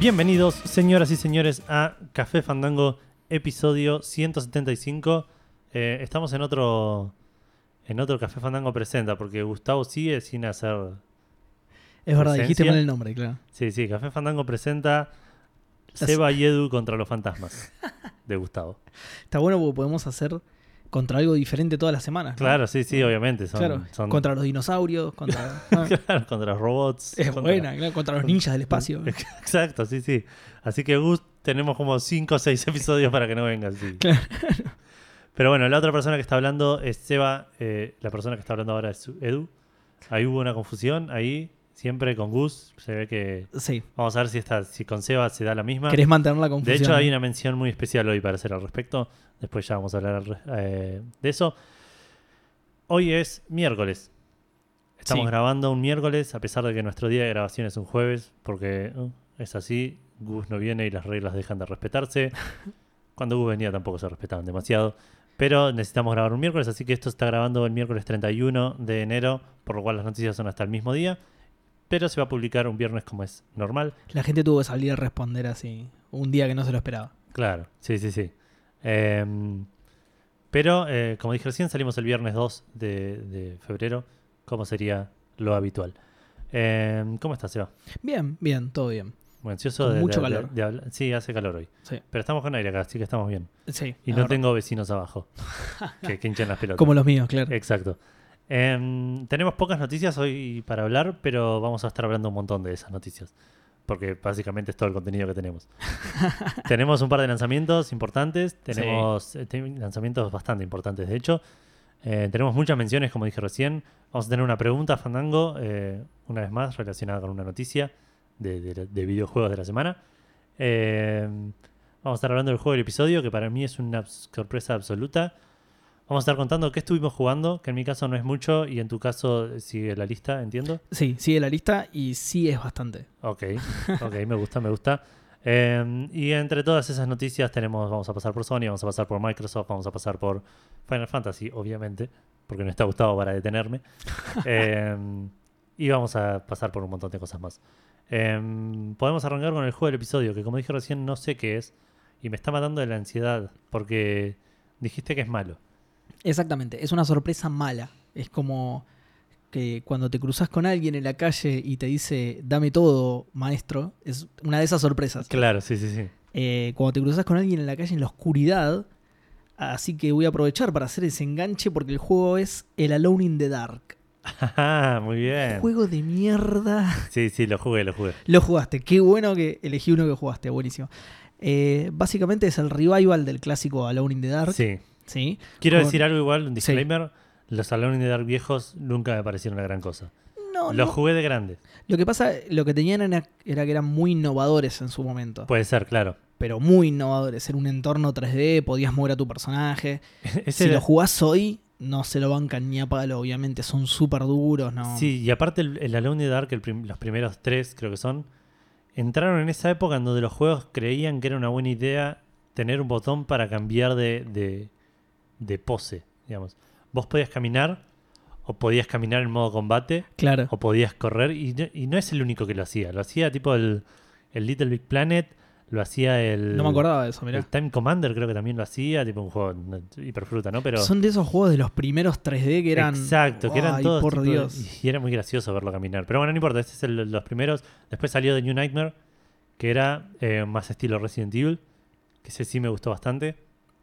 Bienvenidos, señoras y señores, a Café Fandango, episodio 175. Eh, estamos en otro en otro Café Fandango presenta, porque Gustavo sigue sin hacer. Es verdad, Presencia. dijiste mal el nombre, claro. Sí, sí, Café Fandango presenta Las- Seba y Edu contra los fantasmas de Gustavo. Está bueno porque podemos hacer contra algo diferente todas las semanas. ¿no? Claro, sí, sí, obviamente. Son, claro. son- Contra los dinosaurios, contra. ah, Claro, contra los robots. es contra- buena, claro, contra los ninjas del espacio. Exacto, sí, sí. Así que Gus, tenemos como 5 o 6 episodios para que no vengan. Sí. Claro. Pero bueno, la otra persona que está hablando es Seba. eh, la persona que está hablando ahora es Edu. Ahí hubo una confusión. Ahí, siempre con Gus. Se ve que. Sí. Vamos a ver si, está, si con Seba se da la misma. ¿Querés mantener la De confusión? hecho, hay una mención muy especial hoy para hacer al respecto. Después ya vamos a hablar eh, de eso. Hoy es miércoles. Estamos Sí. grabando un miércoles, a pesar de que nuestro día de grabación es un jueves, porque uh, es así. Gus no viene y las reglas dejan de respetarse. Cuando Gus venía tampoco se respetaban demasiado. Pero necesitamos grabar un miércoles, así que esto se está grabando el miércoles 31 de enero, por lo cual las noticias son hasta el mismo día. Pero se va a publicar un viernes como es normal. La gente tuvo que salir a responder así un día que no se lo esperaba. Claro, sí, sí, sí. Em, pero, eh, como dije recién, salimos el viernes 2 de, de febrero, como sería lo habitual. Em, ¿Cómo estás, Seba? Bien, bien, todo bien. Muy ansioso de, mucho de- calor. de Sí, hace calor hoy. Sí. Pero estamos con aire acá, así que estamos bien. Sí. Y no verdad. tengo vecinos abajo que, que hinchan las pelotas. Como los míos, claro. Exacto. Em, tenemos pocas noticias hoy para hablar, pero vamos a estar hablando un montón de esas noticias. Porque básicamente es todo el contenido que tenemos. tenemos un par de lanzamientos importantes. Tenemos eh, lanzamientos bastante importantes, de hecho. Eh, tenemos muchas menciones, como dije recién. Vamos a tener una pregunta, Fandango, eh, una vez más, relacionada con una noticia de, de- de videojuegos de la semana. Eh, vamos a estar hablando del juego del episodio, que para mí es una sorpresa absoluta. Vamos a estar contando qué estuvimos jugando, que en mi caso no es mucho y en tu caso sigue la lista, entiendo. Sí, sigue la lista y sí es bastante. Ok, ok, me gusta, me gusta. Eh, y entre todas esas noticias tenemos, vamos a pasar por Sony, vamos a pasar por Microsoft, vamos a pasar por Final Fantasy, obviamente, porque no está Gustavo para detenerme. Eh, y vamos a pasar por un montón de cosas más. Eh, podemos arrancar con el juego del episodio, que como dije recién no sé qué es, y me está matando de la ansiedad, porque dijiste que es malo. Exactamente, es una sorpresa mala. Es como que cuando te cruzas con alguien en la calle y te dice, dame todo, maestro, es una de esas sorpresas. Claro, sí, sí, sí. Eh, cuando te cruzas con alguien en la calle en la oscuridad, así que voy a aprovechar para hacer ese enganche porque el juego es el Alone in the Dark. Ah, muy bien. Juego de mierda. Sí, sí, lo jugué, lo jugué. Lo jugaste, qué bueno que elegí uno que jugaste, buenísimo. Eh, básicamente es el revival del clásico Alone in the Dark. Sí. ¿Sí? Quiero Con- decir algo igual, un disclaimer. Los Alone in the Dark viejos nunca me parecieron una gran cosa. No, Los no. jugué de grande. Lo que pasa, lo que tenían era, era que eran muy innovadores en su momento. Puede ser, claro. pero muy innovadores. Era un entorno 3D, podías mover a tu personaje. Si era- lo jugás hoy, no se lo bancan ni a palo, obviamente. Son súper duros, ¿no? Sí, y aparte el, el Alone in the Dark, el prim- los primeros tres creo que son, entraron en esa época en donde los juegos creían que era una buena idea tener un botón para cambiar de, de, de pose, digamos. Vos podías caminar, o podías caminar en modo combate, Claro. o podías correr, y no, y no es el único que lo hacía. Lo hacía tipo el, el Little Big Planet, lo hacía el... No me acordaba de eso, mirá. El Time Commander creo que también lo hacía, tipo un juego hiperfruta, ¿no? Pero Son de esos juegos de los primeros 3D que eran. exacto, que eran Ay, todos por tipo- Dios. y era muy gracioso verlo caminar. Pero bueno, no importa, este es el- los primeros. Después salió The New Nightmare, que era eh, más estilo Resident Evil, que ese sí me gustó bastante,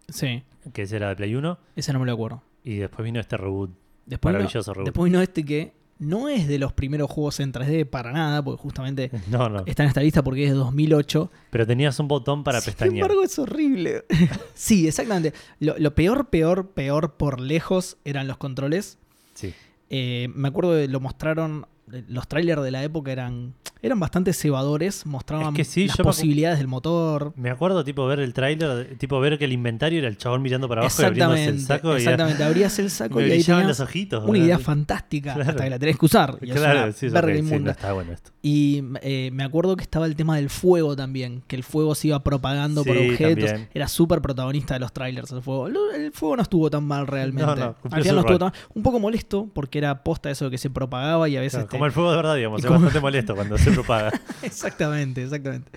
Sí, que ese era de Play 1, ese no me lo acuerdo. y después vino este reboot, Después vino, maravilloso reboot. después vino este que no es de los primeros juegos en 3D para nada, porque justamente No, no, está en esta lista porque es de 2008. pero tenías un botón para Sin pestañear. embargo, es horrible. sí, exactamente. Lo, lo peor, peor, peor por lejos eran los controles. Sí. Eh, me acuerdo de lo mostraron. Eh, Los trailers de la época eran, eran bastante cebadores. Mostraban Es que sí, las posibilidades del motor. Me acuerdo tipo ver el tráiler, tipo ver que el inventario era el chabón mirando para abajo y abriéndose el saco y exactamente. Abrías el saco y ahí los ojitos. una idea fantástica Claro. hasta que la tenés que usar. Y Claro, sí, sí, no está bueno esto. Y eh, me acuerdo que estaba el tema del fuego también, que el fuego se iba propagando por objetos. también. Era súper protagonista de los trailers el fuego. El fuego no estuvo tan mal realmente. No, no, cumplió Al final no su estuvo rol. tan Un poco molesto porque era posta eso de que se propagaba y a veces Claro, como el fuego de verdad, digamos. Es como- bastante molesto cuando se uno paga. exactamente, exactamente.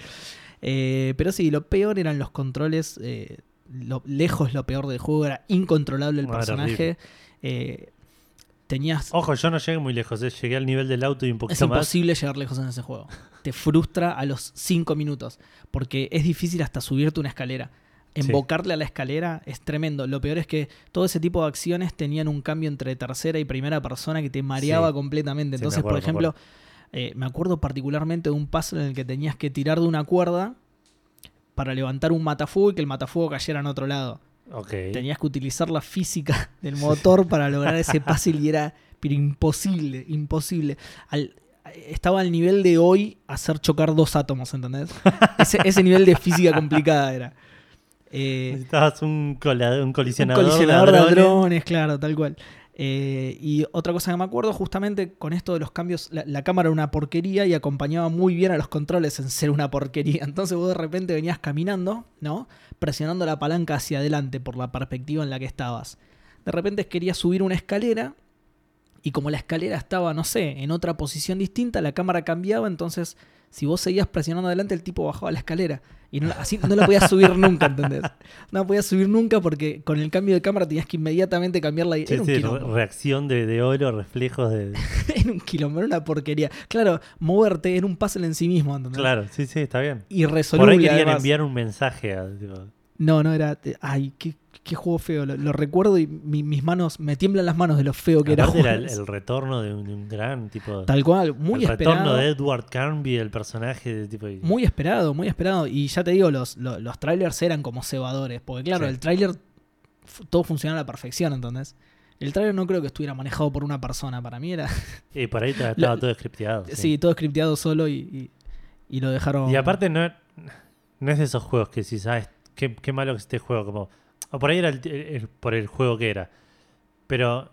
Eh, pero sí, lo peor eran los controles. eh, lo, lejos lo peor del juego era incontrolable el No, personaje. Eh, tenías. Ojo, yo no llegué muy lejos, llegué al nivel del auto y un es poquito más. imposible llegar lejos en ese juego. Te frustra a los 5 minutos. Porque es difícil hasta subirte una escalera. Sí. Embocarle a la escalera es tremendo. Lo peor es que todo ese tipo de acciones tenían un cambio entre tercera y primera persona que te mareaba Sí. completamente. Entonces, acuerdo, por me ejemplo, eh, me acuerdo particularmente de un puzzle en el que tenías que tirar de una cuerda para levantar un matafuego y que el matafuego cayera en otro lado. Ok. Tenías que utilizar la física del motor para lograr ese puzzle y era pero imposible, imposible. Al- estaba al nivel de hoy hacer chocar dos átomos, ¿entendés? Ese, ese nivel de física complicada era. Eh, Necesitabas un, cola- un un colisionador, colisionador de hadrones. hadrones, claro, tal cual. Eh, y otra cosa que me acuerdo, justamente con esto de los cambios, la, la cámara era una porquería y acompañaba muy bien a los controles en ser una porquería. Entonces vos de repente venías caminando, ¿no? Presionando la palanca hacia adelante por la perspectiva en la que estabas. De repente querías subir una escalera y como la escalera estaba, no sé, en otra posición distinta, la cámara cambiaba, entonces si vos seguías presionando adelante, el tipo bajaba la escalera. Y no, así no la podías subir nunca, ¿entendés? No la podías subir nunca porque con el cambio de cámara tenías que inmediatamente cambiarla. Sí, Era un sí, reacción de, de oro, reflejos de. Era un quilombo, era una porquería. Claro, moverte era un puzzle en sí mismo, ¿entendés? Claro, sí, sí, está bien. Por Irresoluble. ahí querían además. enviar un mensaje a. tipo, No, no era. Ay, qué, qué juego feo. Lo, lo recuerdo y mi- mis manos. Me tiemblan las manos de lo feo que era. aparte era jugar el, retorno de un, de un gran tipo. Tal cual, muy el retorno esperado. de Edward Carnby, el personaje de tipo. Muy esperado, muy esperado. Y ya te digo, los, los, los trailers eran como cebadores. Porque claro, Sí. el trailer todo funcionaba a la perfección, entonces. El trailer no creo que estuviera manejado por una persona. Para mí era. Y por ahí estaba estaba Lo- todo scripteado. Sí, sí. todo scripteado solo y, y, y lo dejaron. Y aparte no, no es de esos juegos que si sabes qué, qué malo que es este juego, como. O por ahí era el- el- por el juego que era. Pero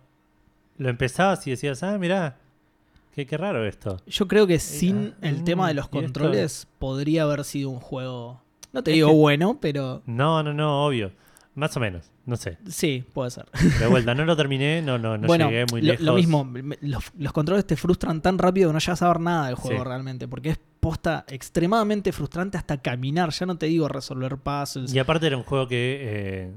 lo empezabas y decías, ah, mirá, qué, qué raro esto. Yo creo que sin ah, el tema de los esto- controles podría haber sido un juego. No te Es digo que- bueno, pero No, no, no, obvio. Más o menos, no sé. sí, puede ser. De vuelta, no lo terminé, no, no, no bueno, llegué muy lejos. lo mismo, los, los controles te frustran tan rápido que no llegas a ver nada del juego Sí. realmente, porque es posta extremadamente frustrante hasta caminar. Ya no te digo resolver puzzles. Y aparte era un juego que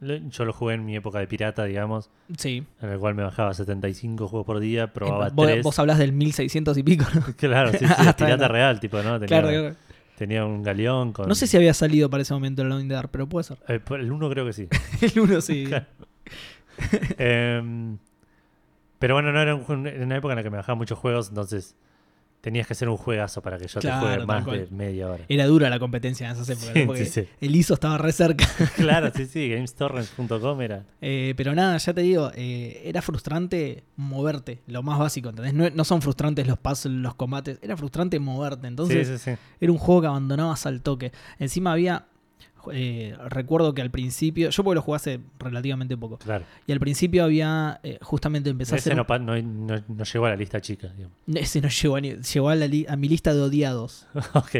eh, yo lo jugué en mi época de pirata, digamos, Sí. en el cual me bajaba 75 juegos por día, probaba vos, 3. vos hablas del 1600 y pico. ¿no? Claro, sí, sí, pirata real, tipo, ¿no? Tenía, claro, claro. tenía un galeón con... No sé si había salido para ese momento el Dark, pero puede ser. Eh, el 1 creo que sí. El 1 sí. Claro. Em, pero bueno, no era un en una época en la que me bajaba muchos juegos, entonces tenías que hacer un juegazo para que yo Claro, te juegue más cual. de media hora. Era dura la competencia en esas épocas, porque sí, sí. el ISO estaba re cerca. claro, sí, sí, GamesTorrents.com era... Eh, pero nada, ya te digo, eh, era frustrante moverte, lo más básico, ¿entendés? No, no son frustrantes los puzzles, los combates, era frustrante moverte. Entonces, era un juego que abandonabas al toque. Encima había. Eh, recuerdo que al principio. Yo porque lo jugué hace relativamente poco. Claro. Y al principio había. eh, justamente empecé a Ese hacer. no, no, no- no llegó a la lista chica, digamos. Ese no llegó a, ni- llegó a, la li- a mi lista de odiados. ok.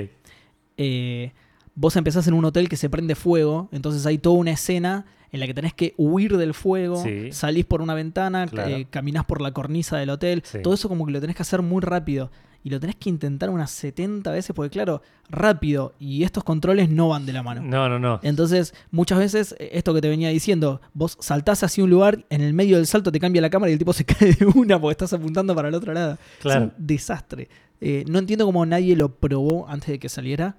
eh, vos empezás en un hotel que se prende fuego, entonces hay toda una escena en la que tenés que huir del fuego, Sí. salís por una ventana, Claro. caminás por la cornisa del hotel, Sí. todo eso como que lo tenés que hacer muy rápido y lo tenés que intentar unas 70 veces porque claro, rápido y estos controles no van de la mano. No, no, no. Entonces, muchas veces, eh, esto que te venía diciendo, vos saltás hacia un lugar, en el medio del salto te cambia la cámara y el tipo se cae de una porque estás apuntando para el otro lado. Claro. Es un desastre. Eh, no entiendo cómo nadie lo probó antes de que saliera.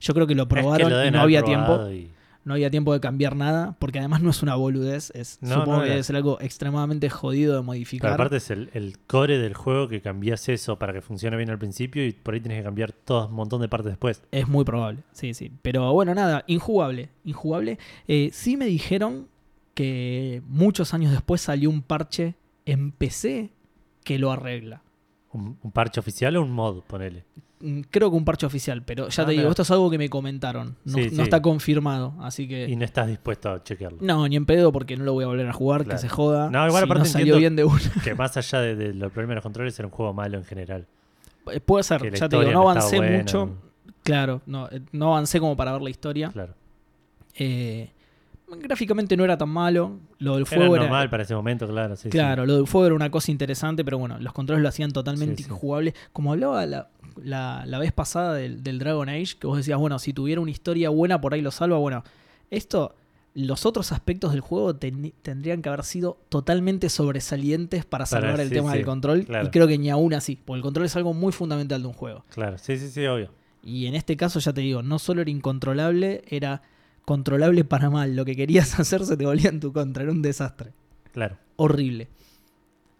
Yo creo que lo Es que probaron lo y no había tiempo. y- No había tiempo de cambiar nada, porque además no es una boludez. Es, No, supongo no que debe ser algo extremadamente jodido de Pero modificar. aparte es el, el core del juego que cambias eso para que funcione bien al principio y por ahí tienes que cambiar todo un montón de partes después. Es muy probable, sí, sí. Pero bueno, nada, injugable. Injugable. Eh, sí me dijeron que muchos años después salió un parche en PC que lo arregla. ¿Un, un parche oficial o un mod? Ponele. Mm, Creo que un parche oficial, pero ya Ah, te digo, esto es algo que me comentaron. No, Sí, no sí. está confirmado, así que... Y no estás dispuesto a chequearlo. No, ni en pedo porque no lo voy a volver a jugar, Claro. que se joda. No, igual si aparte no salió bien de una. Que más allá de, de los controles era un juego malo en general. Eh, Puede ser, ya te digo, no avancé buena. mucho. Claro, no, eh, no avancé como para ver la historia. Claro. Eh, gráficamente no era tan malo. Lo del Era fuego era. normal para ese momento, claro. sí, sí. claro, lo del fuego era una cosa interesante, pero bueno, los controles lo hacían totalmente sí. injugable. Como hablaba la. La, la vez pasada del, del Dragon Age, que vos decías, bueno, si tuviera una historia buena, por ahí lo salva. Bueno, esto, los otros aspectos del juego ten- tendrían que haber sido totalmente sobresalientes para salvar el sí, tema sí, del control. claro. Y creo que ni aún así, porque el control es algo muy fundamental de un juego. Claro, sí, sí, sí, obvio. Y en este caso, ya te digo, no solo era incontrolable, era controlable para mal. Lo que querías hacer se te volvía en tu contra, era un desastre. Claro. Horrible.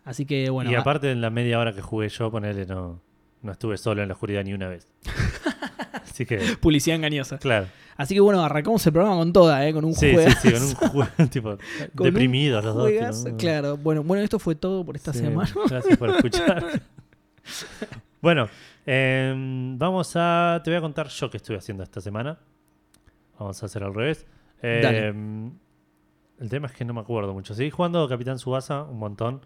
Así que bueno, y aparte, en la media hora que jugué yo, ponele, no, no estuve solo en la oscuridad ni una vez. Así que, publicidad engañosa. claro. Así que bueno, arrancamos el programa con toda, ¿eh? con un Sí, sí, juegazo. sí, con un juego, tipo, Con deprimidos los dos. no. Claro, bueno, bueno, esto fue todo por esta Sí, semana. Gracias por escuchar. bueno, em, vamos a. Te voy a contar yo qué estuve haciendo esta semana. Vamos a hacer al revés. Dale. Em, el tema es que no me acuerdo mucho. Seguí jugando Capitán Subasa un montón.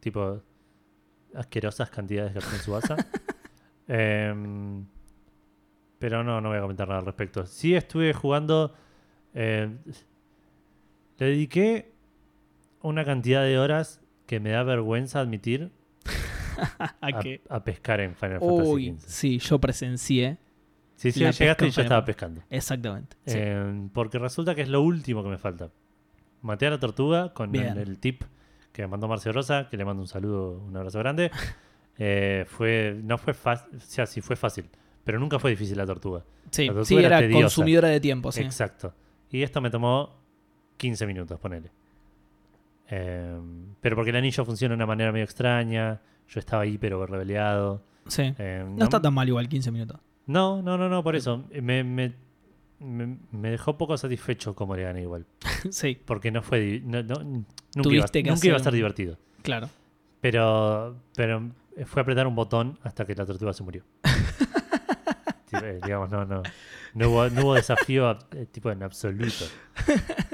Tipo, asquerosas cantidades de Capitán Subasa. Em, pero no, no voy a comentar nada al respecto. Sí estuve jugando. em, le dediqué una cantidad de horas que me da vergüenza admitir ¿A a, qué? a pescar en Final Fantasy Uy, XV. sí, yo presencié. Sí, sí, llegaste y yo estaba Fantasy. pescando. Exactamente. sí. Eh, porque resulta que es lo último que me falta. Maté a la tortuga con el tip que me mandó Marcio Rosa, que le mando un saludo, un abrazo grande. Eh, fue, no fue fácil, o sea, sí fue fácil, pero nunca fue difícil la tortuga. sí, la tortuga sí, era consumidora de tiempo, sí. Exacto. Y esto me tomó 15 minutos, ponele. Eh, pero porque el anillo funciona de una manera medio extraña. Yo estaba ahí, pero rebeleado. Sí. Eh, No está tan mal igual 15 minutos. no, no, no, no, por eso. Me, me, me- me dejó poco satisfecho como le gané igual. sí, Porque no fue. di- no- no- nunca iba, nunca iba a ser divertido. claro. Pero, pero fue apretar un botón hasta que la tortuga se murió. Eh, digamos, no, no. No hubo, no hubo desafío eh, tipo en absoluto.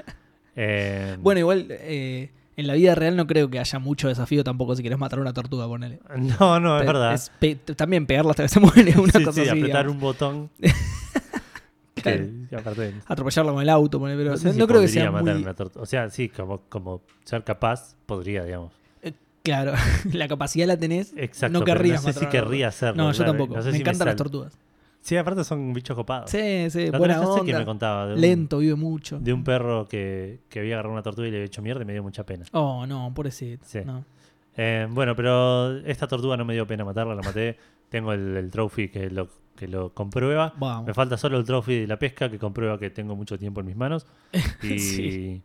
Eh, Bueno, igual eh, en la vida real no creo que haya mucho desafío tampoco si querés matar a una tortuga, ponele. no, no, es Pe- verdad. es pe- también pegarla hasta que se muere, una Sí, cosa sí, así. apretar digamos. un botón. Que, aparte, Atropellarla con el auto, ponele, pero no no, sé si creo que sea matar muy... una. O sea, sí, como, como ser capaz, podría, digamos. Claro, la capacidad la tenés. Exacto. No querrías no sé si querría hacerlo. No, yo claro, tampoco. no sé me si encantan las tortugas. Sí, aparte son bichos copados. Sí, sí, La buena me onda. contaba. De un, Lento, vive mucho. De un perro que, que había agarrado una tortuga y le había hecho mierda y me dio mucha pena. Oh, no, pobrecito. Sí. No. Eh, bueno, pero esta tortuga no me dio pena matarla, la maté. Tengo el, el trophy que lo, que lo comprueba. Vamos. Me falta solo el trophy de la pesca que comprueba que tengo mucho tiempo en mis manos. Y, Sí.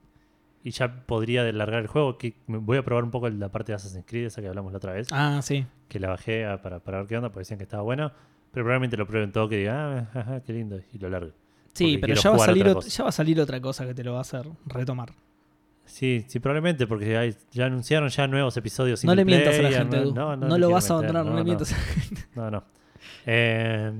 y ya podría largar el juego. Que voy a probar un poco la parte de Assassin's Creed, esa que hablamos la otra vez. Ah, sí. Que la bajé a- para, para ver qué onda, porque decían que estaba buena. Pero probablemente lo pruebe en todo que diga, ah, ajá, qué lindo, y lo largo. Sí, pero ya va, a salir otra ot- cosa. ya va a salir otra cosa que te lo va a hacer retomar. Sí, sí, probablemente, porque hay- ya anunciaron ya nuevos episodios. no le mientas a la gente. No, No, no, lo vas a abandonar, no, le mientas a la gente. No, no. Eh,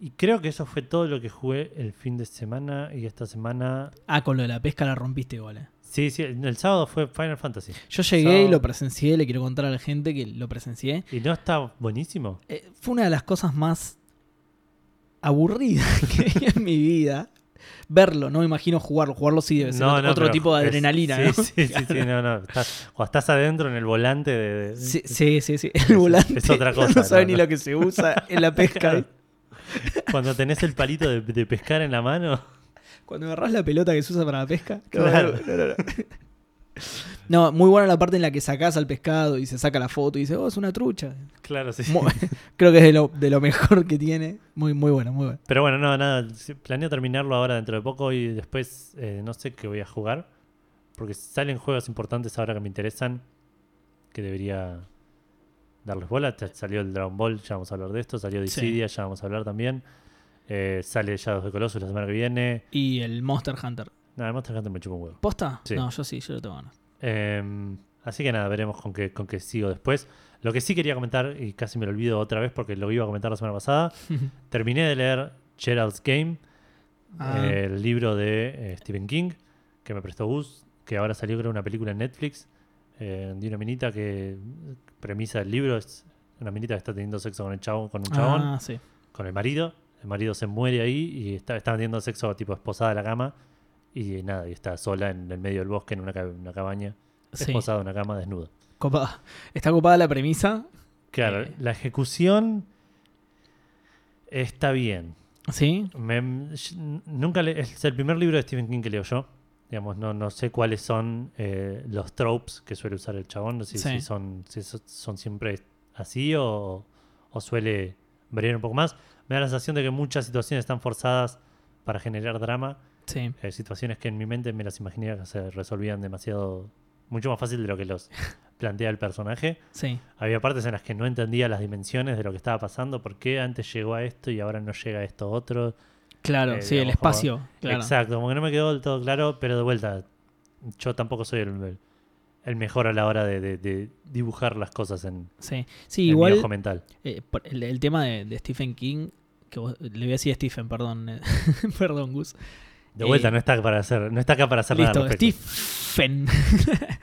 y creo que eso fue todo lo que jugué el fin de semana y esta semana. Ah, con lo de la pesca la rompiste igual. eh. Sí, sí, el sábado fue Final Fantasy. Yo llegué y lo presencié, le quiero contar a la gente que lo presencié. ¿Y no está buenísimo? Eh, fue una de las cosas más aburridas que vi en mi vida. Verlo, no me imagino jugarlo. Jugarlo sí debe ser No, otro, no, otro pero tipo de es- adrenalina, sí, ¿no? Sí, sí, sí, no, no. Estás, cuando estás adentro en el volante de. de- Sí, sí, sí, sí. El Es- volante. es otra cosa, No sabe ni lo que se usa en la pesca. Claro. Cuando tenés el palito de, de pescar en la mano. Cuando agarrás la pelota que se usa para la pesca. Claro. No, no, no, no. No, muy buena la parte en la que sacás al pescado y se saca la foto y dice, oh, es una trucha. Claro, sí. Mu- Creo que es de lo, de lo mejor que tiene. Muy, muy bueno, muy bueno. Pero bueno, no, nada. Planeo terminarlo ahora dentro de poco y después eh, no sé qué voy a jugar. Porque salen juegos importantes ahora que me interesan. Que debería darles bola. Salió el Dragon Ball, ya vamos a hablar de esto. Salió Sí. Dissidia, ya vamos a hablar también. Eh, sale Shadows de Colossus la semana que viene. Y el Monster Hunter. Nada, Monster Hunter me chupa un huevo. ¿Posta? Sí. No, yo sí, yo lo tengo ganas. Eh, así que nada, veremos con qué, con qué sigo después. Lo que sí quería comentar, y casi me lo olvido otra vez porque lo iba a comentar la semana pasada. Terminé de leer Gerald's Game. Ah, Eh, el libro de eh, Stephen King, que me prestó Gus, que ahora salió creo una película en Netflix, eh, de una minita que, premisa del libro, es una minita que está teniendo sexo con, el chabón, con un chabón, ah, sí. con el marido, el marido se muere ahí y está, está teniendo sexo tipo esposada a la cama, y nada, y está sola en el medio del bosque en una, ca- una cabaña, Sí. esposada en una cama desnuda. Copada. Está copada la premisa. Claro, Eh. la ejecución Está bien. ¿Sí? Me- nunca le- es el primer libro de Stephen King que leo yo. Digamos, no, no sé cuáles son eh, los tropes que suele usar el chabón. Si, Sí. si son, si son siempre así o, o suele variar un poco más. Me da la sensación de que muchas situaciones están forzadas para generar drama. Sí. Eh, situaciones que en mi mente me las imaginé que se resolvían demasiado, mucho más fácil de lo que los plantea el personaje. Sí. Había partes en las que no entendía las dimensiones de lo que estaba pasando, por qué antes llegó a esto y ahora no llega a esto otro. Claro, Eh, sí, el espacio. Claro. Exacto, como que no me quedó del todo claro, pero de vuelta, yo tampoco soy el, el- mejor a la hora de, de- de dibujar las cosas en, Sí, sí en mi igual ojo mental. eh, el, el tema de, de Stephen King, que vos- le voy a decir Stephen, perdón, eh, perdón, Gus. De vuelta, eh, no está para hacer, no está acá para hacer nada. Listo, al respecto. Stephen.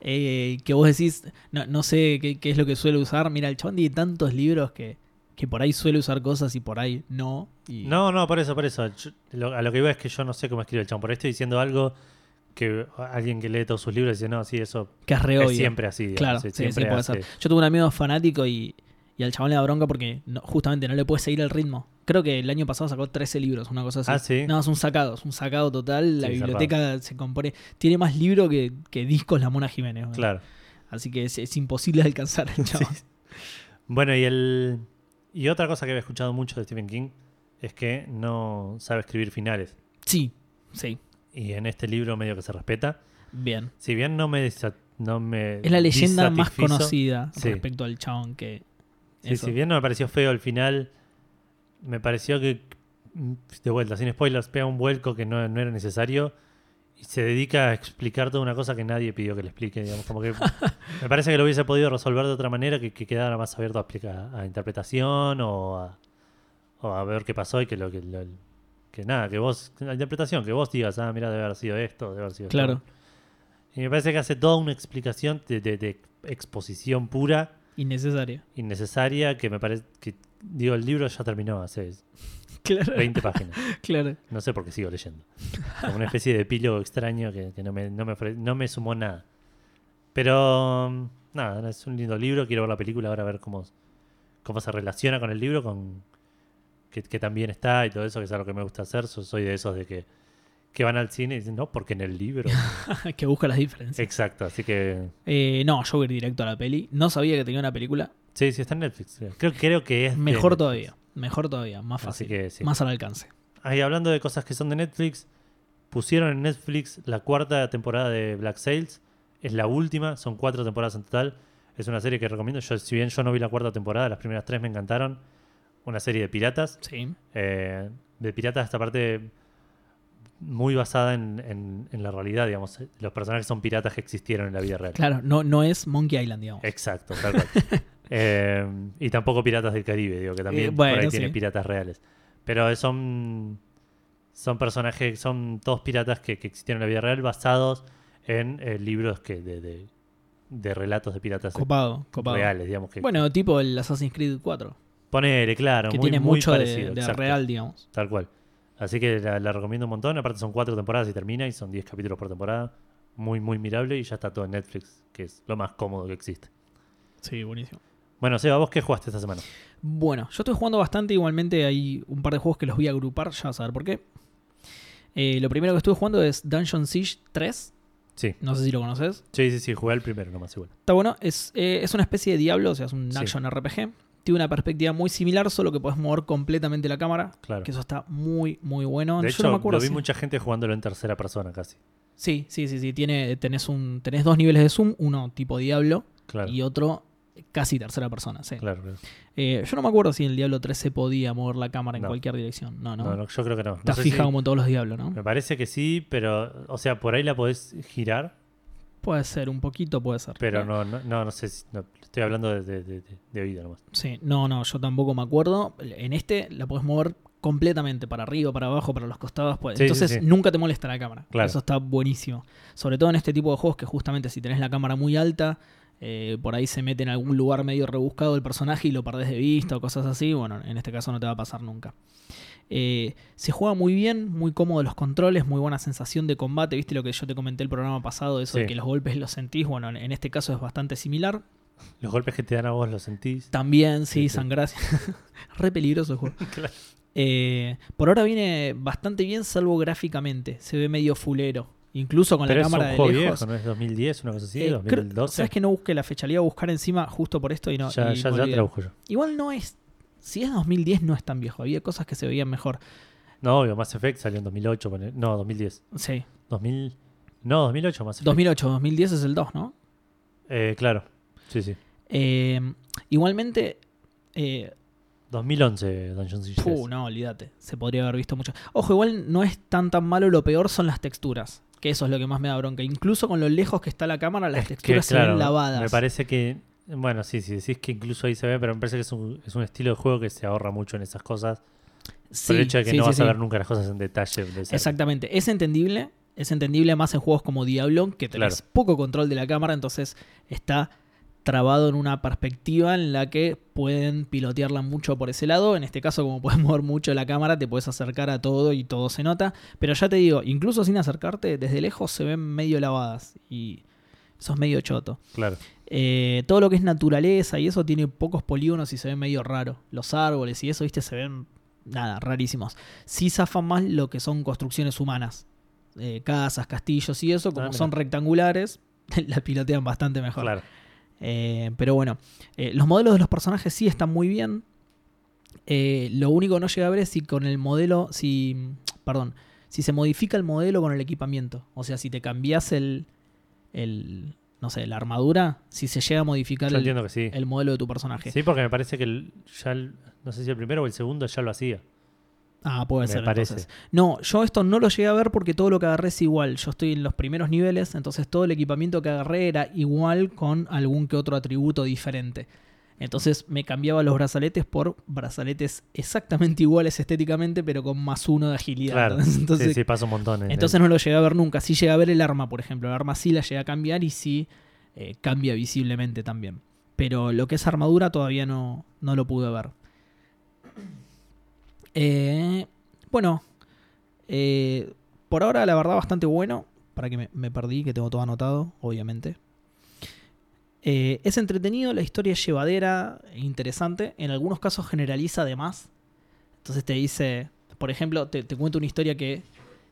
Eh, que vos decís, no, no sé qué, qué es lo que suele usar. Mira, el chabón tiene tantos libros que, que por ahí suele usar cosas y por ahí no. y- No, no, por eso, por eso. Yo- lo- a lo que iba es que yo no sé cómo escribe el chabón. Por ahí estoy diciendo algo que alguien que lee todos sus libros dice, no, sí, eso que es re es obvio. siempre así. digamos, Claro, sí, sí, sí, siempre puede ser. Yo tuve un amigo fanático y, y al chabón le da bronca porque no- justamente no le puede seguir el ritmo. Creo que el año pasado sacó 13 libros, una cosa así. Ah, sí. No, es un sacado, es un sacado total. La Sí, biblioteca se compone. Tiene más libros que, que discos la Mona Jiménez. Claro. Así que es, es imposible alcanzar al chabón. Bueno, y el y otra cosa que había escuchado mucho de Stephen King es que no sabe escribir finales. Sí, sí, Y en este libro medio que se respeta. bien. Si bien no me no me Es la leyenda más conocida Sí. respecto al chabón que. Sí, eso. si bien no me pareció feo el final, me pareció que, mm, de vuelta, sin spoilers, pega un vuelco que no, no era necesario y se dedica a explicar toda una cosa que nadie pidió que le explique. Digamos, como que me parece que lo hubiese podido resolver de otra manera, que, que quedara más abierto a, explica- a interpretación o a, o a ver qué pasó y que lo que, lo- que nada, que vos, la interpretación, que vos digas, ah, mira, debe haber sido esto, debe haber sido esto". Claro, Y me parece que hace toda una explicación de, de- de exposición pura innecesario. innecesaria que me parece que digo el libro ya terminó hace Claro, 20 páginas. Claro. no sé por qué sigo leyendo. Como una especie de epílogo extraño que, que no, me, no, me, no me sumó nada. Pero mm, nada es un lindo libro quiero ver la película ahora a ver cómo cómo se relaciona con el libro con que, que también está y todo eso que es algo que me gusta hacer. Yo soy de esos de que que van al cine y dicen no porque en el libro que busca las diferencias. exacto así que Eh, no, yo voy a ir directo a la peli. No sabía que tenía una película. sí sí está en Netflix creo, creo que es Mejor todavía. Mejor todavía. Más así fácil. que sí Más al alcance. Ahí hablando de cosas que son de Netflix, pusieron en Netflix la cuarta temporada de Black Sails. Es la última, son cuatro temporadas en total. Es una serie que recomiendo. Yo, si bien yo no vi la cuarta temporada, las primeras tres me encantaron. Una serie de piratas. Sí. eh, de piratas, esta parte muy basada en, en- en la realidad, digamos. Los personajes son piratas que existieron en la vida real. Claro, no, no es Monkey Island, digamos. Exacto, tal cual. Eh, y tampoco Piratas del Caribe, digo, que también Eh, bueno, por ahí sí. tiene piratas reales. Pero son, son personajes, son todos piratas que, que existieron en la vida real basados en eh, libros que de, de, de relatos de piratas Copado, copado. reales, digamos. Que, Bueno, tipo el Assassin's Creed 4, ponele, claro, que muy, tiene muy mucho de- parecido, de, exacto, real, digamos. Tal cual. Así que la, la recomiendo un montón. Aparte son cuatro temporadas y termina y son 10 capítulos por temporada. Muy, muy mirable y ya está todo en Netflix, que es lo más cómodo que existe. Sí, buenísimo. Bueno, Seba, ¿vos qué jugaste esta semana? Bueno, yo estoy jugando bastante. Igualmente hay un par de juegos que los voy a agrupar, ya vas a ver por qué. Eh, lo primero que estuve jugando es Dungeon Siege 3. Sí. No sé si lo conoces. Sí, sí, sí, jugué el primero nomás igual. Está bueno. Es, eh, es una especie de Diablo, o sea, es un Sí. action RPG. Tiene una perspectiva muy similar, solo que podés mover completamente la cámara. Claro. Que eso está muy, muy bueno. de Yo hecho, no me acuerdo lo vi si- mucha gente jugándolo en tercera persona casi. Sí, sí, sí, sí. Tiene, tenés, un, tenés dos niveles de zoom, uno tipo Diablo Claro. y otro casi tercera persona. Sí. Claro, claro. Eh, yo no me acuerdo si en el Diablo 3 se podía mover la cámara en No. cualquier dirección. No, no. No, no, yo creo que no. No Está sé fija si- como todos los Diablos, ¿no? Me parece que sí, pero, o sea, por ahí la podés girar, Puede ser, un poquito puede ser. pero no, no, no, no sé si, no, estoy hablando de, de, de- de- de oído nomás. Sí, no, no, yo tampoco me acuerdo. En este la podés mover completamente para arriba, para abajo, para los costados. pues. Sí, sí, Entonces sí. nunca te molesta la cámara. Claro. Eso está buenísimo. Sobre todo en este tipo de juegos que justamente si tenés la cámara muy alta, eh, por ahí se mete en algún lugar medio rebuscado el personaje y lo perdés de vista o cosas así. Bueno, en este caso no te va a pasar nunca. Eh, se juega muy bien, muy cómodo los controles, muy buena sensación de combate. ¿Viste lo que yo te comenté el programa pasado? Eso de que los golpes los sentís. Bueno, en- este caso es bastante similar. Los golpes que te dan a vos los sentís. También, sí, Sí, sí. Re peligroso el juego. Claro. Eh, por ahora viene bastante bien, salvo gráficamente. Se ve medio fulero. Incluso con Pero la es cámara un de juego lejos. viejo, ¿no es 2010, una cosa así? Eh, creo- 2012. ¿Sabes que no busqué la fecha? Le iba a buscar encima justo por esto y no. ya, y ya, ya te la busco yo. Igual no es. Si es 2010, no es tan viejo. Había cosas que se veían mejor. No, obvio, Mass Effect salió en 2008. pone- No, 2010. Sí. 2000. No, 2008 Mass Effect. 2008, 2010 es el 2, ¿no? Eh, claro. Sí, sí. Eh, igualmente. eh, 2011 Dungeons and puh, no, olvídate. Se podría haber visto mucho. Ojo, igual no es tan tan malo. Lo peor son las texturas. Que eso es lo que más me da bronca. Incluso con lo lejos que está la cámara, las Es que, texturas se ven lavadas. Me parece que. Bueno, sí, sí, decís que incluso ahí se ve, pero me parece que es un, es un estilo de juego que se ahorra mucho en esas cosas. Sí, por el hecho de que sí, no vas a ver nunca las cosas en detalle. Exactamente. Es entendible. Es entendible más en juegos como Diablo, que tenés Claro. poco control de la cámara, entonces está trabado en una perspectiva en la que pueden pilotearla mucho por ese lado. En este caso, como puedes mover mucho la cámara, te puedes acercar a todo y todo se nota. Pero ya te digo, incluso sin acercarte, desde lejos se ven medio lavadas y eso es medio choto. Claro. Eh, todo lo que es naturaleza y eso tiene pocos polígonos y se ve medio raro. Los árboles y eso, viste, se ven nada, rarísimos. Sí zafan más lo que son construcciones humanas. Eh, casas, castillos y eso, como Ah, son rectangulares, la pilotean bastante mejor. Claro. Eh, pero bueno, eh, los modelos de los personajes sí están muy bien. Eh, lo único que no llega a ver es si con el modelo, si, perdón, si se modifica el modelo con el equipamiento. O sea, si te cambias el, el no sé, la armadura, si se llega a modificar el, sí. el modelo de tu personaje. Sí, porque me parece que el- ya, el- no sé si el primero o el segundo ya lo hacía. Ah, puede Me ser. parece. entonces. No, yo esto no lo llegué a ver porque todo lo que agarré es igual. Yo estoy en los primeros niveles, entonces todo el equipamiento que agarré era igual con algún que otro atributo diferente. Entonces me cambiaba los brazaletes por brazaletes exactamente iguales estéticamente, pero con más uno de agilidad. Claro. Entonces, sí, sí, pasa un montón. en entonces el- no lo llegué a ver nunca. Sí llegué a ver el arma, por ejemplo. El arma sí la llegué a cambiar y sí eh, cambia visiblemente también. Pero lo que es armadura todavía no, no lo pude ver. Eh, bueno, eh, por ahora la verdad bastante bueno. Para que me, perdí, que tengo todo anotado, obviamente. Eh, es entretenido, la historia es llevadera, interesante. En algunos casos generaliza además. Entonces te dice, por ejemplo, te, te cuenta una historia que,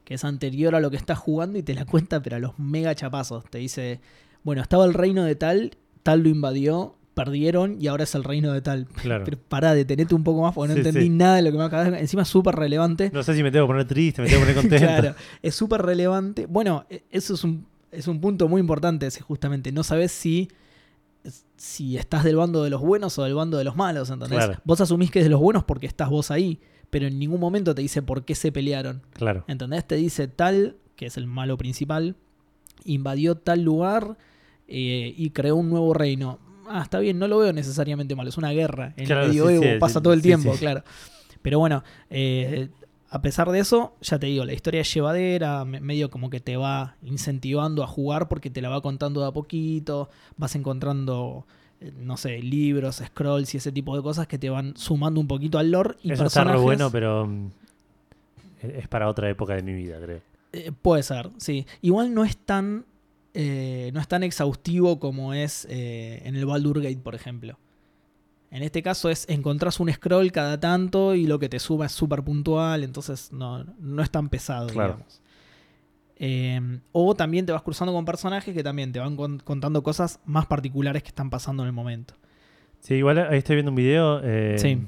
que es anterior a lo que estás jugando y te la cuenta, pero a los mega chapazos. Te dice, bueno, estaba el reino de tal, tal lo invadió, perdieron y ahora es el reino de tal. Claro. Pero pará, detenete un poco más porque no Sí, entendí sí. nada de lo que me acabas de Encima es súper relevante. No sé si me tengo que poner triste, me tengo que poner contento. Claro, es súper relevante. Bueno, e- eso es un, es un punto muy importante, ese justamente. No sabes si, si estás del bando de los buenos o del bando de los malos, ¿entendés? Claro. Vos asumís que es de los buenos porque estás vos ahí, pero en ningún momento te dice por qué se pelearon. Claro. ¿Entendés? Te dice tal, que es el malo principal, invadió tal lugar eh, y creó un nuevo reino. Ah, está bien, no lo veo necesariamente mal, es una guerra. En Claro, el medioevo sí, pasa sí, todo el tiempo, claro. Pero bueno, eh, a pesar de eso, ya te digo, la historia es llevadera, me- medio como que te va incentivando a jugar porque te la va contando de a poquito, vas encontrando, eh, no sé, libros, scrolls y ese tipo de cosas que te van sumando un poquito al lore. Y Eso está re personajes- bueno, pero mm, es para otra época de mi vida, creo. Eh, puede ser, sí. Igual no es tan. Eh, no es tan exhaustivo como es eh, en el Baldur Gate, por ejemplo. En este caso es encontrás un scroll cada tanto y lo que te suma es súper puntual, entonces no, no es tan pesado, Claro. digamos. Eh, o también te vas cruzando con personajes que también te van con- contando cosas más particulares que están pasando en el momento. Sí, igual ahí estoy viendo un video. Sí.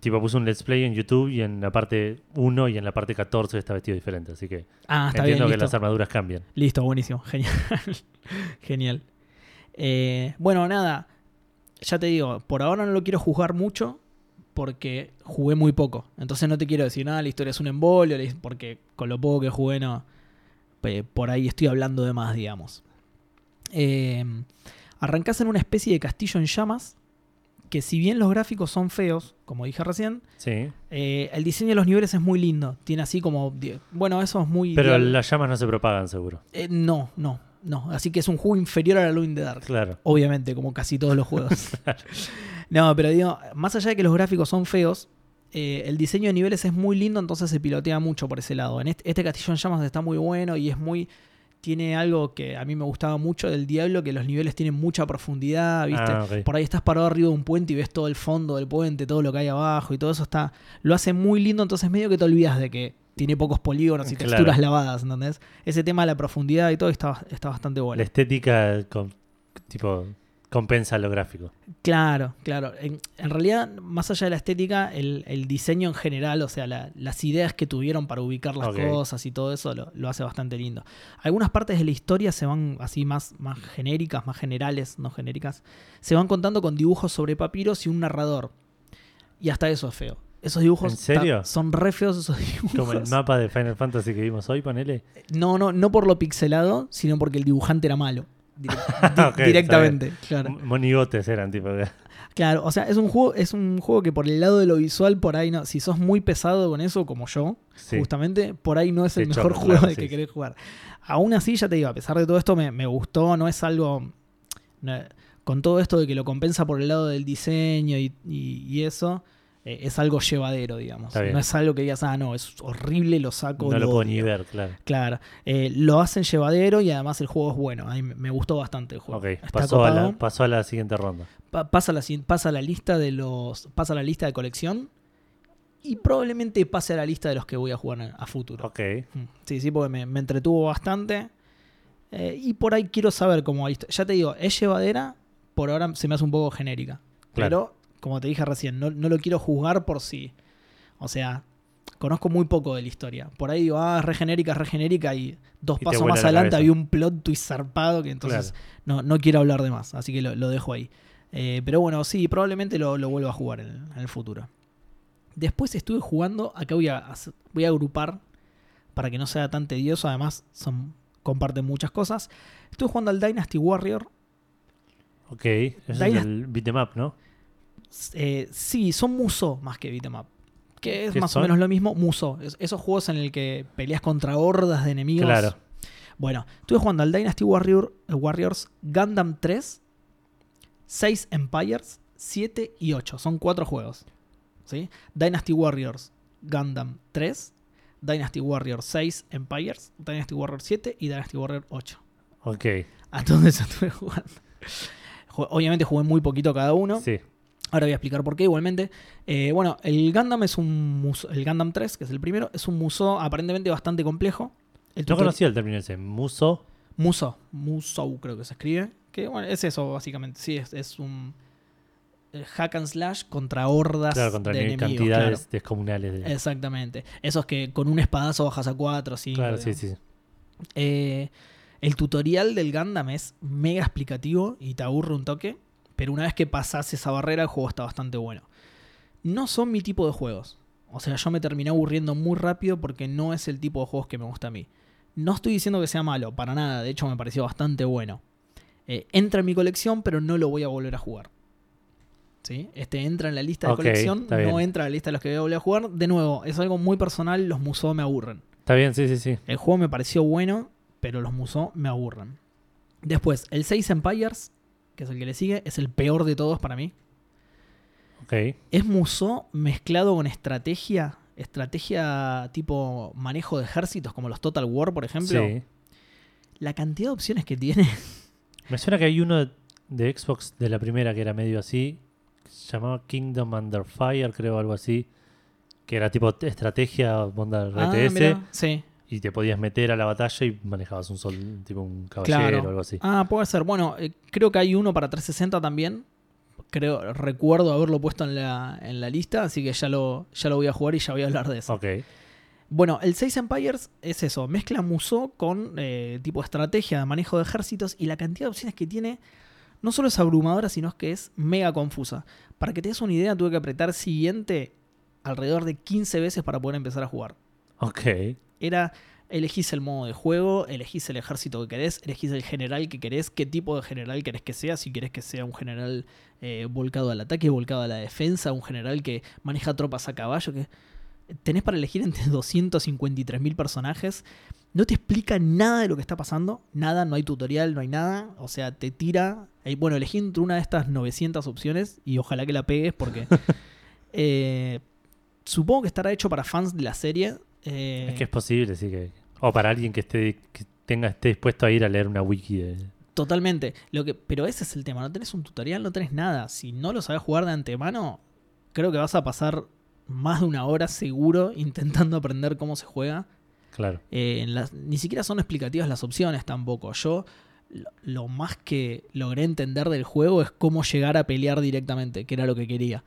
Tipo, puse un let's play en YouTube y en la parte 1 y en la parte 14 está vestido diferente. Así que Ah, está entiendo bien, que las armaduras cambian. Listo, buenísimo. Genial. Genial. Eh, bueno, nada. Ya te digo, por ahora no lo quiero juzgar mucho porque jugué muy poco. Entonces no te quiero decir nada, la historia es un embolio, porque con lo poco que jugué no. Por ahí estoy hablando de más, digamos. Eh, arrancás en una especie de castillo en llamas. Que si bien los gráficos son feos, como dije recién, Sí. eh, el diseño de los niveles es muy lindo. Tiene así como. Bueno, eso es muy. Pero las llamas no se propagan, seguro. eh, no, no, no. Así que es un juego inferior a la Alone in the Dark. Claro. Obviamente, como casi todos los juegos. no, pero digo, más allá de que los gráficos son feos, eh, el diseño de niveles es muy lindo, entonces se pilotea mucho por ese lado. En este, este castillo en llamas está muy bueno y es muy. Tiene algo que a mí me gustaba mucho del Diablo, que los niveles tienen mucha profundidad, ¿viste? Ah. Por ahí estás parado arriba de un puente y ves todo el fondo del puente, todo lo que hay abajo y todo eso está. Lo hace muy lindo, entonces medio que te olvidas de que tiene pocos polígonos y Claro. texturas lavadas, ¿entendés? Ese tema de la profundidad y todo está, está bastante bueno. La estética con- tipo compensa lo gráfico. Claro, claro. En, en realidad, más allá de la estética, el, el diseño en general, o sea, la- las ideas que tuvieron para ubicar las cosas y todo eso lo, lo hace bastante lindo. Algunas partes de la historia se van así más, más genéricas, más generales, no genéricas. Se van contando con dibujos sobre papiros y un narrador. Y hasta eso es feo. Esos dibujos ¿En serio? son re feos esos dibujos. Como el mapa de Final Fantasy que vimos hoy, ponele. No, no, no por lo pixelado, sino porque el dibujante era malo. Di- directamente, claro. Monigotes eran, tipo. Claro, o sea, es un juego, es un juego que por el lado de lo visual, por ahí no. Si sos muy pesado con eso, como yo, Sí. justamente, por ahí no es el mejor juego claro, de sí, que querés jugar. Aún así, ya te digo, a pesar de todo esto, me, me gustó, no es algo. no- con todo esto de que lo compensa por el lado del diseño y, y- y eso, eh, es algo llevadero, digamos. No es algo que digas, ah, no, es horrible, lo saco. No lo puedo ni odio". ver, claro. Claro, eh, lo hacen llevadero y además el juego es bueno. A mí me- gustó bastante el juego. Ok, pasó a, la, copado. pasó a la siguiente ronda. Pa- pasa la, pasa la lista de los pasa la lista de colección y probablemente pase a la lista de los que voy a jugar a, futuro. Ok. Mm, Sí, sí, porque me, me entretuvo bastante. Eh, y por ahí quiero saber cómo. Ya te digo, es llevadera, por ahora se me hace un poco genérica. Claro. Pero, como te dije recién, no, no lo quiero juzgar por sí. O sea, conozco muy poco de la historia. Por ahí digo, ah, es re genérica, es re genérica, y dos Y pasos más la adelante había un plot twist zarpado que entonces no, no quiero hablar de más. Así que lo, lo dejo ahí. Eh, pero bueno, sí, probablemente lo, lo vuelva a jugar en, en el futuro. Después estuve jugando, acá voy a, voy a agrupar para que no sea tan tedioso, además son, comparten muchas cosas. Estuve jugando al Dynasty Warrior. Ok. Ese es el beat'em up, ¿no? Eh, sí, son Muso más que beat'em up. Que es ¿Qué más son? o menos lo mismo, Muso. Es- esos juegos en el que peleas contra hordas de enemigos. Claro. Bueno, estuve jugando al Dynasty Warrior, eh, Warriors Gundam 3, 6 Empires, 7 y 8. Son cuatro juegos. ¿sí? Dynasty Warriors Gundam 3, Dynasty Warrior 6 Empires, Dynasty Warrior 7 y Dynasty Warrior 8. Ok. A todos esos estuve jugando. Ju- Obviamente jugué muy poquito cada uno. Sí. Ahora voy a explicar por qué igualmente. Eh, bueno, el Gundam es un muso- el Gundam 3, que es el primero, es un muso aparentemente bastante complejo. El No conocía el término ese. Muso. Muso, Musou creo que se escribe. Que bueno, es eso básicamente. Sí, es, es un eh, hack and slash contra hordas Claro, contra de enemigos. cantidades claro. descomunales. De... Exactamente. Esos que con un espadazo bajas a 4, 5. claro, sí, sí. Eh, el tutorial del Gundam es mega explicativo y te aburre un toque, pero una vez que pasas esa barrera el juego está bastante bueno. No son mi tipo de juegos. O sea, yo me terminé aburriendo muy rápido porque no es el tipo de juegos que me gusta a mí. No estoy diciendo que sea malo, para nada, de hecho me pareció bastante bueno. Eh, entra en mi colección, pero no lo voy a volver a jugar. ¿Sí? Este entra en la lista de colección, no bien. entra en la lista de los que voy a volver a jugar. De nuevo, es algo muy personal, los musos me aburren. Está bien, sí, sí, sí. El juego me pareció bueno, pero los Musou me aburren. Después, el 6 Empires, que es el que le sigue, es el peor de todos para mí. Ok. Es Musou mezclado con estrategia, estrategia tipo manejo de ejércitos, como los Total War, por ejemplo. Sí. La cantidad de opciones que tiene. Me suena que hay uno de Xbox de la primera que era medio así. que se llamaba Kingdom Under Fire, creo, algo así. Que era tipo estrategia, onda Ah, RTS. sí. Y te podías meter a la batalla y manejabas un sol, tipo un caballero Claro. o algo así. Ah, puede ser. Bueno, eh, creo que hay uno para 360 también. Creo, recuerdo haberlo puesto en la, en la lista, así que ya lo, ya lo voy a jugar y ya voy a hablar de eso. Ok. Bueno, el 6 Empires es eso, mezcla Musou con eh, tipo estrategia de manejo de ejércitos y la cantidad de opciones que tiene no solo es abrumadora, sino que es mega confusa. Para que te des una idea, tuve que apretar siguiente alrededor de 15 veces para poder empezar a jugar. Ok. Era, elegís el modo de juego, elegís el ejército que querés, elegís el general que querés, qué tipo de general querés que sea, si querés que sea un general eh, volcado al ataque, volcado a la defensa, un general que maneja tropas a caballo, que tenés para elegir entre 253.000 personajes. No te explica nada de lo que está pasando, nada, no hay tutorial, no hay nada. O sea, te tira. eh, Bueno, elegí entre una de estas 900 opciones y ojalá que la pegues porque. eh, supongo que estará hecho para fans de la serie. Eh, Es que es posible, sí que. O para alguien que esté que tenga, esté dispuesto a ir a leer una wiki de... Totalmente. Lo que, pero ese es el tema. No tenés un tutorial, no tenés nada. Si no lo sabes jugar de antemano, creo que vas a pasar más de una hora seguro intentando aprender cómo se juega. Claro. Eh, en las- ni siquiera son explicativas las opciones tampoco. Yo lo, lo más que logré entender del juego es cómo llegar a pelear directamente, que era lo que quería.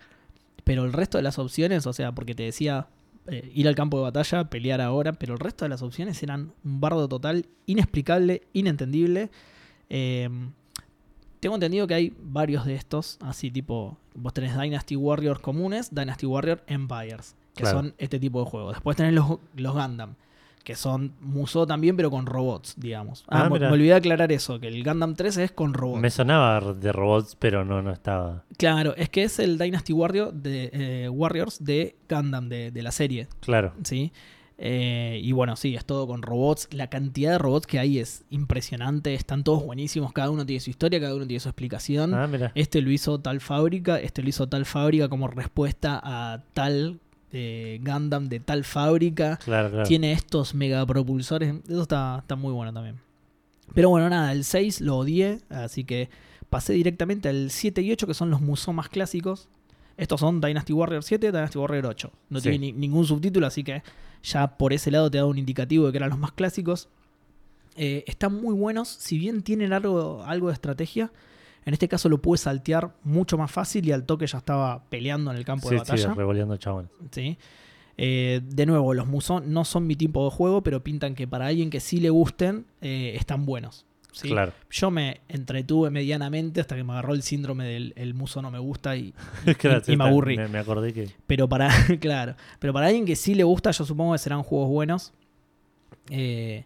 Pero el resto de las opciones, o sea, porque te decía eh, ir al campo de batalla, pelear ahora, pero el resto de las opciones eran un bardo total, inexplicable, inentendible. Eh, tengo entendido que hay varios de estos, así tipo, vos tenés Dynasty Warriors comunes, Dynasty Warrior Empires, que Claro. son este tipo de juegos. Después tenés los, los Gundam, que son Musou también, pero con robots, digamos. Ah, Ah, me, me olvidé de aclarar eso, que el Gundam 3 es con robots. Me sonaba de robots, pero no, no estaba. Claro, es que es el Dynasty Warrior de, eh, Warriors de Gundam, de, de la serie. Claro. ¿sí? Eh, y bueno, sí, es todo con robots. La cantidad de robots que hay es impresionante. Están todos buenísimos. Cada uno tiene su historia, cada uno tiene su explicación. Ah, mira. Este lo hizo tal fábrica, este lo hizo tal fábrica como respuesta a tal eh, Gundam de tal fábrica. Claro, claro. Tiene estos megapropulsores. Eso está, está muy bueno también. Pero bueno, nada, el 6 lo odié. Así que pasé directamente al 7 y 8, que son los Musou más clásicos. Estos son Dynasty Warrior 7, Dynasty Warrior 8. No Sí. tiene ni- ningún subtítulo, así que ya por ese lado te da un indicativo de que eran los más clásicos. Eh, están muy buenos, si bien tienen algo, algo de estrategia. En este caso lo pude saltear mucho más fácil y al toque ya estaba peleando en el campo Sí, de sí, batalla. revoleando chabones. ¿sí? Eh, de nuevo, los Musou no son mi tipo de juego, pero pintan que para alguien que sí le gusten, eh, están buenos. ¿sí? Claro. Yo me entretuve medianamente hasta que me agarró el síndrome del el muso no me gusta y, Claro, sí, y me aburrí. Me, me acordé que. pero para claro, pero para alguien que sí le gusta, yo supongo que serán juegos buenos. Eh,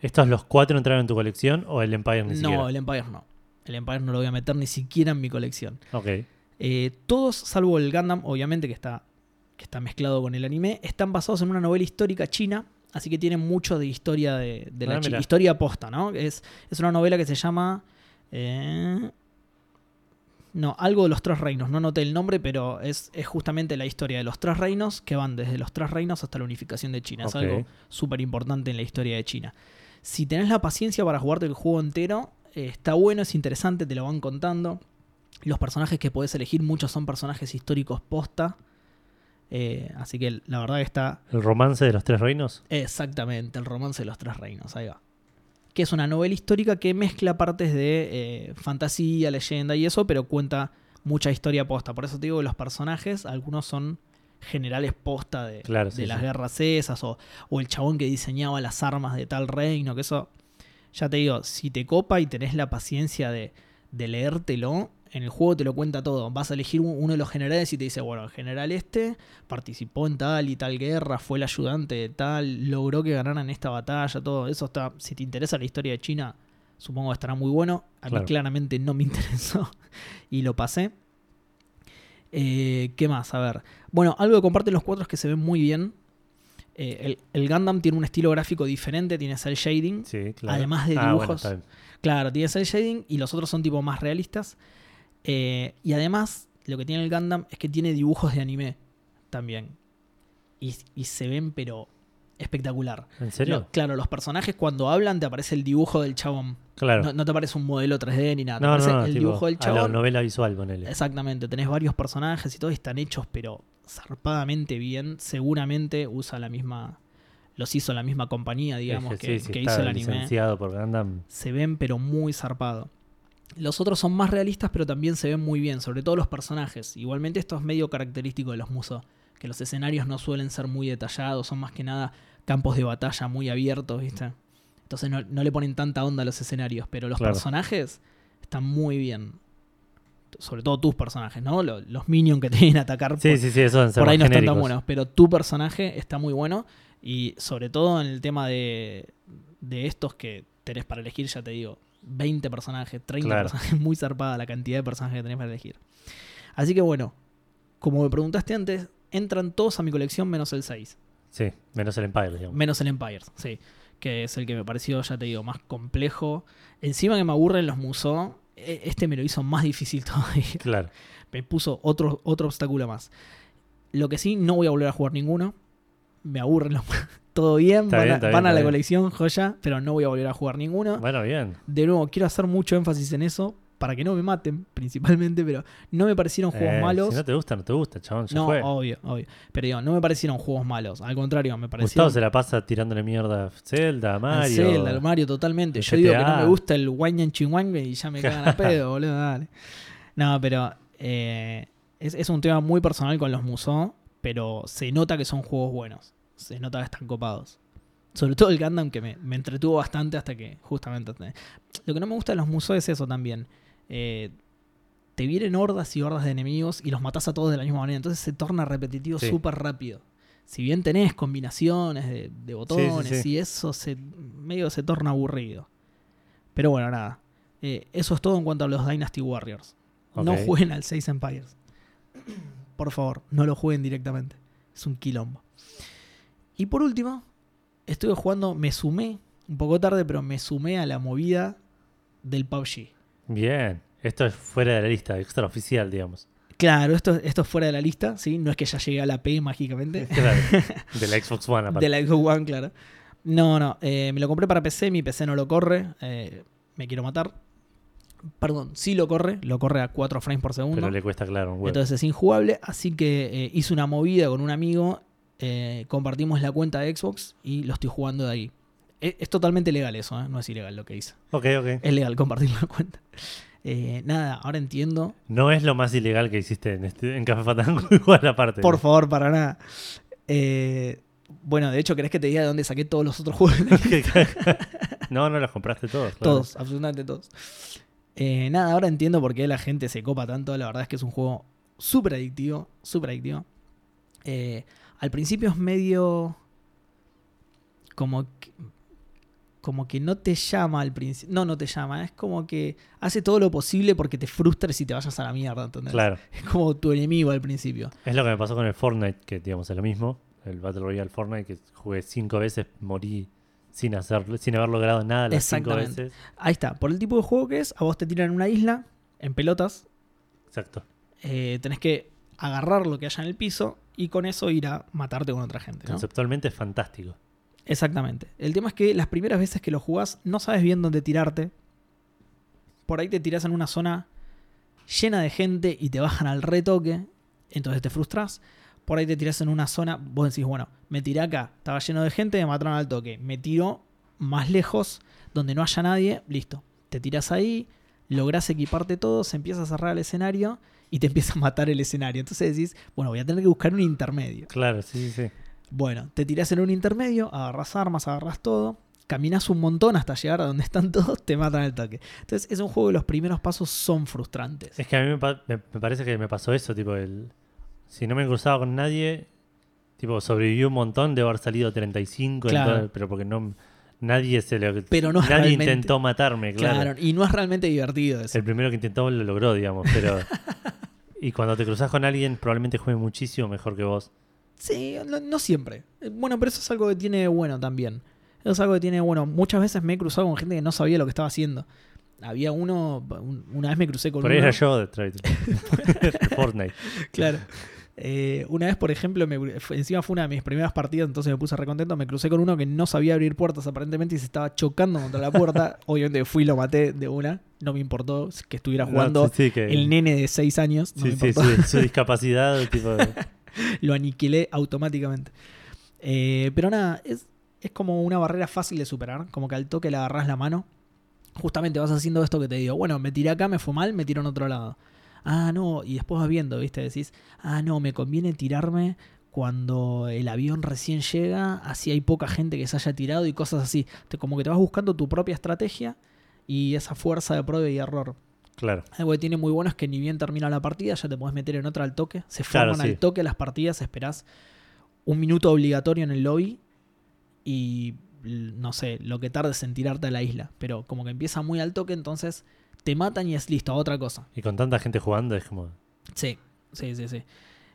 ¿Estos los cuatro entraron en tu colección o el Empire ni no, siquiera? el Empire no. El Empire no lo voy a meter ni siquiera en mi colección. Ok. Eh, todos, salvo el Gundam, obviamente que está, que está mezclado con el anime, están basados en una novela histórica china, así que tienen mucho de historia de, de la Ah, mira. historia posta, ¿no? Es, es una novela que se llama... eh, no, algo de los tres reinos, no noté el nombre, pero es, es justamente la historia de los tres reinos que van desde los tres reinos hasta la unificación de China. Es algo súper importante en la historia de China. Si tenés la paciencia para jugarte el juego entero, está bueno, es interesante, te lo van contando. Los personajes que podés elegir, muchos son personajes históricos posta. Eh, así que la verdad que está ¿El romance de los tres reinos? exactamente el romance de los tres reinos. Ahí va. Que es una novela histórica que mezcla partes de eh, fantasía, leyenda y eso, pero cuenta mucha historia posta. Por eso te digo que los personajes, algunos son generales posta de, Claro, de sí, las sí. guerras esas, o, o el chabón que diseñaba las armas de tal reino, que eso, ya te digo, si te copa y tenés la paciencia de, de leértelo, en el juego te lo cuenta todo. Vas a elegir un- uno de los generales y te dice, bueno, el general este participó en tal y tal guerra, fue el ayudante de tal, logró que ganaran esta batalla, todo eso está, si te interesa la historia de China, supongo que estará muy bueno. A mí claramente no me interesó y lo pasé. Eh, ¿Qué más? A ver. Bueno, algo que comparten los cuatro es que se ven muy bien. Eh, el, el Gundam tiene un estilo gráfico diferente, tiene cel shading. Sí, claro. Además de Ah, bueno, dibujos. Claro, tiene cel shading y los otros son tipo más realistas. Eh, y además, lo que tiene el Gundam es que tiene dibujos de anime también. Y, y se ven, pero espectacular. ¿En serio? Lo- claro, los personajes cuando hablan te aparece el dibujo del chabón. claro. No, no te aparece un modelo 3D ni nada. Te No, aparece no, no, el tipo, dibujo del a la chabón. novela visual, ponele. Exactamente, tenés varios personajes y todos están hechos, pero zarpadamente bien. Seguramente usa la misma. Los hizo la misma compañía, digamos, Es que, sí, hizo el anime. por. Se ven, pero muy zarpado. Los otros son más realistas, pero también se ven muy bien, sobre todo los personajes. Igualmente, esto es medio característico de los musos, que los escenarios no suelen ser muy detallados, son más que nada campos de batalla muy abiertos, ¿viste? Entonces no, no le ponen tanta onda a los escenarios, pero los Claro. personajes están muy bien. Sobre todo tus personajes, ¿no? Los, los minions que te vienen a atacar Sí, por, sí, sí, eso por ahí no están tan buenos, pero tu personaje está muy bueno y sobre todo en el tema de, de estos que tenés para elegir, ya te digo, 20 personajes, 30 Claro. personajes, muy zarpada la cantidad de personajes que tenés para elegir. Así que bueno, como me preguntaste antes, entran todos a mi colección menos el 6, Sí, menos el Empire, digamos. menos el Empire, sí, que es el que me pareció, ya te digo, más complejo. Encima que me aburren los Musou, este me lo hizo más difícil todavía Claro. me puso otro, otro obstáculo más. Lo que sí, no voy a volver a jugar ninguno. Me aburren los- todo bien, Está van, bien, a, bien, van a la bien. colección, joya, pero no voy a volver a jugar ninguno. Bueno, bien. De nuevo, quiero hacer mucho énfasis en eso, para que no me maten, principalmente, pero no me parecieron juegos Eh, malos. Si no te gusta, no te gusta, chabón. Ya No, fue. obvio, obvio. Pero digo, no me parecieron juegos malos. Al contrario, me Gustavo parecieron. se la pasa tirándole mierda a Zelda, a Mario. Zelda, al Mario, totalmente. Yo digo que no me gusta el Wanyan Chingwangue y ya me cagan a pedo, boludo, dale. No, pero eh, es, es un tema muy personal con los Musou, pero se nota que son juegos buenos. Se nota que están copados. Sobre todo el Gundam que me, me entretuvo bastante hasta que justamente... Lo que no me gusta de los Musou es eso también. Eh, te vienen hordas y hordas de enemigos y los matas a todos de la misma manera. Entonces se torna repetitivo Sí. súper rápido. Si bien tenés combinaciones de, de botones sí. y eso se, medio se torna aburrido. Pero bueno, nada. Eh, eso es todo en cuanto a los Dynasty Warriors. No jueguen al 6 Empires. Por favor, no lo jueguen directamente. Es un quilombo. Y por último, estuve jugando, me sumé, un poco tarde, pero me sumé a la movida del PUBG. Bien. Esto es fuera de la lista, extraoficial, digamos. Claro, esto, esto es fuera de la lista, ¿sí? No es que ya llegué a la P mágicamente. Claro. de la Xbox One, aparte. de la Xbox One, claro. No, no, eh, me lo compré para PC, mi PC no lo corre, eh, me quiero matar. Perdón, sí lo corre, lo corre a 4 frames por segundo. Pero le cuesta, claro, un huevo. Entonces es injugable, así que eh, hice una movida con un amigo, eh, compartimos la cuenta de Xbox y lo estoy jugando de ahí. Es, es totalmente legal eso, ¿eh? no es ilegal lo que hice. ok, ok. Es legal compartir la cuenta. Eh, nada, ahora entiendo. No es lo más ilegal que hiciste en, este, en Café Fatango, igual aparte. Por favor, para nada. Eh, bueno, de hecho, ¿querés que te diga de dónde saqué todos los otros juegos? no, no los compraste todos. claro. todos, absolutamente todos. Eh, nada, ahora entiendo por qué la gente se copa tanto. La verdad es que es un juego súper adictivo, súper adictivo. Al principio es medio como que, como que no te llama al principio. No, no te llama. Es como que hace todo lo posible porque te frustres y te vayas a la mierda. ¿entendés? Claro. Es como tu enemigo al principio. Es lo que me pasó con el Fortnite, que digamos es lo mismo. El Battle Royale Fortnite, que jugué cinco veces, morí sin hacer, sin haber logrado nada las cinco veces. Ahí está. Por el tipo de juego que es, a vos te tiran en una isla, en pelotas. Exacto. eh, tenés que agarrar lo que haya en el piso y con eso ir a matarte con otra gente. ¿no? Conceptualmente es fantástico. Exactamente. El tema es que las primeras veces que lo jugás no sabes bien dónde tirarte. Por ahí te tirás en una zona llena de gente y te bajan al retoque. Entonces te frustras. Por ahí te tirás en una zona. Vos decís, bueno, me tiré acá. Estaba lleno de gente, me mataron al toque. Me tiro más lejos, donde no haya nadie. Listo. Te tiras ahí, lográs equiparte todo, se empieza a cerrar el escenario y te empieza a matar el escenario. Entonces decís, bueno, voy a tener que buscar un intermedio. Claro, sí, sí, sí. Bueno, te tirás en un intermedio, agarras armas, agarras todo, caminas un montón hasta llegar a donde están todos, te matan al toque. Entonces es un juego que los primeros pasos son frustrantes. Es que a mí me, pa- me- me parece que me pasó eso, tipo, el si no me cruzaba con nadie, tipo, sobreviví un montón de haber salido 35, en Claro. todo- pero porque no nadie se lo Pero no nadie intentó matarme, claro. Claro, y no es realmente divertido eso. El primero que intentó lo logró, digamos, pero y cuando te cruzas con alguien probablemente juegue muchísimo mejor que vos. Sí, no, no siempre. Bueno, pero eso es algo que tiene de bueno también. Eso es algo que tiene de bueno. Muchas veces me he cruzado con gente que no sabía lo que estaba haciendo. Había uno, un- una vez me crucé con Por uno. era yo de. Fortnite. Claro. Eh, una vez, por ejemplo, me encima fue una de mis primeras partidas, entonces me puse recontento. Me crucé con uno que no sabía abrir puertas aparentemente y se estaba chocando contra la puerta. Obviamente fui y lo maté de una. No me importó que estuviera jugando No, sí, sí, que- el nene de 6 años. No sí, me sí, su, su discapacidad, tipo, lo aniquilé automáticamente. Eh, pero nada, es, es como una barrera fácil de superar. Como que al toque le agarras la mano. Justamente vas haciendo esto que te digo. Bueno, me tiré acá, me fue mal, me tiro en otro lado. Ah, no, y después vas viendo, ¿viste? Decís, ah, no, me conviene tirarme cuando el avión recién llega, así hay poca gente que se haya tirado y cosas así. Te, como que te vas buscando tu propia estrategia y esa fuerza de prueba y error. Claro. Algo que tiene muy bueno es que ni bien termina la partida, ya te puedes meter en otra al toque. Se Claro, forman sí. al toque las partidas, esperás un minuto obligatorio en el lobby y no sé, lo que tardes en tirarte a la isla. Pero como que empieza muy al toque, entonces te matan y es listo, a otra cosa. Y con tanta gente jugando es como. Sí, sí, sí, sí.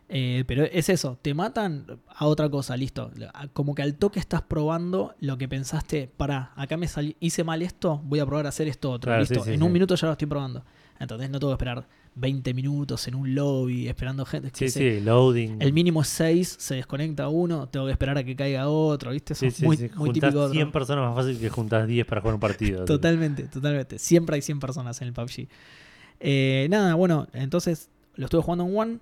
Eh, pero es eso, te matan a otra cosa, listo. Como que al toque estás probando lo que pensaste, para, acá me hice mal esto, voy a probar a hacer esto otro. Claro, listo, sí, sí, en sí. un minuto ya lo estoy probando. Entonces no tengo que esperar 20 minutos en un lobby esperando gente. Sí, sí, loading. El mínimo es 6, se desconecta uno, tengo que esperar a que caiga otro, ¿viste? Eso Sí, es sí, muy, sí. muy Juntás típico. de otro. 100 personas más fácil que juntas 10 para jugar un partido. así. Totalmente, totalmente. Siempre hay 100 personas en el PUBG. Eh, nada, bueno, entonces lo estuve jugando en One.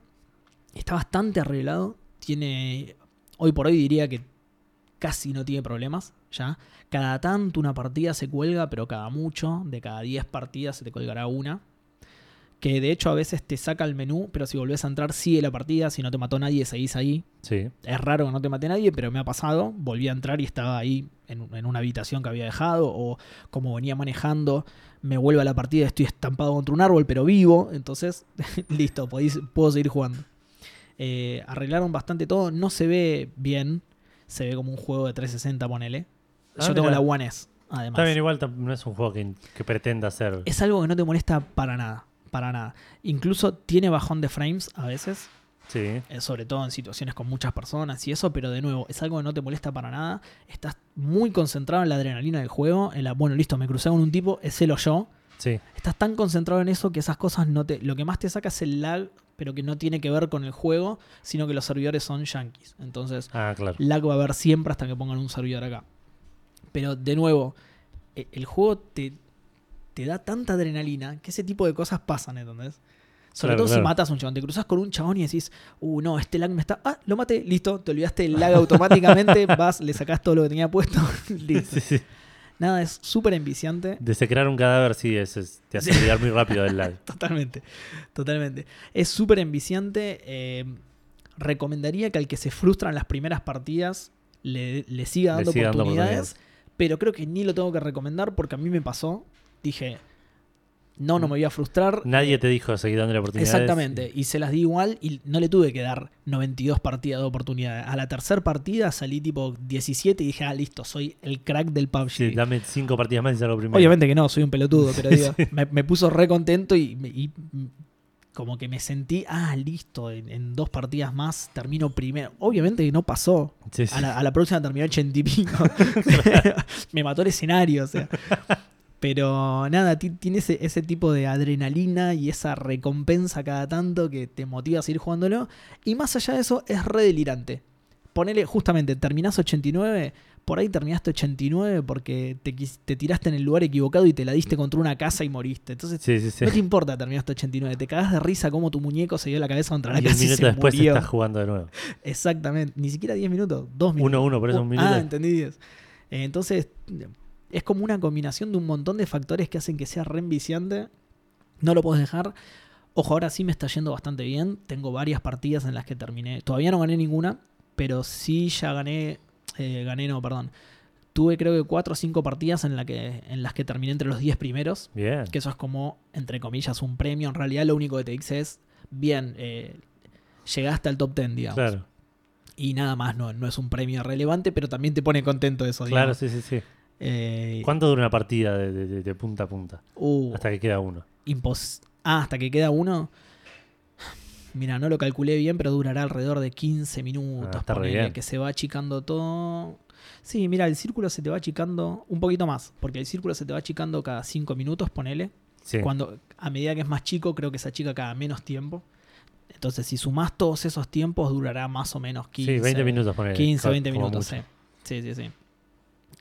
Está bastante arreglado. Tiene. Hoy por hoy diría que casi no tiene problemas. Ya. Cada tanto una partida se cuelga, pero cada mucho. De cada 10 partidas se te colgará una. Que de hecho a veces te saca el menú, pero si volvés a entrar, sigue la partida. Si no te mató nadie, seguís ahí. Sí. Es raro que no te mate nadie, pero me ha pasado. Volví a entrar y estaba ahí en, en una habitación que había dejado. O como venía manejando, me vuelve a la partida, estoy estampado contra un árbol, pero vivo. Entonces, listo, podéis- puedo seguir jugando. Eh, arreglaron bastante todo. No se ve bien. Se ve como un juego de 360, ponele. Ah, Yo tengo la One S, además. Está bien, igual no es un juego que, que pretenda ser. Es algo que no te molesta para nada. Para nada. Incluso tiene bajón de frames a veces. Sí. eh, sobre todo en situaciones con muchas personas y eso, pero de nuevo, es algo que no te molesta para nada. Estás muy concentrado en la adrenalina del juego, en la, bueno, listo, me crucé con un tipo, es él o yo. Sí. Estás tan concentrado en eso que esas cosas no te... Lo que más te saca es el lag, pero que no tiene que ver con el juego, sino que los servidores son yankees. Entonces, Ah, claro. lag va a haber siempre hasta que pongan un servidor acá. Pero de nuevo, e- el juego te, te da tanta adrenalina que ese tipo de cosas pasan, ¿entendés? Sobre Claro, todo si matas a un chabón, te cruzas con un chabón y decís, uh, no, este lag me está. Ah, lo maté, listo, te olvidaste el lag automáticamente, vas, le sacás todo lo que tenía puesto, listo. Sí, sí. Nada, es súper enviciante. Desecrar un cadáver, sí, es, es- te hace olvidar muy rápido del lag. Totalmente, totalmente. Es súper enviciante. eh, recomendaría que al que se frustra en las primeras partidas le, le siga Le dando siga dando oportunidades. Pero creo que ni lo tengo que recomendar porque a mí me pasó. Dije, no, no me voy a frustrar. Nadie te dijo seguir dándole oportunidades. Exactamente, y se las di igual y no le tuve que dar 92 partidas de oportunidad. A la tercera partida salí tipo 17 y dije, ah, listo, soy el crack del PUBG. Sí, dame cinco partidas más y salgo primero. Obviamente que no, soy un pelotudo, pero Sí, me, me puso re contento y, como que me sentí, ah, listo, en, en dos partidas más termino primero. Obviamente que no pasó. Sí, sí. A la, a la próxima terminó 80 y pico. me mató el escenario, o sea. Pero nada, ti- tiene ese, ese tipo de adrenalina y esa recompensa cada tanto que te motiva a seguir jugándolo. Y más allá de eso, es re delirante. Ponele, justamente, terminás 89, por ahí terminaste 89 porque te, tiraste en el lugar equivocado y te la diste contra una casa y moriste. Entonces, Sí, sí, sí. no te importa terminaste 89, te cagás de risa como tu muñeco se dio la cabeza contra la Y un casa y se después murió. estás jugando de nuevo. Exactamente, ni siquiera 10 minutos, 2 minutos. 1-1, por eso un minuto. Ah, entendí 10. Eh, entonces, es como una combinación de un montón de factores que hacen que sea re enviciante. No lo puedes dejar. Ojo, ahora sí me está yendo bastante bien. Tengo varias partidas en las que terminé. Todavía no gané ninguna, pero sí ya gané. eh, gané, no, perdón. Tuve creo que 4 o 5 partidas en, la que, en las que terminé entre los 10 primeros. Bien. Que eso es como, entre comillas, un premio. En realidad, lo único que te dice es: bien, eh, llegaste al top 10, digamos. Claro, Y nada más, no, no es un premio relevante, pero también te pone contento eso. claro, digamos. sí, sí, sí. Eh, ¿Cuánto dura una partida de, de- de- de punta a punta? uh, Hasta que queda uno. impos- ah, hasta que queda uno. Mira, no lo calculé bien, pero durará alrededor de 15 minutos. Ah, está ponele, bien. que se va achicando todo. Sí, mira, el círculo se te va achicando un poquito más, porque el círculo se te va achicando cada 5 minutos, ponele. Sí. Cuando a medida que es más chico, creo que se achica cada menos tiempo. Entonces, si sumás todos esos tiempos, durará más o menos 15, sí, 20 minutos poner. 15, 20 minutos, sí. Sí, sí, sí.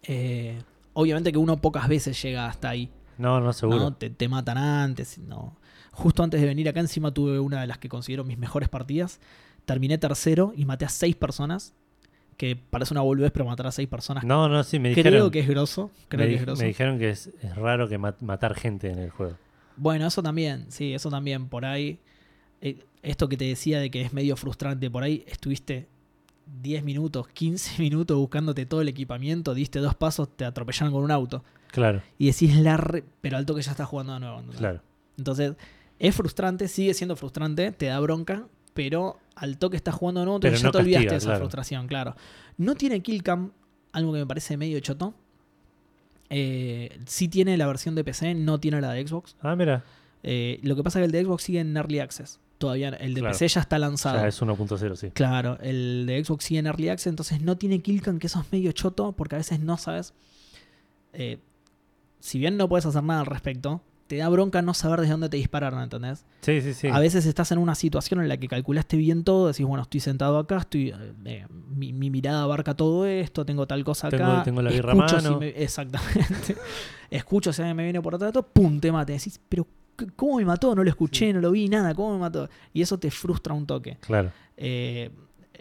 Eh, obviamente que uno pocas veces llega hasta ahí. No, no, seguro. ¿no? Te, te matan antes. No. Justo antes de venir acá, encima tuve una de las que considero mis mejores partidas. Terminé tercero y maté a seis personas. Que parece una boludez, pero matar a seis personas. No, no, sí, me dijeron. creo que es grosso. Creo me, que es grosso. me dijeron que es, es raro que mat- matar gente en el juego. Bueno, eso también, sí, eso también. Por ahí, eh, esto que te decía de que es medio frustrante, por ahí estuviste 10 minutos, 15 minutos buscándote todo el equipamiento, diste dos pasos, te atropellaron con un auto. Claro, Y decís la re- pero alto que ya estás jugando de nuevo. ¿entendés? claro. Entonces, es frustrante, sigue siendo frustrante, te da bronca, pero al toque estás jugando de nuevo, Pero ya no te olvidaste de esa claro. frustración, claro. No tiene kill cam, algo que me parece medio choto. Eh, sí tiene la versión de PC, no tiene la de Xbox. Ah, mira. Eh, lo que pasa es que el de Xbox sigue en Early Access. Todavía el de Claro. PC ya está lanzado. Ya es 1.0, sí. Claro, el de Xbox sí en Early Access, entonces no tiene killcam, que eso es medio choto, porque a veces no sabes. eh, si bien no puedes hacer nada al respecto, te da bronca no saber desde dónde te dispararon, ¿entendés? Sí, sí, sí. A veces estás en una situación en la que calculaste bien todo, decís, bueno, estoy sentado acá, estoy eh, mi, mi mirada abarca todo esto, tengo tal cosa acá. Tengo- tengo la birra si mano. me- exactamente. escucho si alguien me viene por atrás, todo, pum, te mate. Decís, pero ¿cómo me mató? No lo escuché, no lo vi, nada, ¿cómo me mató? Y eso te frustra un toque. Claro. Eh,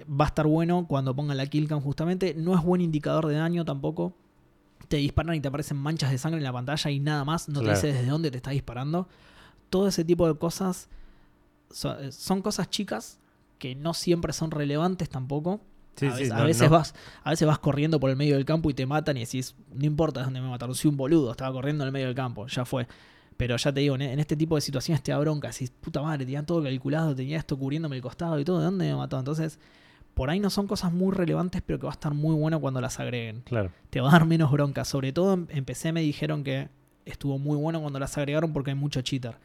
va a estar bueno cuando pongan la killcam justamente. No es buen indicador de daño tampoco. Te disparan y te aparecen manchas de sangre en la pantalla y nada más. No Claro. te dice desde dónde te está disparando. Todo ese tipo de cosas eh, son, cosas chicas que no siempre son relevantes tampoco. Sí, a sí, veces, a veces no- vas a veces vas corriendo por el medio del campo y te matan y decís, no importa de dónde me mataron, soy un boludo, estaba corriendo en el medio del campo, ya fue. Pero ya te digo, en, en este tipo de situaciones te da bronca, decís, puta madre, tenía todo calculado, tenía esto cubriéndome el costado y todo, ¿de dónde me mató? Entonces, por ahí no son cosas muy relevantes, pero que va a estar muy bueno cuando las agreguen. Claro. Te va a dar menos bronca. Sobre todo PC me dijeron que estuvo muy bueno cuando las agregaron porque hay mucho cheater.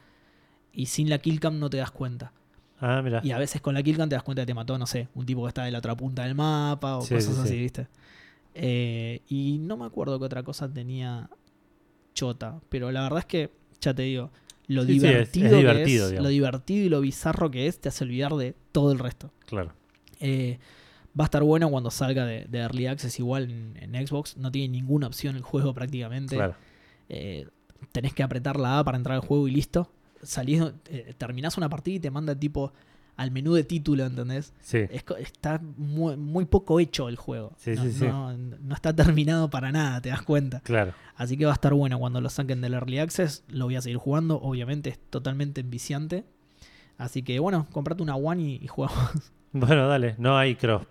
Y sin la killcam no te das cuenta. Ah, mira. Y a veces con la killcam te das cuenta que te mató, no sé, un tipo que está de la otra punta del mapa o Sí, cosas sí, así, sí. ¿viste? Eh, y no me acuerdo qué otra cosa tenía chota, pero la verdad es que, ya te digo, lo Sí, sí, es- es divertido, que es, lo divertido y lo bizarro que es, te hace olvidar de todo el resto. Claro. Eh, va a estar bueno cuando salga de, de Early Access igual en, en Xbox. No tiene ninguna opción el juego prácticamente. Claro. Eh, tenés que apretar la A para entrar al juego y listo. Salís, eh, terminás una partida y te manda tipo al menú de título, ¿entendés? Sí. Es está muy, muy poco hecho el juego. Sí, no, sí, sí. no- no está terminado para nada, te das cuenta. Claro. Así que va a estar bueno cuando lo saquen del Early Access. Lo voy a seguir jugando. Obviamente es totalmente enviciante. Así que bueno, comprate una One y, y jugamos. Bueno, dale. No hay cross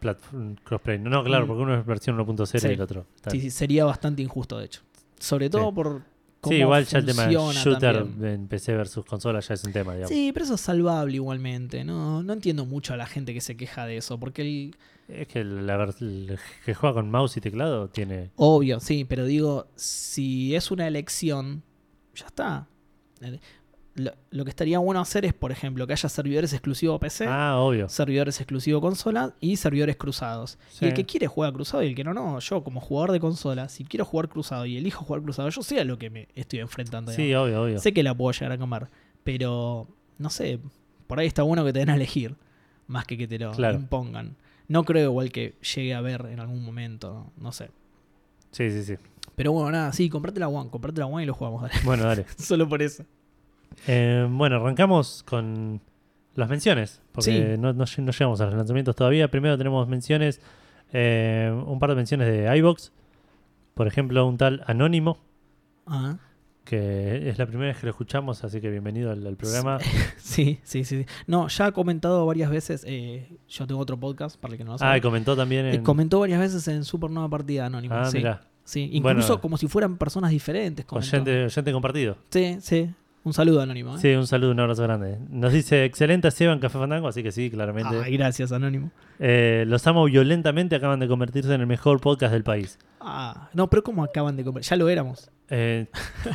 crossplay. No, no, claro, Mm. porque uno es versión 1.0 Sí. y el otro. Está Sí, sería bastante injusto, de hecho. Sobre todo por cómo Sí, igual ya el tema shooter también. en PC versus consola ya es un tema, digamos. Sí, pero eso es salvable igualmente. No, no entiendo mucho a la gente que se queja de eso, porque el... Es que la el que juega con mouse y teclado tiene. Obvio, sí, pero digo, si es una elección, ya está. Lo, lo que estaría bueno hacer es, por ejemplo, que haya servidores exclusivos PC, Ah, obvio. servidores exclusivos consola y servidores cruzados. Sí. Y el que quiere juega cruzado y el que no, no. Yo, como jugador de consola, si quiero jugar cruzado y elijo jugar cruzado, yo sé a lo que me estoy enfrentando. Sí, digamos. obvio, obvio. Sé que la puedo llegar a comer, pero no sé, por ahí está bueno que te den a elegir, más que que te lo Claro. impongan. No creo igual que llegue a ver en algún momento, no sé. Sí, sí, sí. Pero bueno, nada, sí, comprate la One, comprate la One y lo jugamos, dale. Bueno, dale. Solo por eso. Eh, bueno, arrancamos con las menciones, porque Sí. no, no lle- no llegamos a los lanzamientos todavía. Primero tenemos menciones, eh, un par de menciones de iBox. Por ejemplo, un tal Anónimo, Ah, que es la primera vez que lo escuchamos, así que bienvenido al, al programa. sí, sí, sí. No, ya ha comentado varias veces, eh, yo tengo otro podcast, para el que no lo Ah, sabe. y comentó también en... comentó varias veces en Supernova Partida Anónima. Ah, sí, mira, sí. Incluso Bueno. como si fueran personas diferentes. oyente, oyente compartido. Sí, sí. Un saludo Anónimo. ¿eh? Sí, un saludo, un abrazo grande. Nos dice, excelente Seba en Café Fandango, así que sí, claramente. Ay, gracias, Anónimo. Eh, los amo violentamente, acaban de convertirse en el mejor podcast del país. Ah, no, pero ¿cómo acaban de comer? Ya lo éramos. Eh,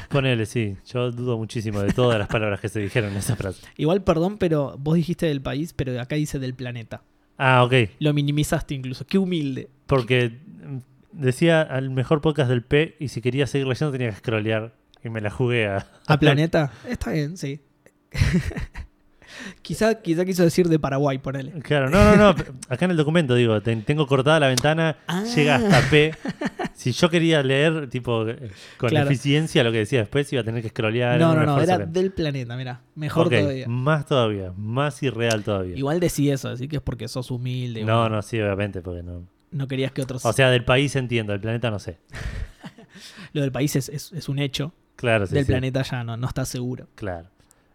ponele, sí. Yo dudo muchísimo de todas las palabras que se dijeron en esa frase. Igual, perdón, pero vos dijiste del país, pero acá dice del planeta. Ah, ok. Lo minimizaste incluso. Qué humilde. Porque mm, decía al mejor podcast del P y si quería seguir leyendo tenía que scrollear y me la jugué a... ¿A planeta? Está bien, sí. quizá, quizá quiso decir de Paraguay, ponele. Claro, no, no, no. Acá en el documento digo, ten- tengo cortada la ventana, Ah. llega hasta P. Si yo quería leer, tipo, eh, con Claro. eficiencia lo que decía después, iba a tener que scrollear. No, no, no, esfuerzo era del planeta, mira. Mejor Ok, todavía. Más todavía, más irreal todavía. Igual decí eso, así que es porque sos humilde. no, bueno, no, sí, obviamente, porque no. No querías que otros... O sea, del país entiendo, del planeta no sé. lo del país es, es- es un hecho. Claro, sí. del sí, planeta ya no, no está seguro. Claro.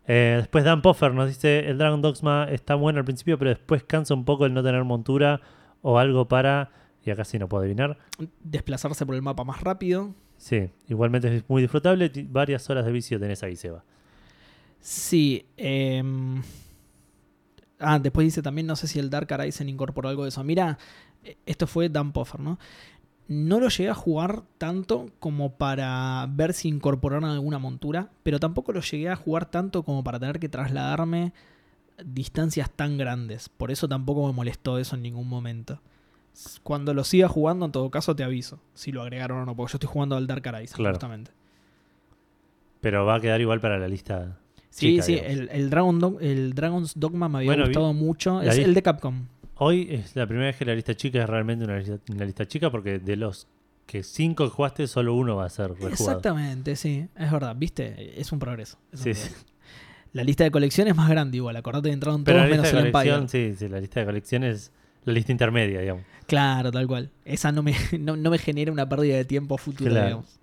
Eh, después Dan Poffer nos dice, el Dragon Dogma está bueno al principio, pero después cansa un poco el no tener montura o algo para... Y acá sí no puedo adivinar. Desplazarse por el mapa más rápido. Sí, igualmente es muy disfrutable. Varias horas de vicio tenés ahí, Seba. Sí. em, Ah, después dice también, no sé si el Dark Horizon incorporó algo de eso. Mira, eh, esto fue Dan Poffer, ¿no? No lo llegué a jugar tanto como para ver si incorporaron alguna montura, pero tampoco lo llegué a jugar tanto como para tener que trasladarme distancias tan grandes. Por eso tampoco me molestó eso en ningún momento. Cuando lo siga jugando, en todo caso, te aviso si lo agregaron o no, porque yo estoy jugando al Dark Horizon, Claro. justamente. Pero va a quedar igual para la lista. Sí, chica, sí, el, el, Dragon Dog- el Dragon's Dogma me había Bueno, vi- gustado mucho. Es el de Capcom. Hoy es la primera vez que la lista chica es realmente una lista, una lista chica porque de los que cinco que jugaste, solo uno va a ser rejugado. Exactamente, sí, es verdad, viste, es un progreso. es un Sí. La lista de colección es más grande igual, acordate que entraron Pero todos menos el Empire. colección, sí, sí, la lista de colección es la lista intermedia, digamos. Claro, tal cual. Esa no me, no, no me genera una pérdida de tiempo futura, Claro. digamos.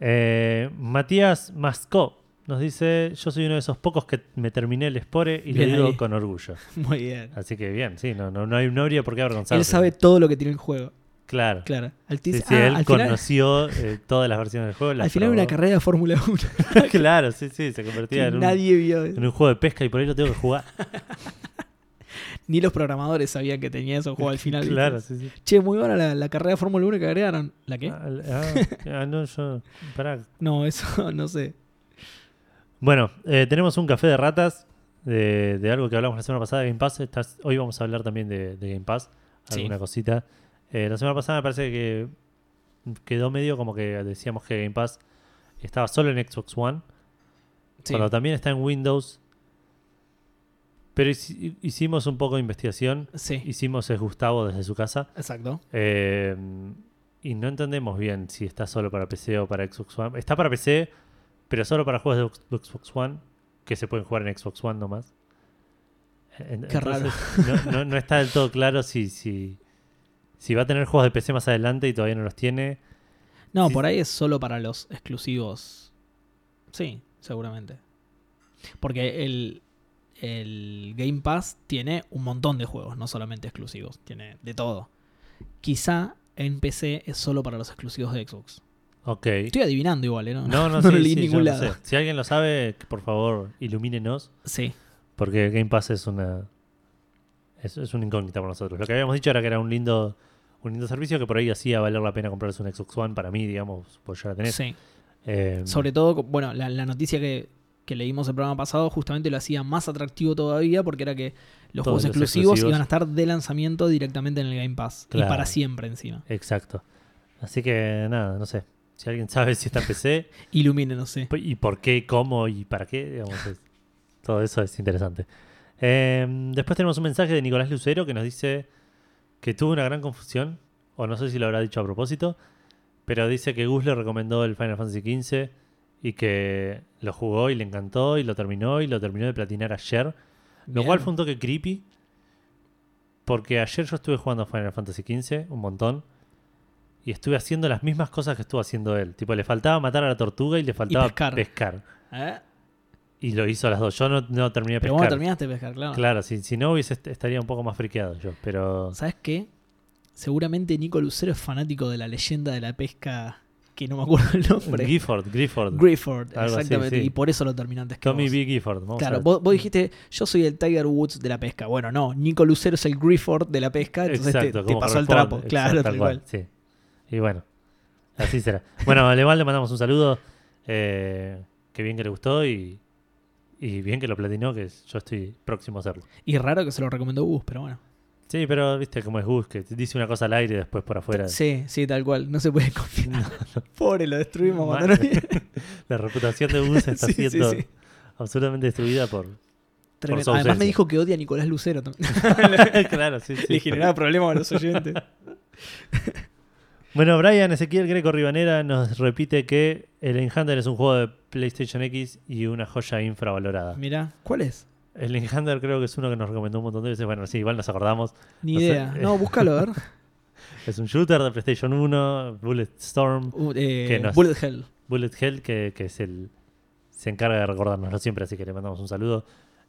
Eh, Matías Mascó nos dice: Yo soy uno de esos pocos que me terminé el Spore y Bien lo digo ahí. con orgullo. Muy bien. Así que bien, sí, no, no, no, hay, no habría por qué avergonzarse. Él sabe todo lo que tiene el juego. Claro. Claro. Al, Sí, ah, él al final, conoció eh, todas las versiones del juego. al final una probó. carrera de Fórmula 1 claro, sí, sí, se convertía en un, nadie vio. en un juego de pesca y por ahí lo tengo que jugar. Ni los programadores sabían que tenía ese juego al final. claro, sí, sí. Che, muy buena la, la carrera de Fórmula 1 que agregaron. ¿La qué? Ah, ah, ah, no, yo. Pará. No, eso no sé. Bueno, eh, tenemos un café de ratas de, de algo que hablamos la semana pasada de Game Pass. Estás- hoy vamos a hablar también de, de Game Pass, Sí. alguna cosita. Eh, la semana pasada me parece que quedó medio como que decíamos que Game Pass estaba solo en Xbox One, Sí. cuando también está en Windows. Pero hici- hicimos un poco de investigación. Sí, Hicimos es Gustavo desde su casa. exacto. Eh, y no entendemos bien si está solo para PC o para Xbox One. Está para PC, pero solo para juegos de Xbox- One, que se pueden jugar en Xbox One nomás. Qué raro. No, no- no está del todo claro si, si, si va a tener juegos de PC más adelante y todavía no los tiene. No, por ahí es solo para los exclusivos. Sí, seguramente. Porque el, el Game Pass tiene un montón de juegos, no solamente exclusivos. Tiene de todo. Quizá en PC es solo para los exclusivos de Xbox. Ok. Estoy adivinando igual, ¿eh? No, No, no, no sí, leí sí, ningún no sé. Si alguien lo sabe, por favor, ilumínenos. Sí, Porque Game Pass es una. Es, es una incógnita para nosotros. Lo que habíamos dicho era que era un lindo, un lindo servicio que por ahí hacía valer la pena comprarse un Xbox One para mí, digamos, pues ya la tenés. sí. Eh, Sobre todo, bueno, la, la noticia que, que leímos el programa pasado justamente lo hacía más atractivo todavía porque era que los Todos juegos los exclusivos, exclusivos. iban a estar de lanzamiento directamente en el Game Pass. Claro. Y para siempre encima. Exacto. Así que nada, no sé. Si alguien sabe si está en PC Ilumínenos, sí. y por qué, cómo y para qué, digamos, es- todo eso es interesante. Eh, después tenemos un mensaje de Nicolás Lucero que nos dice que tuvo una gran confusión, o no sé si lo habrá dicho a propósito, pero dice que Gus le recomendó el Final Fantasy XV y que lo jugó y le encantó y lo terminó y lo terminó de platinar ayer. Lo cual fue un toque creepy. Porque ayer yo estuve jugando Final Fantasy XV un montón. Y estuve haciendo las mismas cosas que estuvo haciendo él. Tipo, le faltaba matar a la tortuga y le faltaba pescar. pescar. ¿Eh? Y lo hizo a las dos. Yo no, no terminé de Pero pescar. terminaste de pescar, claro. Claro, si, si no hubiese est- estaría un poco más friqueado yo. Pero. ¿Sabes qué? Seguramente Nico Lucero es fanático de la leyenda de la pesca que no me acuerdo el nombre. Gifford, Gifford. Grifford, así, exactamente. sí. Y por eso lo que Tommy vos. B. Gifford. Vamos Claro, vos, vos dijiste, yo soy el Tiger Woods de la pesca. Bueno, no, Nico Lucero es el Grifford de la pesca, entonces te- Exacto, te, como pasó el trapo. Exacto, Claro, tal cual. Sí. Y bueno, así será. Bueno, a Leval le mandamos un saludo. Eh, qué bien que le gustó y, y bien que lo platinó, que yo estoy próximo a hacerlo. Y raro que se lo recomendó Gus, pero bueno. Sí, pero viste cómo es Gus, que dice una cosa al aire y después por afuera. Sí, sí, tal cual. No se puede confiar. Pobre, lo destruimos Mal. cuando no- La reputación de Gus está Sí, siendo sí. absolutamente destruida por. Su Además me dijo que odia a Nicolás Lucero. también. claro, sí, sí. Le generaba problemas a los oyentes. Bueno, Brian Ezequiel Greco Ribanera nos repite que el Enhander es un juego de PlayStation X y una joya infravalorada. Mira, ¿cuál es? El Enhander creo que es uno que nos recomendó un montón de veces. Bueno, sí, igual nos acordamos. Ni No idea. eh. No, búscalo, a ver. Es un shooter de PlayStation 1, Bullet Storm, Uh, eh, Que nos- Bullet Hell. Bullet Hell, que, que es el. Se encarga de recordárnoslo siempre, así que le mandamos un saludo.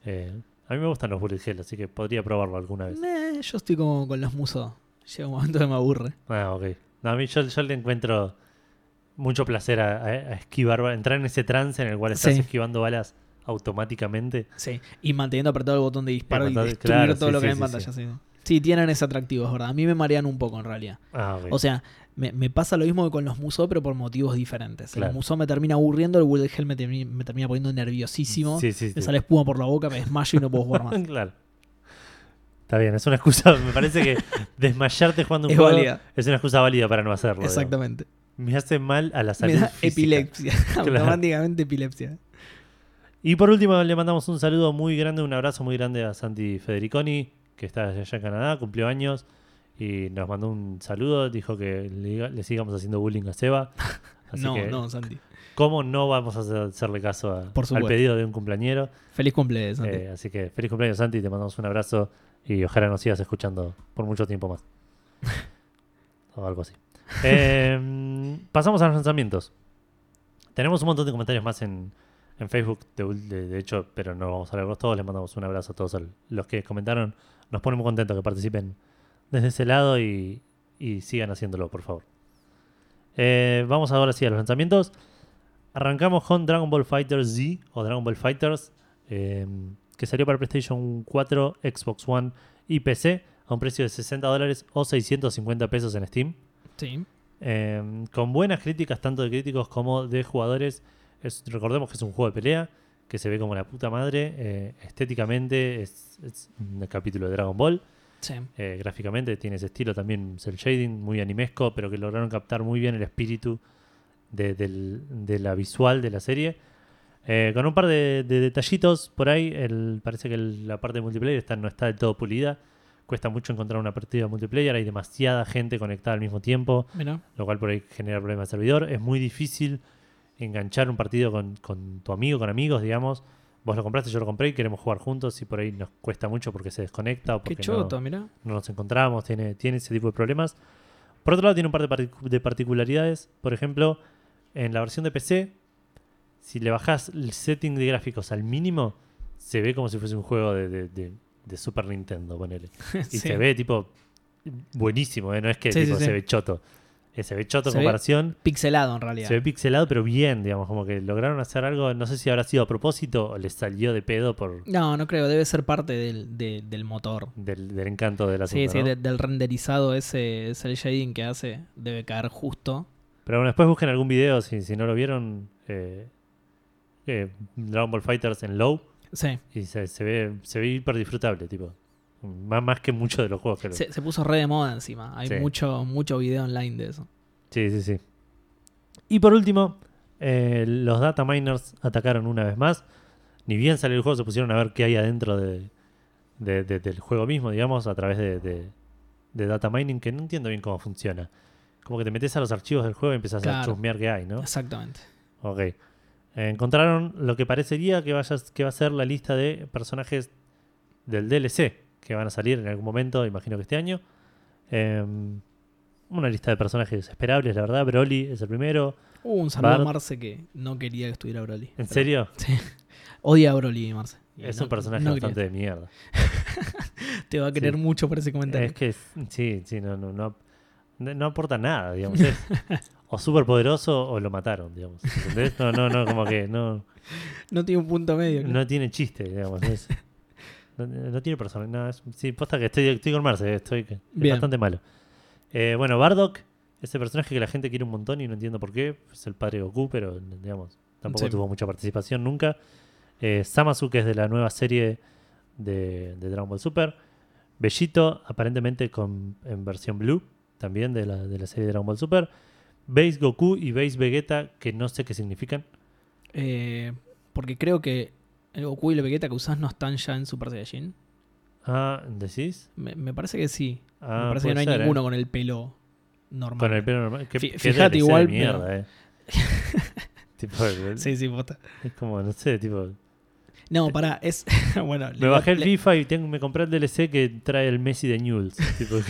Eh, a mí me gustan los Bullet Hell, así que podría probarlo alguna vez. Nah, yo estoy como con los musos. Llega un momento que me aburre. Ah, ok. No, a mí yo, yo le encuentro mucho placer a, a- a esquivar, ba- entrar en ese trance en el cual estás Sí. esquivando balas automáticamente. Sí. Y manteniendo apretado el botón de disparo y, destruir claro, todo sí, lo que sí, hay en pantalla. sí. Tienen ese atractivo, es verdad. A mí me marean un poco en realidad. Ah. O sea, Me, me pasa lo mismo que con los Musou, pero por motivos diferentes. Claro. El Musou me termina aburriendo, el Bullet Hell me, termi- me termina poniendo nerviosísimo. Sí, sí, sí. Me sale espuma por la boca, me desmayo y no puedo jugar más. claro. Está bien, es una excusa. Me parece que desmayarte jugando un Es juego válida. es una excusa válida para no hacerlo. digamos. Exactamente. Me hace mal a la salud. Me da física. epilepsia. Automáticamente epilepsia. Y por último, le mandamos un saludo muy grande, un abrazo muy grande a Santi Federiconi, que está allá en Canadá, cumplió años y nos mandó un saludo. Dijo que le, sigamos haciendo bullying a Seba. Así no, que, no, Santi. ¿cómo no vamos a hacer- hacerle caso a- Por al pedido de un cumpleañero? Feliz cumpleaños, Santi. Eh, así que feliz cumpleaños, Santi. Te mandamos un abrazo y ojalá nos sigas escuchando por mucho tiempo más. o algo así. Eh, pasamos a los lanzamientos. Tenemos un montón de comentarios más en, en Facebook, de, de- de hecho, pero no vamos a leerlos todos. Les mandamos un abrazo a todos los que comentaron. Nos pone muy contentos que participen desde ese lado y, y sigan haciéndolo, por favor. Eh, vamos ahora sí a los lanzamientos. Arrancamos con Dragon Ball Fighter Z o Dragon Ball Fighters, eh, que salió para PlayStation 4, Xbox One y PC a un precio de 60 dólares o 650 pesos en Steam. Sí. Eh, con buenas críticas, tanto de críticos como de jugadores. Es- recordemos que es un juego de pelea, que se ve como la puta madre. eh, estéticamente es, es un capítulo de Dragon Ball. Sí. Eh, gráficamente tiene ese estilo también cel shading, muy animesco, pero que lograron captar muy bien el espíritu de, del- de la visual de la serie. Eh, con un par de, de detallitos por ahí, el, parece que el- la parte de multiplayer está, no está del todo pulida. Cuesta mucho encontrar una partida multiplayer, hay demasiada gente conectada al mismo tiempo, Mira. lo cual por ahí genera problemas de servidor. Es muy difícil enganchar un partido con, con tu amigo, con amigos, digamos. Vos lo compraste, yo lo compré y queremos jugar juntos y por ahí nos cuesta mucho porque se desconecta o porque Qué no- choto, mira. no nos encontramos, tiene, tiene ese tipo de problemas. Por otro lado, tiene un par de, partic- de particularidades. Por ejemplo, en la versión de PC, si le bajás el setting de gráficos al mínimo, se ve como si fuese un juego de, de- de- de Super Nintendo, ponele. Y Sí. se ve tipo buenísimo, ¿eh? no es que Sí, tipo, sí, sí. se ve choto. Eh, se ve choto en comparación. Pixelado en realidad. Se ve pixelado, pero bien, digamos, como que lograron hacer algo, no sé si habrá sido a propósito o les salió de pedo por No, no creo. Debe ser parte del, de- del motor. del, del encanto de la Sí, sí, de- del renderizado ese, ese shading que hace debe caer justo. Pero bueno, después busquen algún video, si, si no lo vieron, eh, eh, Dragon Ball Fighters en low, Sí, y se, se ve se ve hiper disfrutable, tipo. Más, más que muchos de los juegos que se, se puso re de moda encima. Hay Sí. mucho, mucho video online de eso. Sí, sí, sí. Y por último, eh, los data miners atacaron una vez más. Ni bien salió el juego, se pusieron a ver qué hay adentro de, de- de- del juego mismo, digamos, a través de, data mining, que no entiendo bien cómo funciona. Como que te metes a los archivos del juego y empiezas a chusmear qué hay, ¿no? Exactamente. Ok. Eh, encontraron lo que parecería que, vaya, que va a ser la lista de personajes del DLC que van a salir en algún momento, imagino que este año. Em, una lista de personajes esperables, la verdad. Broly es el primero. Hubo un saludo Bart. a Marce que no quería que estuviera Broly. ¿En serio? Sí. Odia a Broly, Marce. Es no- un personaje no bastante quería. de mierda. Te va a querer Sí. mucho por ese comentario. Es que sí, sí, no, no, no, no aporta nada, digamos. Es o súper poderoso o lo mataron, digamos. ¿Entendés? No, no, no, como que no. No tiene un punto medio. No tiene chiste, digamos. es- no, no tiene persona. No, es- sí, posta que estoy, estoy con Marce, eh, estoy es bastante malo. Eh, bueno, Bardock, ese personaje que la gente quiere un montón y no entiendo por qué. Es el padre de Goku, pero digamos, tampoco Sí. tuvo mucha participación nunca. Eh, Samasu, que es de la nueva serie de, de Dragon Ball Super. Bellito, aparentemente con, en versión blue, también de la, de la serie de Dragon Ball Super. Base Goku y Base Vegeta, que no sé qué significan. Eh, porque creo que el Goku y la Vegeta que usás no están ya en Super Saiyajin. Ah, ¿decís? Me, me parece que sí. Ah, me parece que no hay ser, ¿eh? ninguno con el pelo normal. Con el pelo normal. Qué- Fí- qué fíjate igual, de mierda, pero- eh. tipo, el- Sí, sí, posta. es como, no sé, tipo. No, pará, es. bueno, Me bajé el FIFA y tengo, me compré el DLC que trae el Messi de Newell's. tipo.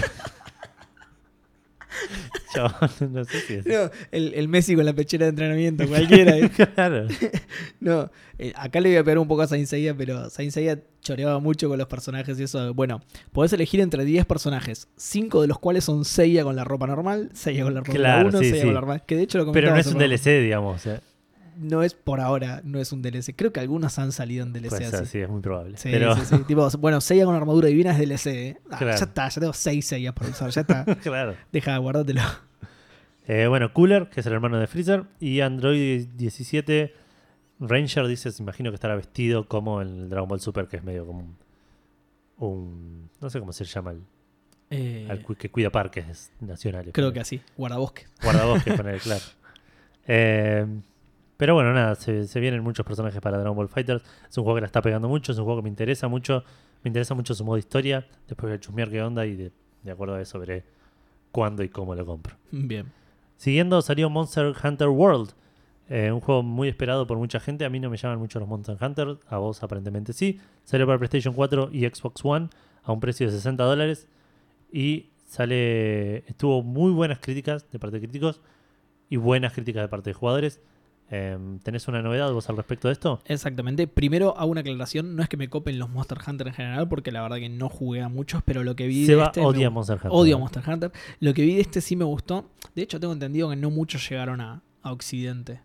Chabón, no sé si es. No, el, el Messi con la pechera de entrenamiento, cualquiera. ¿eh? claro. No, eh, acá le voy a pegar un poco a Saint Seiya, pero Saint Seiya choreaba mucho con los personajes y eso. Bueno, podés elegir entre 10 personajes, 5 de los cuales son Seiya con la ropa normal, Seiya con la ropa Claro, 1, sí, Seiya sí. con la ropa... Que de hecho lo Pero no es un DLC, digamos. o sea, programa. No es por ahora, no es un DLC. Creo que algunos han salido en DLC puede ser, así. sí, es muy probable. Sí, pero, sí, sí. Tipo, bueno, Seiya con armadura divina es DLC. ¿eh? Ah, Claro. Ya está, ya tengo 6 Seiyas por usar, ya está. claro. Deja, guárdatelo. Eh, bueno, Cooler, que es el hermano de Freezer, y Android 17 Ranger, dices, imagino que estará vestido como el Dragon Ball Super, que es medio como un... un- no sé cómo se llama, el, Eh, al que cuida parques nacionales. creo que así, guardabosques. Guardabosques, poner, claro. Eh, pero bueno, nada, se, se vienen muchos personajes para Dragon Ball Fighters. Es un juego que la está pegando mucho, es un juego que me interesa mucho. Me interesa mucho su modo historia. Después voy a chusmear qué onda y de, de acuerdo a eso veré cuándo y cómo lo compro. Bien. Siguiendo salió Monster Hunter World. eh, un juego muy esperado por mucha gente. A mí no me llaman mucho los Monster Hunter. A vos aparentemente sí. Salió para PlayStation 4 y Xbox One a un precio de 60 dólares. Y sale. Estuvo muy buenas críticas de parte de críticos y buenas críticas de parte de jugadores. Em, ¿Tenés una novedad vos al respecto de esto? Exactamente. Primero hago una aclaración. No es que me copen los Monster Hunter en general, porque la verdad que no jugué a muchos, pero lo que vi Seba de este. me odia gu- Monster Hunter. Odio Monster Hunter. Lo que vi de este sí me gustó. De hecho, tengo entendido que no muchos llegaron a, a Occidente.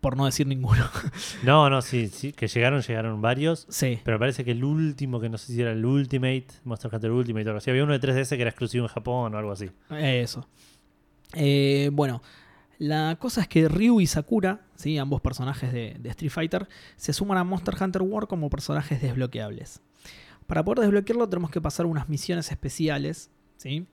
Por no decir ninguno. No, no, sí, sí, que llegaron, llegaron varios. sí. Pero me parece que el último, que no sé si era el Ultimate, Monster Hunter Ultimate o algo así. Había uno de 3DS que era exclusivo en Japón o algo así. Eso. Eh, bueno, la cosa es que Ryu y Sakura, ¿sí? ambos personajes de, de Street Fighter, se suman a Monster Hunter World como personajes desbloqueables. Para poder desbloquearlo tenemos que pasar unas misiones especiales, ¿sí?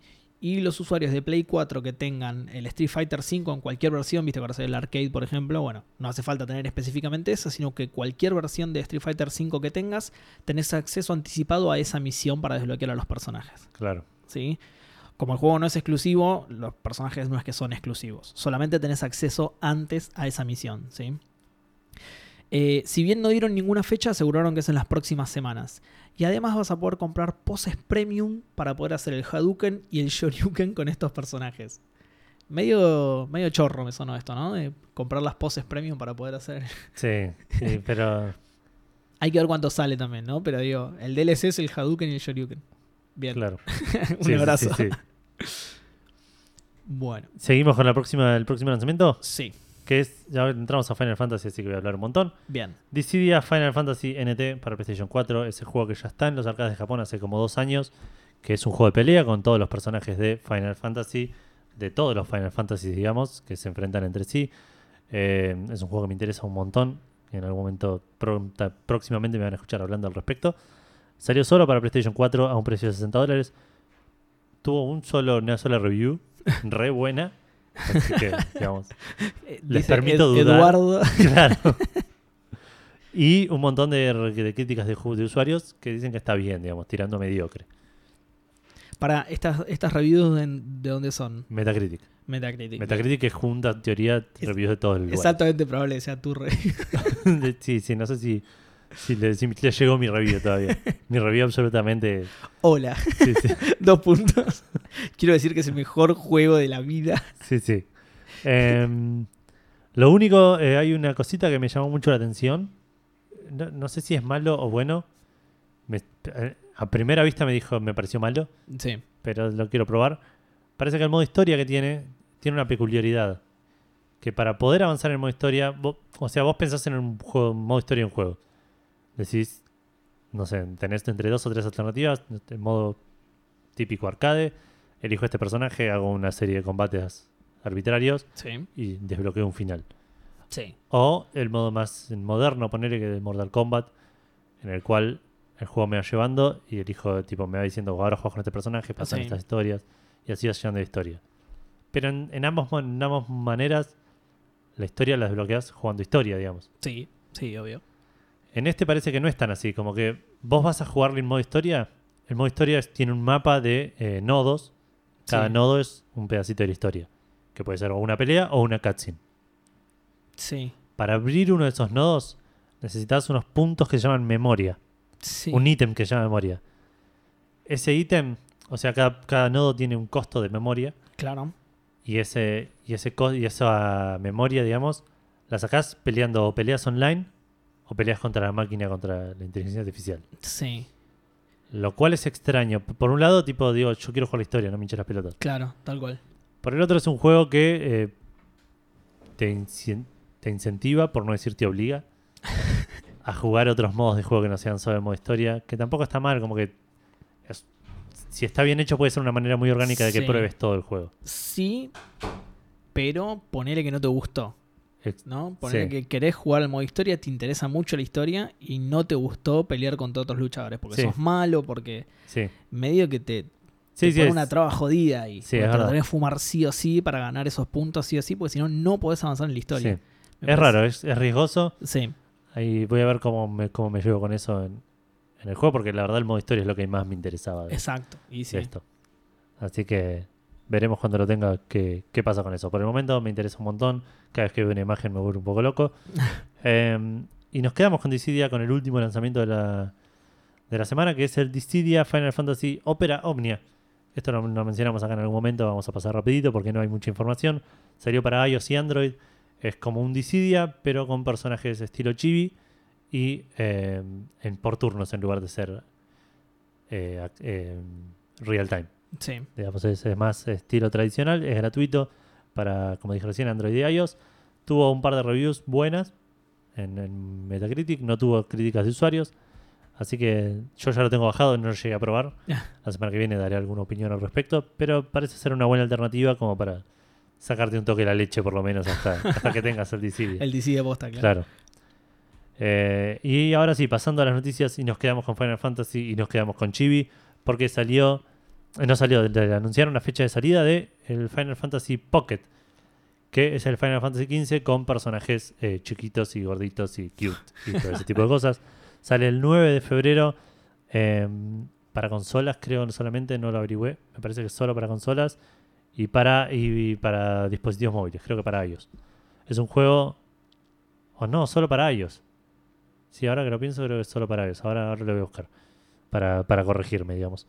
Y los usuarios de Play 4 que tengan el Street Fighter V en cualquier versión, viste que ahora sale el arcade, por ejemplo, bueno, no hace falta tener específicamente esa, sino que cualquier versión de Street Fighter V que tengas, tenés acceso anticipado a esa misión para desbloquear a los personajes. Claro. ¿sí? Como el juego no es exclusivo, los personajes no es que son exclusivos. Solamente tenés acceso antes a esa misión, ¿sí? Eh, si bien no dieron ninguna fecha, aseguraron que es en las próximas semanas. Y además vas a poder comprar poses premium para poder hacer el Hadouken y el Shoryuken con estos personajes. Medio, medio chorro me sonó esto, ¿no? De comprar las poses premium para poder hacer... Sí, sí, pero Hay que ver cuánto sale también, ¿no? Pero digo, el DLC es el Hadouken y el Shoryuken. Bien, claro. un Sí, abrazo. sí, sí. Bueno, Seguimos con la próxima, el próximo lanzamiento, sí, que es, ya entramos a Final Fantasy, así que voy a hablar un montón. bien. Dissidia Final Fantasy NT para PlayStation 4, ese juego que ya está en los arcades de Japón hace como dos años, que es un juego de pelea con todos los personajes de Final Fantasy, de todos los Final Fantasy, digamos, que se enfrentan entre sí. Eh, es un juego que me interesa un montón, en algún momento pronta- próximamente me van a escuchar hablando al respecto. Salió solo para PlayStation 4 a un precio de 60 dólares. Tuvo un solo, una sola review, re buena. Así que, digamos, Eh, Les dice permito Ed- dudar. Eduardo. Claro. Y un montón de, de críticas de, usuarios que dicen que está bien, digamos, tirando mediocre. Para estas, estas reviews, de, ¿de dónde son? Metacritic. Metacritic. Metacritic que junta, en teoría, Es- reviews de todo el lugar. Exactamente probable que sea tu review. Sí, sí, no sé si, si, le, si le llegó mi review todavía. mi review absolutamente... Hola, Sí, sí. dos puntos. Quiero decir que es el mejor juego de la vida. sí, sí. Em, lo único, eh, hay una cosita que me llamó mucho la atención. No, no sé si es malo o bueno. Me- eh, a primera vista me dijo, me pareció malo. Sí. pero lo quiero probar. Parece que el modo historia que tiene tiene una peculiaridad. Que para poder avanzar en el modo historia, vos- o sea, vos pensás en un juego, modo historia en un juego. Decís, no sé, tenés entre dos o tres alternativas, el modo típico arcade, elijo este personaje, hago una serie de combates arbitrarios Sí. y desbloqueo un final. Sí. O el modo más moderno, ponerle que de Mortal Kombat, en el cual el juego me va llevando y elijo, tipo, me va diciendo, ahora juegas con este personaje, pasan Sí. estas historias, y así vas llegando de historia. Pero en, en ambos, en ambas maneras, la historia la desbloqueas jugando historia, digamos. Sí. Sí, obvio. En este parece que no es tan así, como que vos vas a jugarle en modo historia, el modo historia es- tiene un mapa de eh, nodos, cada Sí. nodo es un pedacito de la historia, que puede ser o una pelea o una cutscene. Sí. Para abrir uno de esos nodos necesitas unos puntos que se llaman memoria. Sí. Un ítem que se llama memoria. Ese ítem, o sea, cada, cada nodo tiene un costo de memoria. Claro. Y, ese, y, ese y esa memoria, digamos, la sacás peleando o peleas online o peleas contra la máquina, contra la inteligencia artificial. Sí. Lo cual es extraño. Por un lado, tipo, digo, yo quiero jugar la historia, no me hinches las pelotas. Claro, tal cual. Por el otro, es un juego que eh, te, te incentiva, por no decir te obliga, a jugar otros modos de juego que no sean solo el modo historia, que tampoco está mal, como que es- si está bien hecho puede ser una manera muy orgánica de que Sí. pruebes todo el juego. Sí. pero ponele que no te gustó. ¿No? Ponele Sí. que querés jugar al modo historia, te interesa mucho la historia y no te gustó pelear contra otros luchadores porque Sí. sos malo, porque Sí, medio que te, te pone una traba jodida y te tenés que fumar sí o sí para ganar esos puntos sí o sí, porque si no, no podés avanzar en la historia. Es parece- raro, es, es riesgoso. Sí, Ahí voy a ver cómo me, cómo me llevo con eso en, en el juego, porque la verdad el modo historia es lo que más me interesaba de, exacto. Y de esto. Así que veremos cuando lo tenga qué, qué pasa con eso. Por el momento me interesa un montón. Cada vez que veo una imagen me vuelvo un poco loco. Em, y nos quedamos con Dissidia con el último lanzamiento de la, de la semana, que es el Dissidia Final Fantasy Opera Omnia. Esto lo, lo mencionamos acá en algún momento, vamos a pasar rapidito porque no hay mucha información. Salió para iOS y Android. Es como un Dissidia, pero con personajes estilo chibi y em, en, por turnos en lugar de ser eh, em, real time. Sí. Digamos, es, es más estilo tradicional, es gratuito para, como dije recién, Android y iOS. Tuvo un par de reviews buenas en, en Metacritic, no tuvo críticas de usuarios. Así que yo ya lo tengo bajado, no lo llegué a probar. Ya. La semana que viene daré alguna opinión al respecto, pero parece ser una buena alternativa como para sacarte un toque de la leche por lo menos hasta, hasta que tengas el DC. El DC de posta, claro. Claro. Eh, y ahora sí, pasando a las noticias y nos quedamos con Final Fantasy y nos quedamos con Chibi, porque salió, no salió, le anunciaron la fecha de salida de el Final Fantasy Pocket, que es el Final Fantasy XV con personajes eh, chiquitos y gorditos y cute y todo ese tipo de cosas. Sale el 9 de febrero eh, para consolas, creo solamente, no lo averigüé, me parece que solo para consolas y para, y, y para dispositivos móviles, creo que para iOS. Es un juego, o no, solo para iOS. Sí, ahora que lo pienso, creo que es solo para iOS. Ahora, ahora lo voy a buscar para, para corregirme, digamos.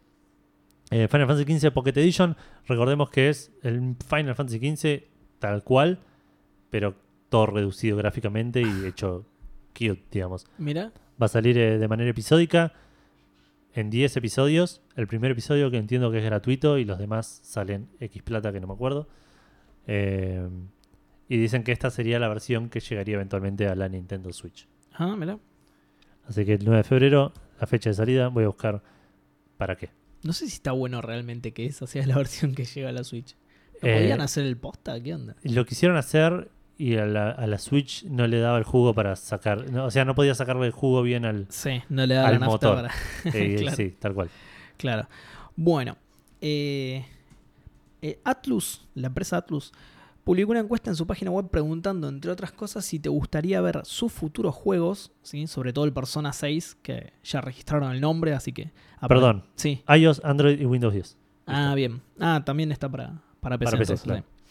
Eh, Final Fantasy XV Pocket Edition, recordemos que es el Final Fantasy XV tal cual, pero todo reducido gráficamente y hecho cute, digamos. Mira, Va a salir eh, de manera episódica en 10 episodios. El primer episodio que entiendo que es gratuito y los demás salen X plata que no me acuerdo. Eh, y dicen que esta sería la versión que llegaría eventualmente a la Nintendo Switch. ah, mira. Así que el 9 de febrero, la fecha de salida, voy a buscar para qué. No sé si está bueno realmente que esa sea la versión que llega a la Switch. ¿No Eh, ¿Podían hacer el posta? ¿Qué onda? Lo quisieron hacer y a la, a la Switch no le daba el jugo para sacar. no, o sea, no podía sacarle el jugo bien al. Sí, no le da al la motor. para. eh, Claro. Sí, tal cual. Claro. Bueno, eh, eh, Atlus, la empresa Atlus, publicó una encuesta en su página web preguntando, entre otras cosas, si te gustaría ver sus futuros juegos, ¿sí? sobre todo el Persona 6, que ya registraron el nombre, así que... Perdón. Sí. iOS, Android y Windows 10. Ah, bien. Ah, también está para, para PC. Para PC, entonces, claro. sí.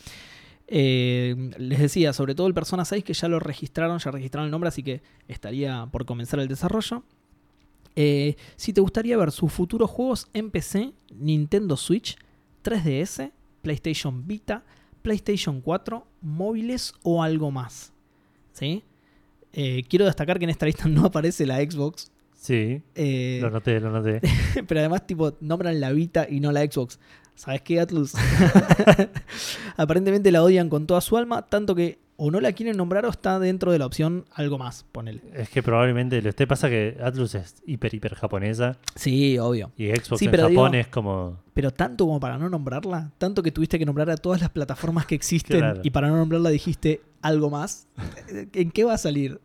Eh, les decía, sobre todo el Persona 6, que ya lo registraron, ya registraron el nombre, así que estaría por comenzar el desarrollo. Eh, si te gustaría ver sus futuros juegos en PC, Nintendo Switch, 3DS, PlayStation Vita, PlayStation 4, móviles o algo más. ¿Sí? Eh, quiero destacar que en esta lista no aparece la Xbox. Sí, eh, lo noté, lo noté. pero además, tipo, nombran la Vita y no la Xbox. ¿Sabes qué, Atlus? Aparentemente la odian con toda su alma, tanto que o no la quieren nombrar o está dentro de la opción algo más, ponele. Es que probablemente lo esté pasa que Atlus es hiper, hiper japonesa Sí, obvio. y Xbox Sí, en pero Japón digo- es como. Pero tanto como para no nombrarla, tanto que tuviste que nombrar a todas las plataformas que existen Claro. y para no nombrarla dijiste algo más. ¿En qué va a salir?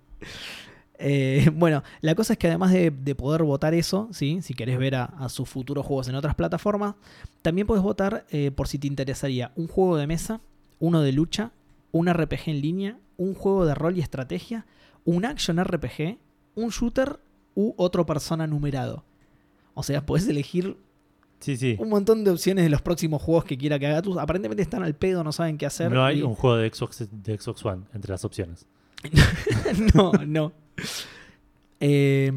Eh, bueno, la cosa es que además de, de poder votar eso, ¿sí? si querés ver a, a sus futuros juegos en otras plataformas, también puedes votar eh, por si te interesaría un juego de mesa, uno de lucha, un RPG en línea, un juego de rol y estrategia, un action RPG, un shooter u otro persona numerado. O sea, podés elegir Sí, sí. un montón de opciones de los próximos juegos que quiera que haga Atlus. Aparentemente están al pedo, no saben qué hacer. No hay y- un juego de Xbox, de Xbox One entre las opciones. no, no. Eh,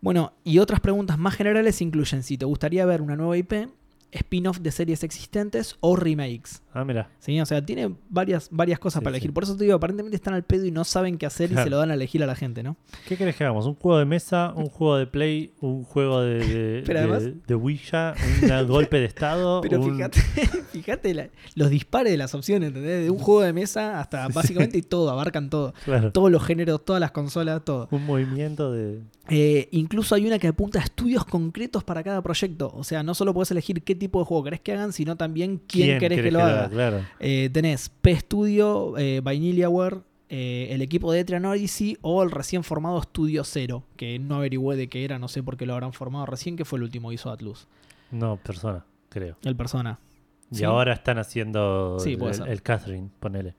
bueno, y otras preguntas más generales incluyen si te gustaría ver una nueva IP, spin-off de series existentes o remakes. Ah, mira. ¿Sí? O sea, tiene varias, varias cosas Sí, para sí. elegir. Por eso te digo, aparentemente están al pedo y no saben qué hacer y se lo dan a elegir a la gente, ¿no? ¿Qué querés que hagamos? ¿Un juego de mesa? ¿Un juego de play? ¿Un juego de, de, Pero de- además- de Ouija? ¿Un golpe de estado? Pero un- fíjate, fíjate la- los dispares de las opciones, ¿entendés? De un juego de mesa hasta básicamente todo, abarcan todo. Claro. Todos los géneros, todas las consolas, todo. Un movimiento de. Eh, incluso hay una que apunta a estudios concretos para cada proyecto. O sea, no solo puedes elegir qué tipo de juego querés que hagan, sino también quién, querés, que lo haga. Claro. Eh, tenés P Studio, eh, Vanillaware, eh, el equipo de Etrian Odyssey o el recién formado Studio Zero, que no averigüé de qué era, no sé por qué lo habrán formado recién, que fue el último que hizo Atlus. No, persona, creo. El Persona. Y Sí. ahora están haciendo Sí, el, el- Catherine, ponele.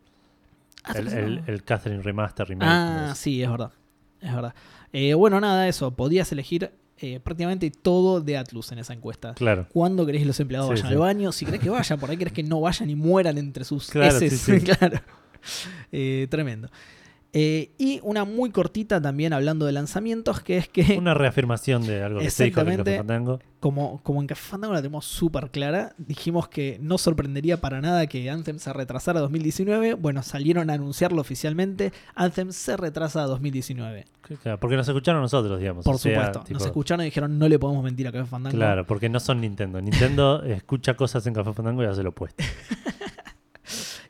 Ah, El, el, el Catherine Remaster Remake. Ah, sí, es verdad. Es verdad. Eh, bueno, nada, eso. Podías elegir eh, prácticamente todo de Atlus en esa encuesta. Claro. ¿Cuándo querés que los empleados Sí, vayan sí. al baño? Si querés que vayan, por ahí querés que no vayan y mueran entre sus Claro, heces. sí, sí. claro. Eh, tremendo. Eh, y una muy cortita también hablando de lanzamientos, que es que Una reafirmación de algo que se dijo en Café. Fandango. como, como en Café Fandango la tenemos súper clara, dijimos que no sorprendería para nada que Anthem se retrasara a 2019. Bueno, salieron a anunciarlo oficialmente. Anthem se retrasa a 2019. Claro, Porque nos escucharon nosotros, digamos. Por o sea, supuesto. tipo, Nos escucharon y dijeron no le podemos mentir a Café Fandango. Claro, porque no son Nintendo. Nintendo escucha cosas en Café Fandango y hace lo opuesto.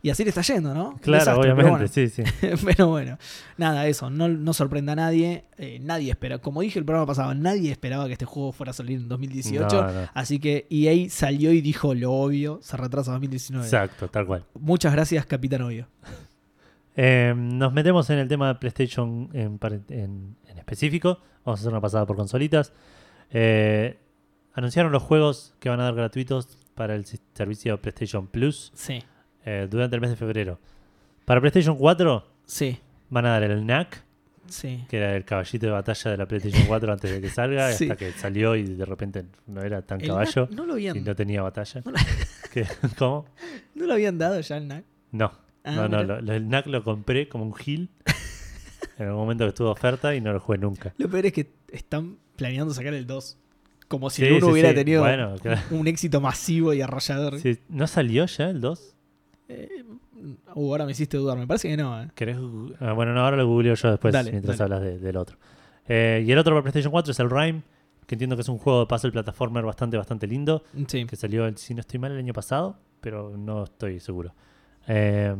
Y así le está yendo, ¿no Claro, desastre, obviamente, Pero sí, sí. bueno, Pero bueno, nada, eso. No, no sorprenda a nadie. Eh, nadie espera. Como dije el programa pasado, nadie esperaba que este juego fuera a salir en 2018. No, no. Así que EA salió y dijo lo obvio, se retrasa a 2019. Exacto, tal cual. Muchas gracias, Capitán Obvio. Eh, nos metemos en el tema de PlayStation en, par- en- en específico. Vamos a hacer una pasada por consolitas. Eh, anunciaron los juegos que van a dar gratuitos para el servicio PlayStation Plus Sí, eh, durante el mes de febrero. Para PlayStation 4 sí, van a dar el NAC, sí. que era el caballito de batalla de la PlayStation 4 antes de que salga, Sí. hasta que salió y de repente no era tan El caballo NAC no lo habían, y no tenía batalla. No ¿Qué? ¿Cómo? no lo habían dado ya el NAC. No, Ah, no, no, lo- lo- el NAC lo compré como un gil en el momento que estuvo de oferta y no lo jugué nunca. Lo peor es que están planeando sacar el 2. Como si Sí, el 1 sí, hubiera sí. tenido Bueno, claro. un éxito masivo y arrollador. Sí, ¿No salió ya el 2? Eh, uh, ahora me hiciste dudar. Me parece que no. eh. ¿Querés gu- ah, bueno, no, ahora lo googleo yo después Dale, mientras dale. hablas de- del otro. Eh, y el otro para PlayStation 4 es el Rime, que entiendo que es un juego de puzzle plataformer bastante, bastante lindo, Sí. que salió, si no estoy mal, el año pasado, pero no estoy seguro. Eh,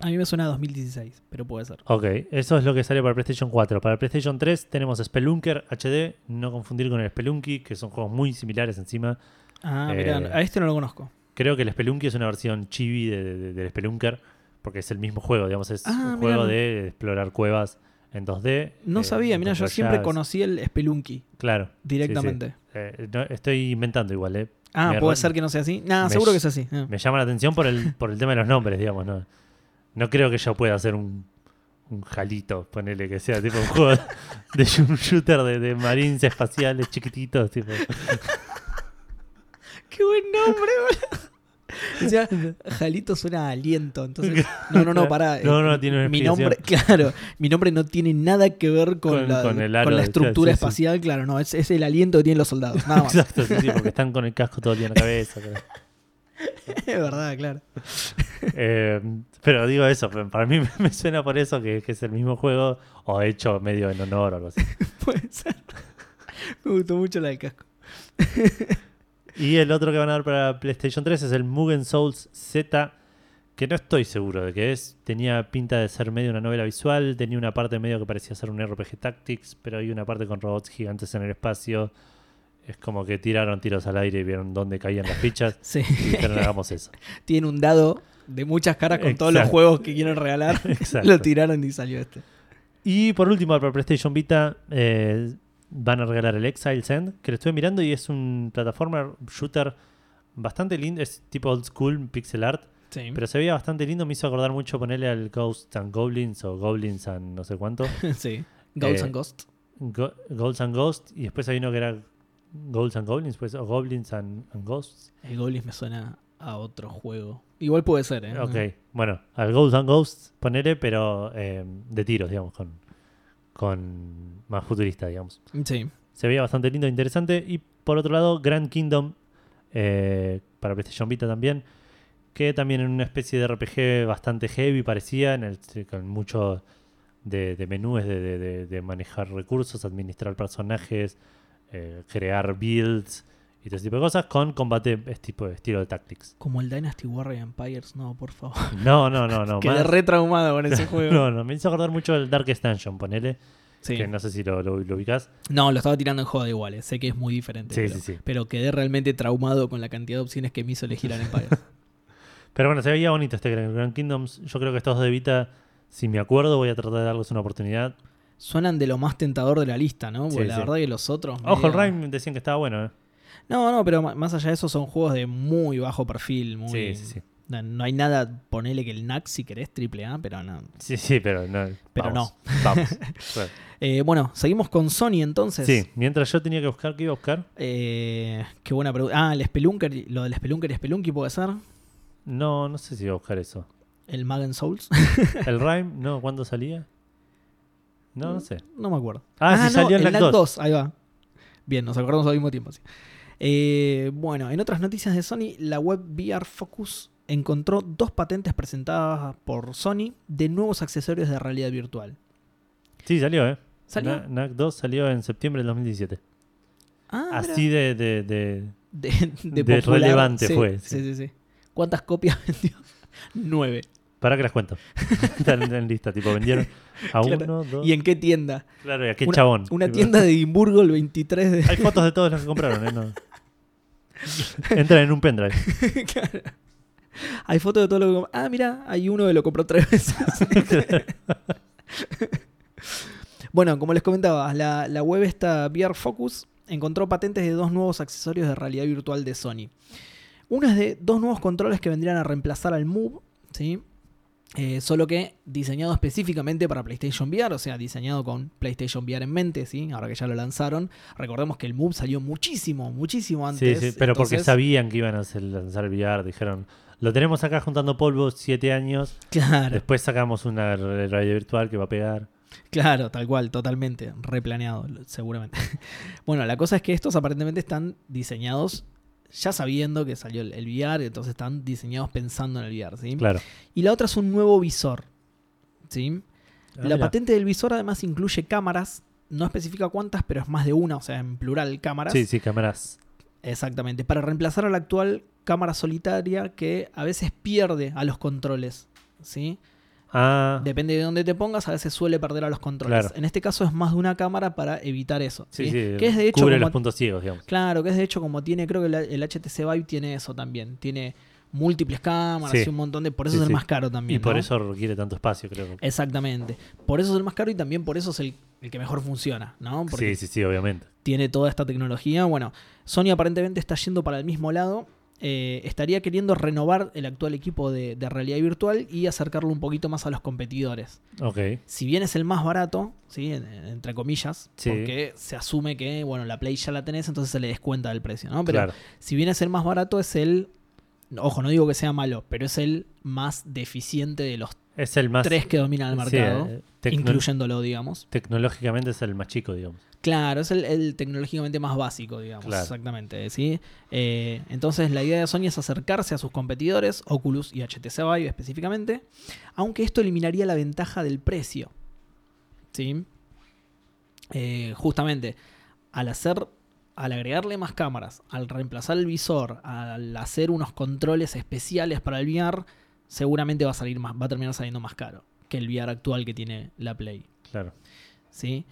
A mí me suena a 2016, pero puede ser. ok, eso es lo que sale para PlayStation 4. Para PlayStation 3 tenemos Spelunker HD, no confundir con el Spelunky, que son juegos muy similares encima. Ah, mirá, a este no lo conozco. Creo que el Spelunky es una versión chibi de- de- del Spelunker, porque es el mismo juego, digamos, es Ah, un juego mirá. de explorar cuevas en 2D. No eh, sabía, mira, yo siempre conocí el Spelunky Claro. directamente. Eh, no, estoy inventando igual, ¿eh? Ah, Me puede ser que no sea así. Me seguro que es así. Ah. Me llama la atención por el, por el tema de los nombres, digamos, ¿no? No creo que yo pueda hacer un, un jalito, ponele que sea tipo un juego de un shooter de, de marines espaciales chiquititos, tipo. ¡Qué buen nombre, boludo! O sea, Jalito suena a aliento, entonces... No, no, no, pará. eh, No, no, tiene una Mi nombre, claro, mi nombre no tiene nada que ver con, Con- la, con la estructura sí, sí. espacial, claro, no, es, es el aliento que tienen los soldados, nada más. Exacto, sí, sí, porque están con el casco todo el día en la cabeza. es verdad, claro. Eh, pero digo eso, para mí me suena por eso que, que es el mismo juego o hecho medio en honor o algo así. Puede ser. Me gustó mucho la del casco. Y el otro que van a dar para PlayStation 3 es el Mugen Souls Z, que no estoy seguro de qué es. Tenía pinta de ser medio una novela visual, tenía una parte medio que parecía ser un RPG Tactics, pero hay una parte con robots gigantes en el espacio. Es como que tiraron tiros al aire y vieron dónde caían las fichas Sí. y dijeron hagamos eso. Tiene un dado de muchas caras con todos los juegos que quieren regalar. Exacto. Lo tiraron y salió este. Y por último, para PlayStation Vita, eh, van a regalar el Exile's End, que lo estuve mirando y es un plataformer shooter bastante lindo, es tipo old school, pixel art, Sí. pero se veía bastante lindo, me hizo acordar mucho ponerle al Ghosts and Goblins o Goblins and no sé cuánto. sí. Ghosts Eh, and Ghosts. Go- Ghosts and Ghosts, y después hay uno que era Ghosts and Goblins, pues, o Goblins and, and Ghosts. El Goblins me suena a otro juego. Igual puede ser, ¿eh? Ok, bueno, al Ghosts and Ghosts ponele, pero eh, de tiros, digamos, con, con más futurista, digamos. Sí. Se veía bastante lindo e interesante. Y por otro lado, Grand Kingdom eh, para PlayStation Vita también. Que también en una especie de RPG bastante heavy parecía, en el, con mucho de, de menús de, de- de- de manejar recursos, administrar personajes, eh, crear builds y todo ese tipo de cosas, con combate es tipo estilo de Tactics. Como el Dynasty Warrior Empires, no, por favor. No, no, no, no. Quedé más- re traumado con ese juego. no, no, me hizo acordar mucho el Darkest Dungeon, ponele. Sí. que no sé si lo, lo, lo ubicás. No, lo estaba tirando en joda igual, eh, sé que es muy diferente. Sí, pero, sí, sí. pero quedé realmente traumado con la cantidad de opciones que me hizo elegir al Empire. Pero bueno, se veía bonito este Grand Kingdoms. Yo creo que estos de Vita, si me acuerdo, voy a tratar de darles una oportunidad. Suenan de lo más tentador de la lista, ¿no? Porque la verdad que los otros. Ojo, el medio- Rime decían que estaba bueno, ¿eh? No, no, pero más allá de eso son juegos de muy bajo perfil. Muy... Sí, sí, sí. No, no hay nada, ponele que el NAC si querés, triple A, pero no. Sí, sí, pero no. Pero vamos, Vamos. Bueno. Eh, bueno, seguimos con Sony entonces. Sí, mientras yo tenía que buscar, ¿qué iba a buscar? Eh, qué buena pregunta. Ah, el Spelunker, lo del Spelunker y Spelunky puede ser. No, no sé si iba a buscar eso. El Magen Souls. ¿El Rime? No, ¿cuándo salía? No, no sé. no me acuerdo. Ah, sí salió el el NAC NAC 2. Ahí va. Bien, nos acordamos al mismo tiempo. sí. Eh, bueno, en otras noticias de Sony, la web VR Focus encontró dos patentes presentadas por Sony de nuevos accesorios de realidad virtual. Sí, salió, ¿eh? ¿Salió? Na- NAC 2 salió en septiembre del 2017. Ah. Así de, de, de- de, de de popular. relevante Sí, fue, Sí, sí. sí, sí. ¿Cuántas copias vendió? Nueve. Para que las cuento. Están en lista, tipo, vendieron a Claro. uno, dos. ¿Y en qué tienda? Claro, y a qué una, chabón. Una tienda de Edimburgo el 23 de... Hay fotos de todos los que compraron, ¿eh? No. Entran en un pendrive. Hay fotos de todo lo que... Ah, mira, hay uno que lo compró tres veces. bueno, como les comentaba, la, la web esta VR Focus encontró patentes de dos nuevos accesorios de realidad virtual de Sony. Uno es de dos nuevos controles que vendrían a reemplazar al Move, ¿sí? Eh, solo que diseñado específicamente para PlayStation VR, o sea, diseñado con PlayStation VR en mente, ¿sí? Ahora que ya lo lanzaron. Recordemos que el Move salió muchísimo, muchísimo Sí, antes. sí, pero porque sabían que iban a hacer- lanzar el VR. Dijeron, lo tenemos acá juntando polvo siete años. Claro. Después sacamos una realidad virtual que va a pegar. Claro, tal cual, totalmente, replaneado, seguramente. bueno, la cosa es que estos aparentemente están diseñados ya sabiendo que salió el, el VR, entonces están diseñados pensando en el VR, ¿sí? Claro. Y la otra es un nuevo visor, ¿sí? Ah, la mira. patente del visor además incluye cámaras, no especifica cuántas, pero es más de una, o sea, en plural cámaras. Sí, sí, cámaras. Exactamente, para reemplazar a la actual cámara solitaria que a veces pierde a los controles, ¿sí? Ah, Depende de dónde te pongas, a veces suele perder a los controles. Claro. En este caso es más de una cámara para evitar eso. sí, ¿sí? sí. Que es de hecho cubre como- los puntos ciegos, digamos. Claro, que es de hecho como tiene, creo que el, el HTC Vive tiene eso también. Tiene múltiples cámaras Sí. y un montón de. Por eso Sí, es el sí. más caro también. Y por ¿no? eso requiere tanto espacio, creo. Exactamente. Por eso es el más caro y también por eso es el, el que mejor funciona, ¿no? Porque Sí, sí, sí, obviamente. tiene toda esta tecnología. Bueno, Sony aparentemente está yendo para el mismo lado. Eh, estaría queriendo renovar el actual equipo de, de realidad virtual y acercarlo un poquito más a los competidores. Ok. Si bien es el más barato, ¿sí? En- en- entre comillas, Sí. porque se asume que bueno, la Play ya la tenés, entonces se le descuenta del precio, ¿no? Pero claro. si bien es el más barato, es el. Ojo, no digo que sea malo, pero es el más deficiente de los Es el más. tres que dominan el sí, mercado, eh, incluyéndolo, digamos. Tecnológicamente es el más chico, digamos. Claro, es el, el tecnológicamente más básico, digamos. Claro. Exactamente, ¿sí? Eh, entonces la idea de Sony es acercarse a sus competidores, Oculus y HTC Vive específicamente, aunque esto eliminaría la ventaja del precio. ¿Sí? Eh, justamente, al hacer, al agregarle más cámaras, al reemplazar el visor, al hacer unos controles especiales para el VR, seguramente va a salir más, va a terminar saliendo más caro que el VR actual que tiene la Play. Claro. ¿sí?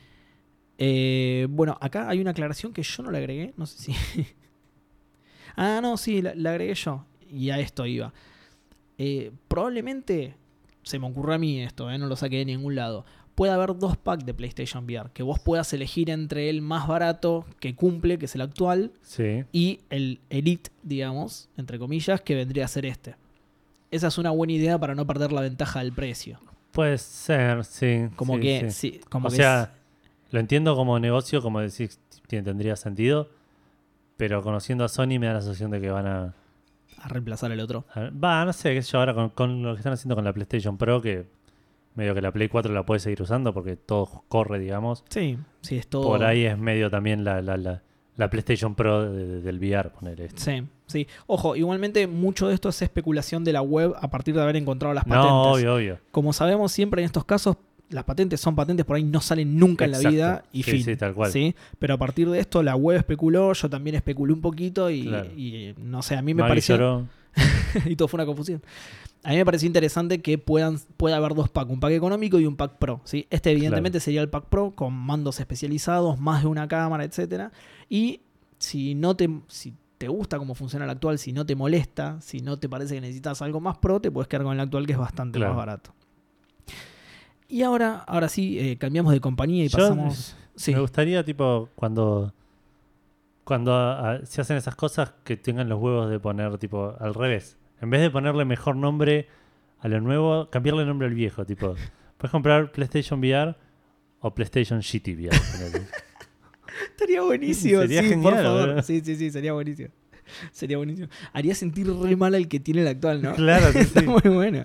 Eh, bueno, acá hay una aclaración que yo no la agregué, no sé si... ah, no, sí, la, la agregué yo. Y a esto iba. Eh, probablemente, se me ocurre a mí esto, eh, no lo saqué de ningún lado. Puede haber dos packs de PlayStation VR, que vos puedas elegir entre el más barato que cumple, que es el actual, Sí. y el Elite, digamos, entre comillas, que vendría a ser este. Esa es una buena idea para no perder la ventaja del precio. Puede ser, sí. Como sí, que, sí. sí, como o que sea, lo entiendo como negocio, como decir, tendría sentido. Pero conociendo a Sony me da la sensación de que van a. a reemplazar el otro. a- Va, no sé, qué sé yo, ahora con, con lo que están haciendo con la PlayStation Pro, que medio que la Play 4 la puede seguir usando porque todo corre, digamos. Sí, sí, es todo. Por ahí es medio también la, la, la, la PlayStation Pro de- de- del VR, poner esto. Sí, sí. Ojo, igualmente mucho de esto es especulación de la web a partir de haber encontrado las patentes. No, obvio, obvio. Como sabemos siempre en estos casos, las patentes son patentes, por ahí no salen nunca en la vida y Sí, fin. sí, tal cual. ¿sí? Pero a partir de esto la web especuló, yo también especulé un poquito y, Claro. y, no sé, a mí me Maggie pareció... lloró. y todo fue una confusión. A mí me pareció interesante que puedan, pueda haber dos packs, un pack económico y un pack pro. ¿sí? Este evidentemente sería el pack pro con mandos especializados, más de una cámara, etc. Y si no te, si te gusta cómo funciona el actual, si no te molesta, si no te parece que necesitas algo más pro, te puedes quedar con el actual que es bastante Claro. más barato. Y ahora, ahora sí, eh, cambiamos de compañía y Yo- pasamos... Sí. Me gustaría, tipo, cuando. Cuando se hacen esas cosas, que tengan los huevos de poner, tipo, al revés. En vez de ponerle mejor nombre a lo nuevo, cambiarle nombre al viejo. Tipo, puedes comprar PlayStation VR o PlayStation Shitty VR. Estaría buenísimo, Sería sí, genial, por favor. Sí, sí, sí, sería buenísimo. Sería buenísimo. Haría sentir re mal al que tiene el actual, ¿no? Claro, sí, está sí. muy bueno.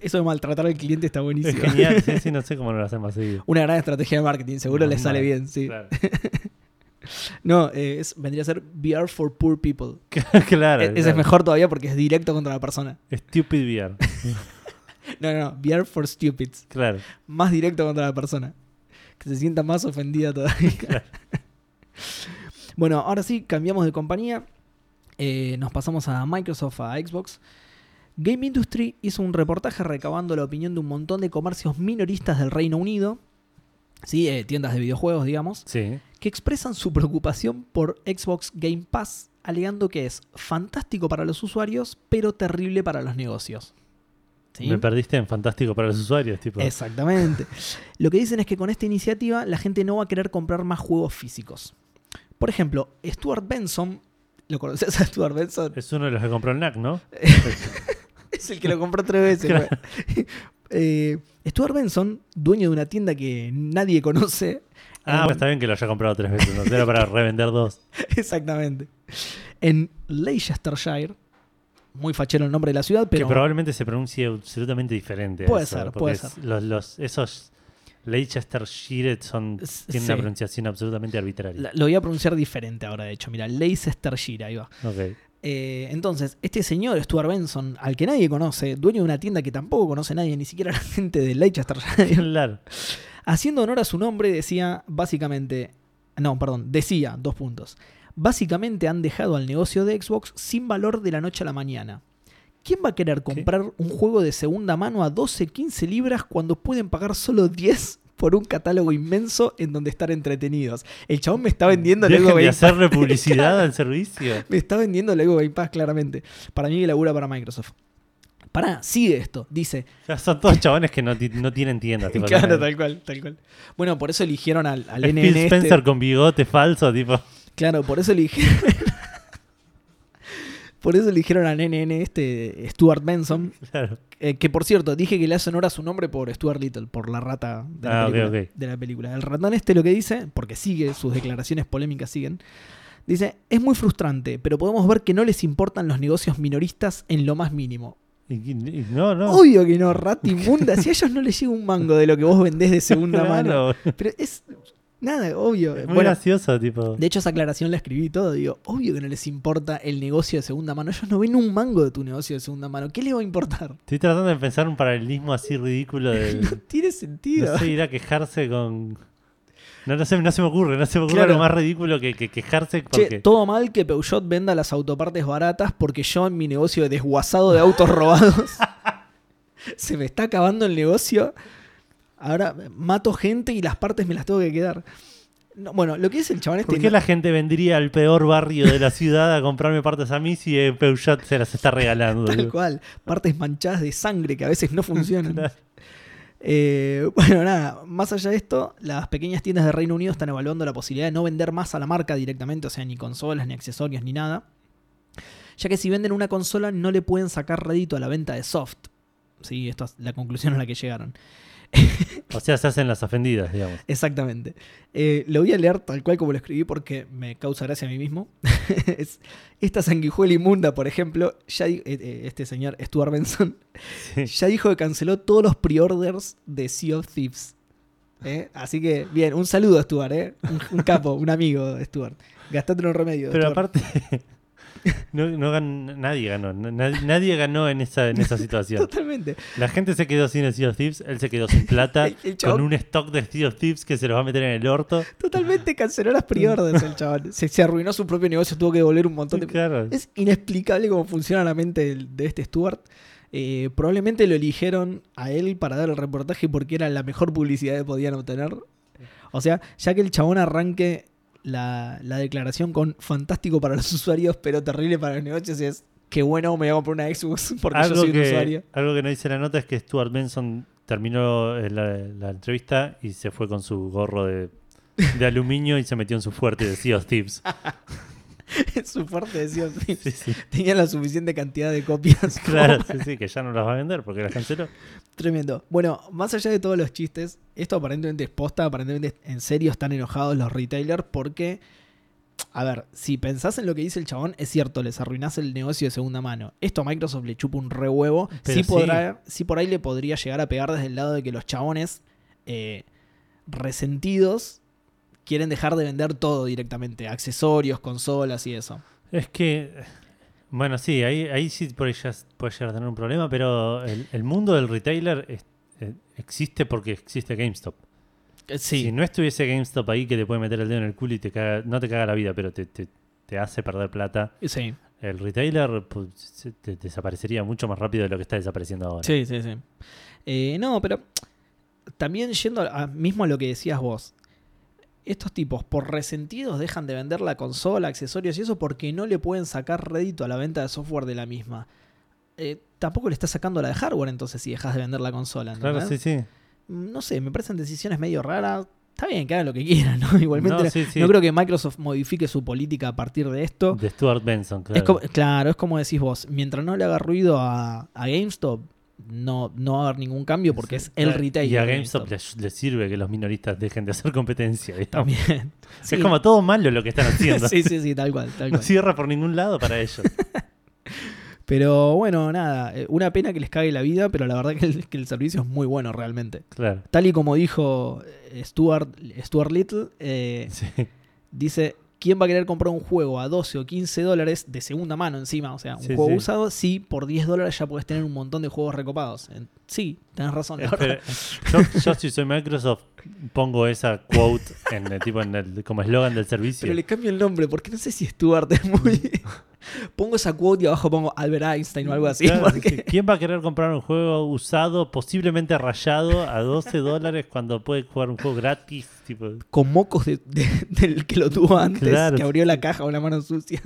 Eso de maltratar al cliente está es buenísimo. genial, sí, sí, no sé cómo no lo hacen más seguido. Una gran estrategia de marketing, seguro No, le sale mal. bien, sí. Claro, No, eh, es- vendría a ser VR for Poor People. claro. E- Ese claro. es mejor todavía porque es directo contra la persona. Stupid VR. No, no, no, VR for Stupids. Claro. Más directo contra la persona. Que se sienta más ofendida todavía. Claro. bueno, ahora sí, cambiamos de compañía. Eh, nos pasamos a Microsoft, a Xbox. Game Industry hizo un reportaje recabando la opinión de un montón de comercios minoristas del Reino Unido. Sí, eh, tiendas de videojuegos, digamos. Sí. que expresan su preocupación por Xbox Game Pass, alegando que es fantástico para los usuarios, pero terrible para los negocios. ¿Sí? Me perdiste en fantástico para los usuarios, tipo. Exactamente. Lo que dicen es que con esta iniciativa la gente no va a querer comprar más juegos físicos. Por ejemplo, Stuart Benson, ¿lo conoces a Stuart Benson? Es uno de los que compró el NAC, ¿no? Es el que lo compró tres veces. Claro. Eh, Stuart Benson, dueño de una tienda que nadie conoce. Ah, en- pues está bien que lo haya comprado tres veces, ¿no? Era para revender dos. Exactamente. En Leicestershire, muy fachero el nombre de la ciudad, pero que probablemente se pronuncie absolutamente diferente. Puede eso, ser, puede ser. Los, los- esos Leicestershire son, tienen sí. una pronunciación absolutamente arbitraria. la- lo voy a pronunciar diferente ahora, de hecho. Mira, Leicestershire, ahí va. Ok. Eh, entonces, este señor Stuart Benson, al que nadie conoce, dueño de una tienda que tampoco conoce nadie, ni siquiera la gente de Claro. haciendo honor a su nombre, decía básicamente. No, perdón, decía, dos puntos. Básicamente han dejado al negocio de Xbox sin valor de la noche a la mañana. ¿Quién va a querer comprar un juego de segunda mano a 12, 15 libras cuando pueden pagar solo 10 por un catálogo inmenso en donde estar entretenidos? El chabón me está vendiendo el Dejen Ego de Game Pass. hacerle publicidad al servicio. Me está vendiendo el Ego Game Pass claramente. Para mí que labura para Microsoft. Pará, sigue esto. Dice, Ya son todos chabones que no, no tienen tiendas. tipo, claro, tal cual, tal cual. Bueno, por eso eligieron al, al NN Phil este. Spencer con bigote falso, tipo. Claro, por eso eligieron. por eso eligieron al NN este Stuart Benson. Claro. eh, que por cierto, dije que le hace honor a su nombre por Stuart Little, por la rata de la, Ah, de la película. El ratón este lo que dice, porque sigue, sus declaraciones polémicas siguen. Dice, es muy frustrante, pero podemos ver que no les importan los negocios minoristas en lo más mínimo. No, no. Obvio que no, rata inmunda. Si a ellos no les llega un mango de lo que vos vendés de segunda mano. Pero es. Nada, obvio. Es muy Bueno, gracioso, tipo. de hecho, esa aclaración la escribí y todo. Digo, obvio que no les importa el negocio de segunda mano. Ellos no ven un mango de tu negocio de segunda mano. ¿Qué les va a importar? Estoy tratando de pensar un paralelismo así ridículo de. No tiene sentido. No sé, ir a quejarse con. No, no, se me ocurre, no se me ocurre Claro. algo más ridículo que, que quejarse Che, porque. todo mal que Peugeot venda las autopartes baratas porque yo en mi negocio de desguazado de autos robados se me está acabando el negocio. Ahora mato gente y las partes me las tengo que quedar. No, bueno, lo que es el chabón este. ¿Por qué la gente vendría al peor barrio de la ciudad a comprarme partes a mí si eh, Peugeot se las está regalando? Tal cual. Partes manchadas de sangre que a veces no funcionan. Claro. Eh, bueno, nada, más allá de esto, las pequeñas tiendas de Reino Unido están evaluando la posibilidad de no vender más a la marca directamente, o sea, ni consolas, ni accesorios, ni nada. Ya que si venden una consola no le pueden sacar rédito a la venta de soft. Sí, esto es la conclusión a la que llegaron. O sea, se hacen las ofendidas, digamos. Exactamente. Eh, lo voy a leer tal cual como lo escribí porque me causa gracia a mí mismo. Es- esta sanguijuela inmunda, por ejemplo, ya eh, eh, este señor Stuart Benson Sí. ya dijo que canceló todos los pre-orders de Sea of Thieves. ¿Eh? Así que, bien, un saludo a Stuart, ¿eh? un, un capo, un amigo de Stuart. Gastate un remedio. Pero Stuart. aparte, No, no gan- nadie ganó. na- Nadie, nadie ganó en esa, en esa situación. Totalmente. La gente se quedó sin el Sea of Thieves, él se quedó sin plata, El- el chabón- con un stock de Sea of Thieves que se los va a meter en el orto. Totalmente canceló las pre-orders el chaval. Se, se arruinó su propio negocio, tuvo que devolver un montón de... Claro. Es inexplicable cómo funciona la mente de este Stuart. Eh, probablemente lo eligieron a él para dar el reportaje porque era la mejor publicidad que podían obtener. O sea, ya que el chabón arranque la, la declaración con fantástico para los usuarios, pero terrible para los negocios, es que bueno, me voy a comprar una Xbox porque yo soy un que, usuario. algo que no dice la nota es que Stuart Benson terminó eh, la, la entrevista y se fue con su gorro de, de aluminio y se metió en su fuerte de Sea of Thieves. Su fuerte decía, Sí, sí. tenía la suficiente cantidad de copias. Claro, como sí, sí, que ya no las va a vender porque las canceló. Tremendo. Bueno, más allá de todos los chistes, esto aparentemente es posta, aparentemente en serio están enojados los retailers porque, a ver, si pensás en lo que dice el chabón, es cierto, les arruinás el negocio de segunda mano. Esto a Microsoft le chupa un re huevo. Sí. podrá, sí por ahí le podría llegar a pegar desde el lado de que los chabones eh, resentidos quieren dejar de vender todo directamente, accesorios, consolas y eso. Es que, bueno, sí, ahí, ahí sí por ya puede llegar a tener un problema, pero el, el mundo del retailer es- eh, existe porque existe GameStop. Eh, Sí, Si no estuviese GameStop ahí que te puede meter el dedo en el culo y te caga, no te caga la vida, pero te, te, te hace perder plata, sí, el retailer pues, te- desaparecería mucho más rápido de lo que está desapareciendo ahora. Sí, sí, sí. Eh, no, pero también yendo a, mismo a lo que decías vos. Estos tipos, por resentidos, dejan de vender la consola, accesorios y eso porque no le pueden sacar rédito a la venta de software de la misma. Eh, tampoco le estás sacando la de hardware entonces si dejas de vender la consola. Claro, sí, sí. Mm, No sé, me parecen decisiones medio raras. Está bien que hagan lo que quieran, ¿no? Igualmente No, sí, creo que Microsoft modifique su política a partir de esto. De Stuart Benson, claro. Es como- claro, es como decís vos, mientras no le haga ruido a, a GameStop, no, no va a haber ningún cambio porque es el retail. Y a GameStop le, le sirve que los minoristas dejen de hacer competencia. digamos. También. Sí. Es como todo malo lo que están haciendo. sí, sí, sí, tal cual, tal No cual. cierra por ningún lado para ellos. Pero bueno, nada, eh, una pena que les cague la vida, pero la verdad que el, que el servicio es muy bueno realmente. Claro. Tal y como dijo eh, Stuart, Stuart Little, eh, Sí. dice, ¿quién va a querer comprar un juego a 12 o 15 dólares de segunda mano encima? O sea, un Sí, juego sí. usado, sí, por 10 dólares ya puedes tener un montón de juegos recopados. Sí, tenés razón, la verdad. yo, yo si soy Microsoft pongo esa quote en el, tipo en el, como eslogan del servicio. Pero le cambio el nombre, porque no sé si Stuart es muy... pongo esa quote y abajo pongo Albert Einstein o algo así. Claro, porque- sí. ¿Quién va a querer comprar un juego usado, posiblemente rayado, a 12 dólares cuando puede jugar un juego gratis? Tipo, Con mocos de- de- del que lo tuvo antes, Claro. que abrió la caja con la mano sucia.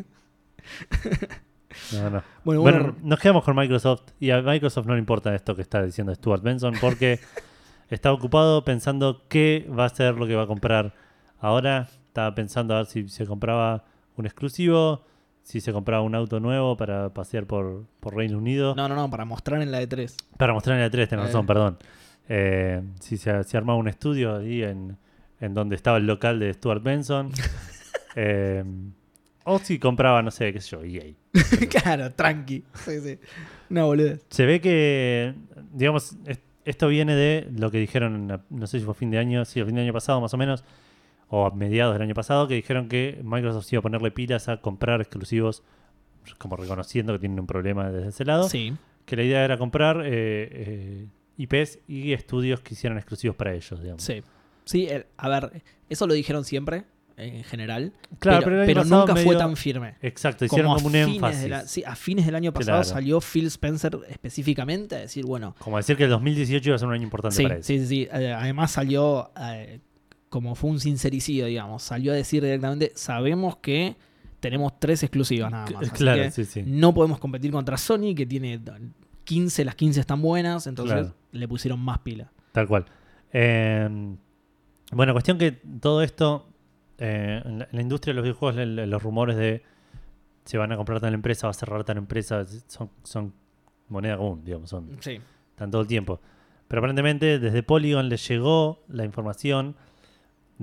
no, no. Bueno, Bueno, bueno, nos quedamos con Microsoft y a Microsoft no le importa esto que está diciendo Stuart Benson porque está ocupado pensando qué va a ser lo que va a comprar. Ahora estaba pensando a ver si se compraba un exclusivo, si se compraba un auto nuevo para pasear por, por Reino Unido. no, no, no, para mostrar en la E E3. Para mostrar en la 3, tenés Eh. razón, perdón. Eh, si se, se armaba un estudio ahí en, en donde estaba el local de Stuart Benson. Eh, o si compraba, no sé, qué sé yo, EA. claro, tranqui. Sí, sí. No, boludo. Se ve que, digamos, es- esto viene de lo que dijeron, no sé si fue fin de año, sí, a fin de año pasado más o menos, o a mediados del año pasado, que dijeron que Microsoft iba a ponerle pilas a comprar exclusivos, como reconociendo que tienen un problema desde ese lado. Sí. Que la idea era comprar eh, eh, IPs y estudios que hicieran exclusivos para ellos, digamos. Sí. Sí, el- a ver, eso lo dijeron siempre, en general. Claro, pero pero, pero nunca fue tan firme. Exacto, hicieron a como un énfasis. la- sí, a fines del año pasado Claro. salió Phil Spencer específicamente a decir, bueno, Como decir que el 2018 iba a ser un año importante sí, para eso. sí, sí, sí. Eh, Además salió, eh, como fue un sincericidio, digamos, salió a decir directamente, sabemos que tenemos tres exclusivas nada más. así claro, que sí, sí. No podemos competir contra Sony, que tiene 15, las 15 están buenas, entonces Claro. le pusieron más pila. Tal cual. Eh, bueno, cuestión que todo esto, eh, en, la, en la industria de los videojuegos, el- los rumores de se van a comprar tal empresa, va a cerrar tal empresa, son, son moneda común, digamos, son, Sí. están todo el tiempo. Pero aparentemente desde Polygon les llegó la información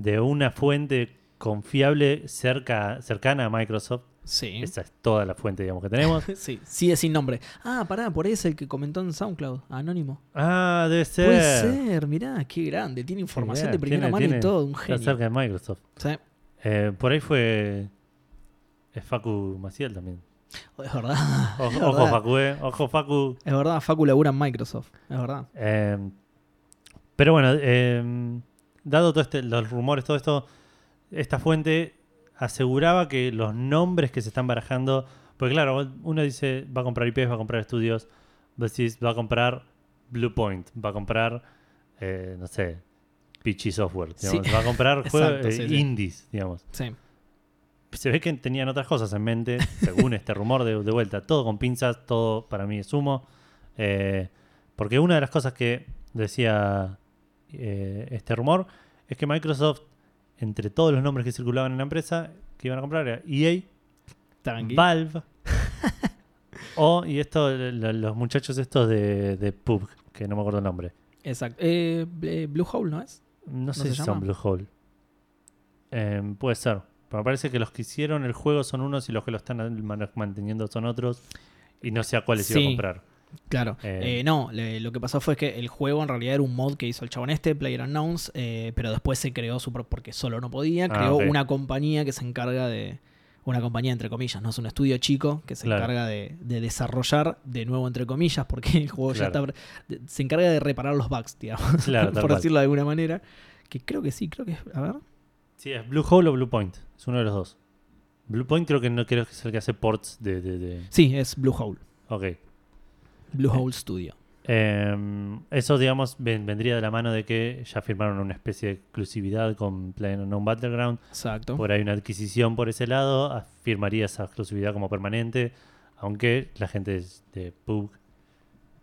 de una fuente confiable cerca, cercana a Microsoft. Sí. Esa es toda la fuente, digamos, que tenemos. Sí, sigue sin nombre. Ah, pará, por ahí es el que comentó en SoundCloud, anónimo. Ah, debe ser. Puede ser, mirá, qué grande. Tiene información de primera tiene- mano tiene- y todo, un Está genio. cerca de Microsoft. Sí. Eh, por ahí fue es Facu Maciel también. Es verdad. Ojo, es ojo, verdad. Facu, eh. Ojo, Facu. Es verdad, Facu labura en Microsoft. Es verdad. Eh, pero bueno, eh, dado todo este, los rumores, todo esto, esta fuente aseguraba que los nombres que se están barajando, porque claro, uno dice va a comprar IPs, va a comprar estudios, decís va a comprar Bluepoint, va a comprar, eh, no sé, Peachy Software, digamos, Sí. va a comprar juegos Exacto, eh, sí, sí. indies, digamos. Sí. Se ve que tenían otras cosas en mente, según este rumor de, de vuelta. Todo con pinzas, todo para mí es humo. Eh, porque una de las cosas que decía eh, este rumor es que Microsoft, entre todos los nombres que circulaban en la empresa, que iban a comprar era EA. Valve, o, y esto, lo- los muchachos estos de, de PUBG, que no me acuerdo el nombre. Exacto. Eh, eh, Blue Hole, ¿no es? No sé si son? Blue Hole. Eh, puede ser. Pero me parece que los que hicieron el juego son unos y los que lo están man- manteniendo son otros. Y no sé a cuáles iba Sí. a comprar. Claro. Eh. Eh, no, le- lo que pasó fue que el juego en realidad era un mod que hizo el chabón este, Player Unknowns, eh, pero después se creó su porque solo no podía, Ah, creó una compañía que se encarga de una compañía entre comillas, no es un estudio chico que se Claro. encarga de, de desarrollar de nuevo entre comillas porque el juego ya está se encarga de reparar los bugs, digamos, Claro, por cual. decirlo de alguna manera, que creo que sí, creo que es, a ver, Sí, es Blue Hole o Blue Point. Es uno de los dos. Blue Point creo que no creo que es el que hace ports de. de, de- sí, es Blue Hole, Ok. Blue Hole Studio. Eh, eso, digamos, ven- vendría de la mano de que ya firmaron una especie de exclusividad con PlayerUnknown Battleground. Exacto. Por ahí una adquisición por ese lado, firmaría esa exclusividad como permanente, aunque la gente de PUBG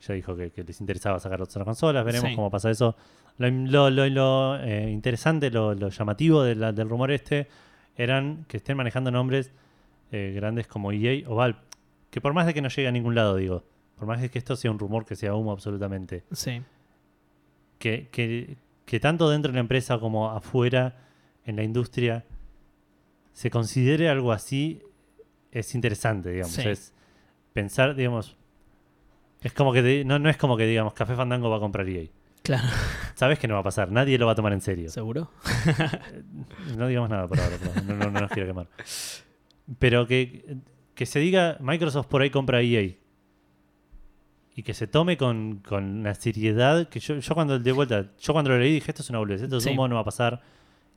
ya dijo que, que les interesaba sacar otras consolas, veremos Sí. cómo pasa eso. Lo, lo- lo- lo, eh, interesante, lo, lo llamativo de la- del rumor este, eran que estén manejando nombres eh, grandes como EA o Valve, que por más de que no llegue a ningún lado, digo, por más que esto sea un rumor que sea humo absolutamente, Sí. que, que, que tanto dentro de la empresa como afuera en la industria se considere algo así es interesante, digamos. Sí. Es pensar, digamos, es como que no, no es como que digamos Café Fandango va a comprar EA. Claro, Sabes que no va a pasar, nadie lo va a tomar en serio. seguro. No digamos nada por ahora, no, no, no nos quiero quemar. Pero que, que se diga Microsoft por ahí compra EA. Y que se tome con, con la seriedad que yo, yo cuando de vuelta, yo cuando lo leí dije esto es una boludez, esto es Sí. humo, no va a pasar.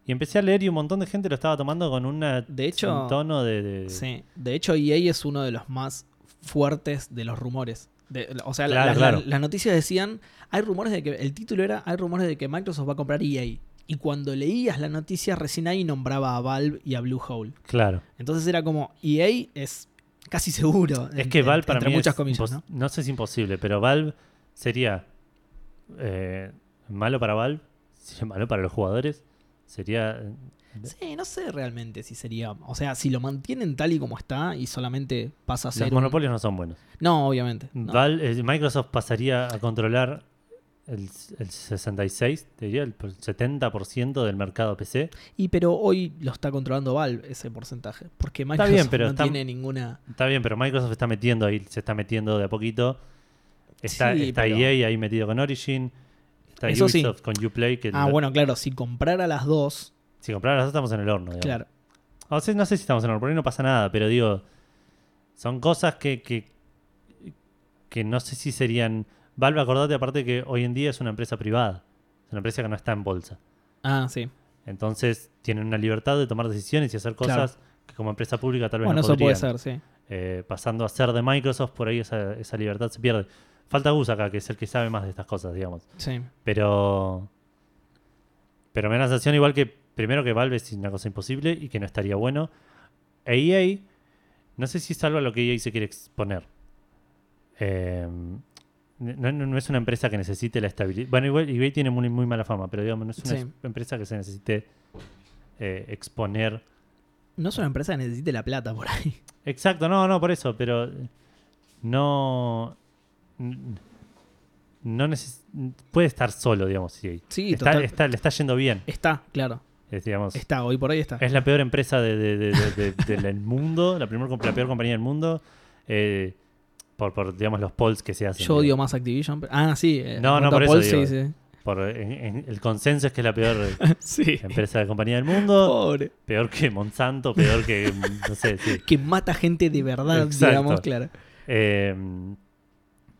Y empecé a leer y un montón de gente lo estaba tomando con una, De hecho- un tono de, de- Sí, de hecho EA es uno de los más fuertes de los rumores. De- o sea, la- Claro, la- claro. la- las noticias decían, hay rumores de que, el título era, hay rumores de que Microsoft va a comprar EA. Y cuando leías la noticia, recién ahí nombraba a Valve y a Bluehole. Claro. Entonces era como, EA es casi seguro. Es en- que en- Valve para entre mí muchas es comillas, ¿no? sé si imposible, pero Valve sería eh, malo para Valve, sería malo para los jugadores, sería Sí, no sé realmente si sería. O sea, si lo mantienen tal y como está y solamente pasa a ser. los un- monopolios no son buenos. No, obviamente. no. Eh, Microsoft pasaría a controlar el, el 66, te diría, el 70% del mercado PC. Y pero hoy lo está controlando Valve ese porcentaje. Porque Microsoft bien, pero no está- tiene ninguna. Está bien, pero Microsoft está metiendo ahí, se está metiendo de a poquito. Está, Sí, está pero- EA ahí metido con Origin. Está Eso sí. Ubisoft con Uplay. Que Ah, bueno, claro, si comprara las dos, Si compraran las dos estamos en el horno. digamos. claro. O sea, no sé si estamos en el horno, por ahí no pasa nada, pero digo, son cosas que, que, que no sé si serían... Valve, acordate aparte que hoy en día es una empresa privada. Es una empresa que no está en bolsa. Ah, sí. Entonces tienen una libertad de tomar decisiones y hacer Claro. cosas que como empresa pública tal vez Bueno, no eso puede podrían. ser, sí. Eh, pasando a ser de Microsoft, por ahí esa, esa libertad se pierde. Falta Gus acá, que es el que sabe más de estas cosas, digamos. Sí. Pero. Pero me da la sensación igual que. Primero que Valve es una cosa imposible y que no estaría bueno. E EA. No sé si es algo a lo que EA se quiere exponer. Eh, no, no- no es una empresa que necesite la estabilidad. Bueno, igual EA tiene muy, muy mala fama, pero digamos, no es una Sí. empresa que se necesite eh, exponer. No es una empresa que necesite la plata por ahí. Exacto, no, no, por eso, pero no. No neces- puede estar solo, digamos, EA. Sí, está, total. está- le está yendo bien. Está, claro. Es, digamos, Está, hoy por hoy está. es la peor empresa de- de- de- de- de- del mundo, la, primer, la peor compañía del mundo, eh, por, por, digamos, los polls que se hacen. Yo odio más Activision. pero- Ah, sí. eh, No, no, por eso digo. sí, sí. Por, en- en- el consenso es que es la peor sí. empresa de compañía del mundo. Pobre. Peor que Monsanto, peor que. No sé, sí. Que mata gente de verdad, Exacto. digamos, claro. Eh,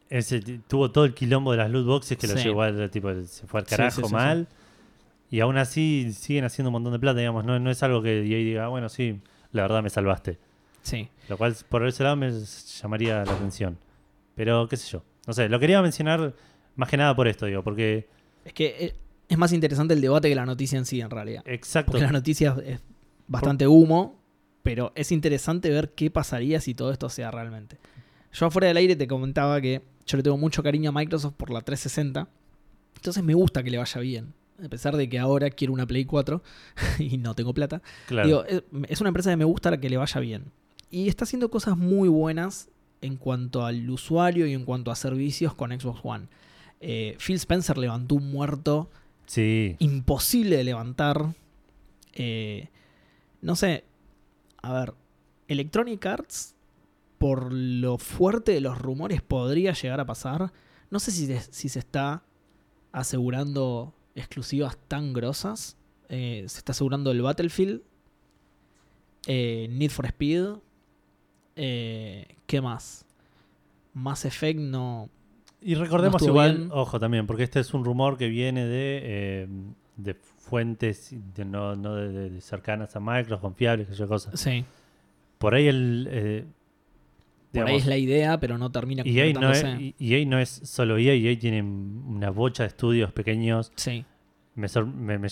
ese, tuvo todo el quilombo de las loot boxes que lo llevó al tipo, se fue al carajo mal. Y aún así siguen haciendo un montón de plata, digamos. No, no es algo que EA diga, "Ah, bueno, sí, la verdad me salvaste. Sí. Lo cual por ese lado me llamaría la atención. Pero qué sé yo. No sé, lo quería mencionar más que nada por esto, digo, porque Es que eh, es más interesante el debate que la noticia en sí, en realidad. exacto. Porque la noticia es bastante humo, pero es interesante ver qué pasaría si todo esto sea realmente. Yo afuera del aire te comentaba que yo le tengo mucho cariño a Microsoft por la 360. Entonces me gusta que le vaya bien. A pesar de que ahora quiero una Play 4 y no tengo plata. Claro. Digo, es, es una empresa que me gusta que le vaya bien. Y está haciendo cosas muy buenas en cuanto al usuario y en cuanto a servicios con Xbox One. Eh, Phil Spencer levantó un muerto sí. imposible de levantar. Eh, no sé, a ver, Electronic Arts, por lo fuerte de los rumores, podría llegar a pasar. No sé si, de- si se está asegurando exclusivas tan grosas. Eh, se está asegurando el Battlefield, Need for Speed. Eh, ¿Qué más? Mass Effect no. Y recordemos no igual, bien. ojo también, porque este es un rumor que viene de, eh, de fuentes de no, no de, de- de cercanas a Microsoft, confiables, que yo cosas. Sí, Por ahí el... eh, por ahí es la idea, pero no termina EA no, es. EA no es solo EA, EA tiene una bocha de estudios pequeños. Sí, Me, sor- me- me-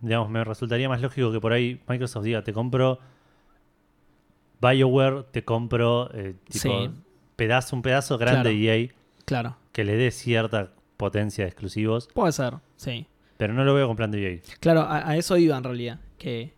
digamos, me resultaría más lógico que por ahí Microsoft diga, te compro BioWare, te compro eh, tipo, Sí. pedazo, un pedazo grande Claro. de EA claro. que le dé cierta potencia de exclusivos, Puede ser, sí. pero no lo veo comprando EA. Claro, a, a eso iba en realidad. Que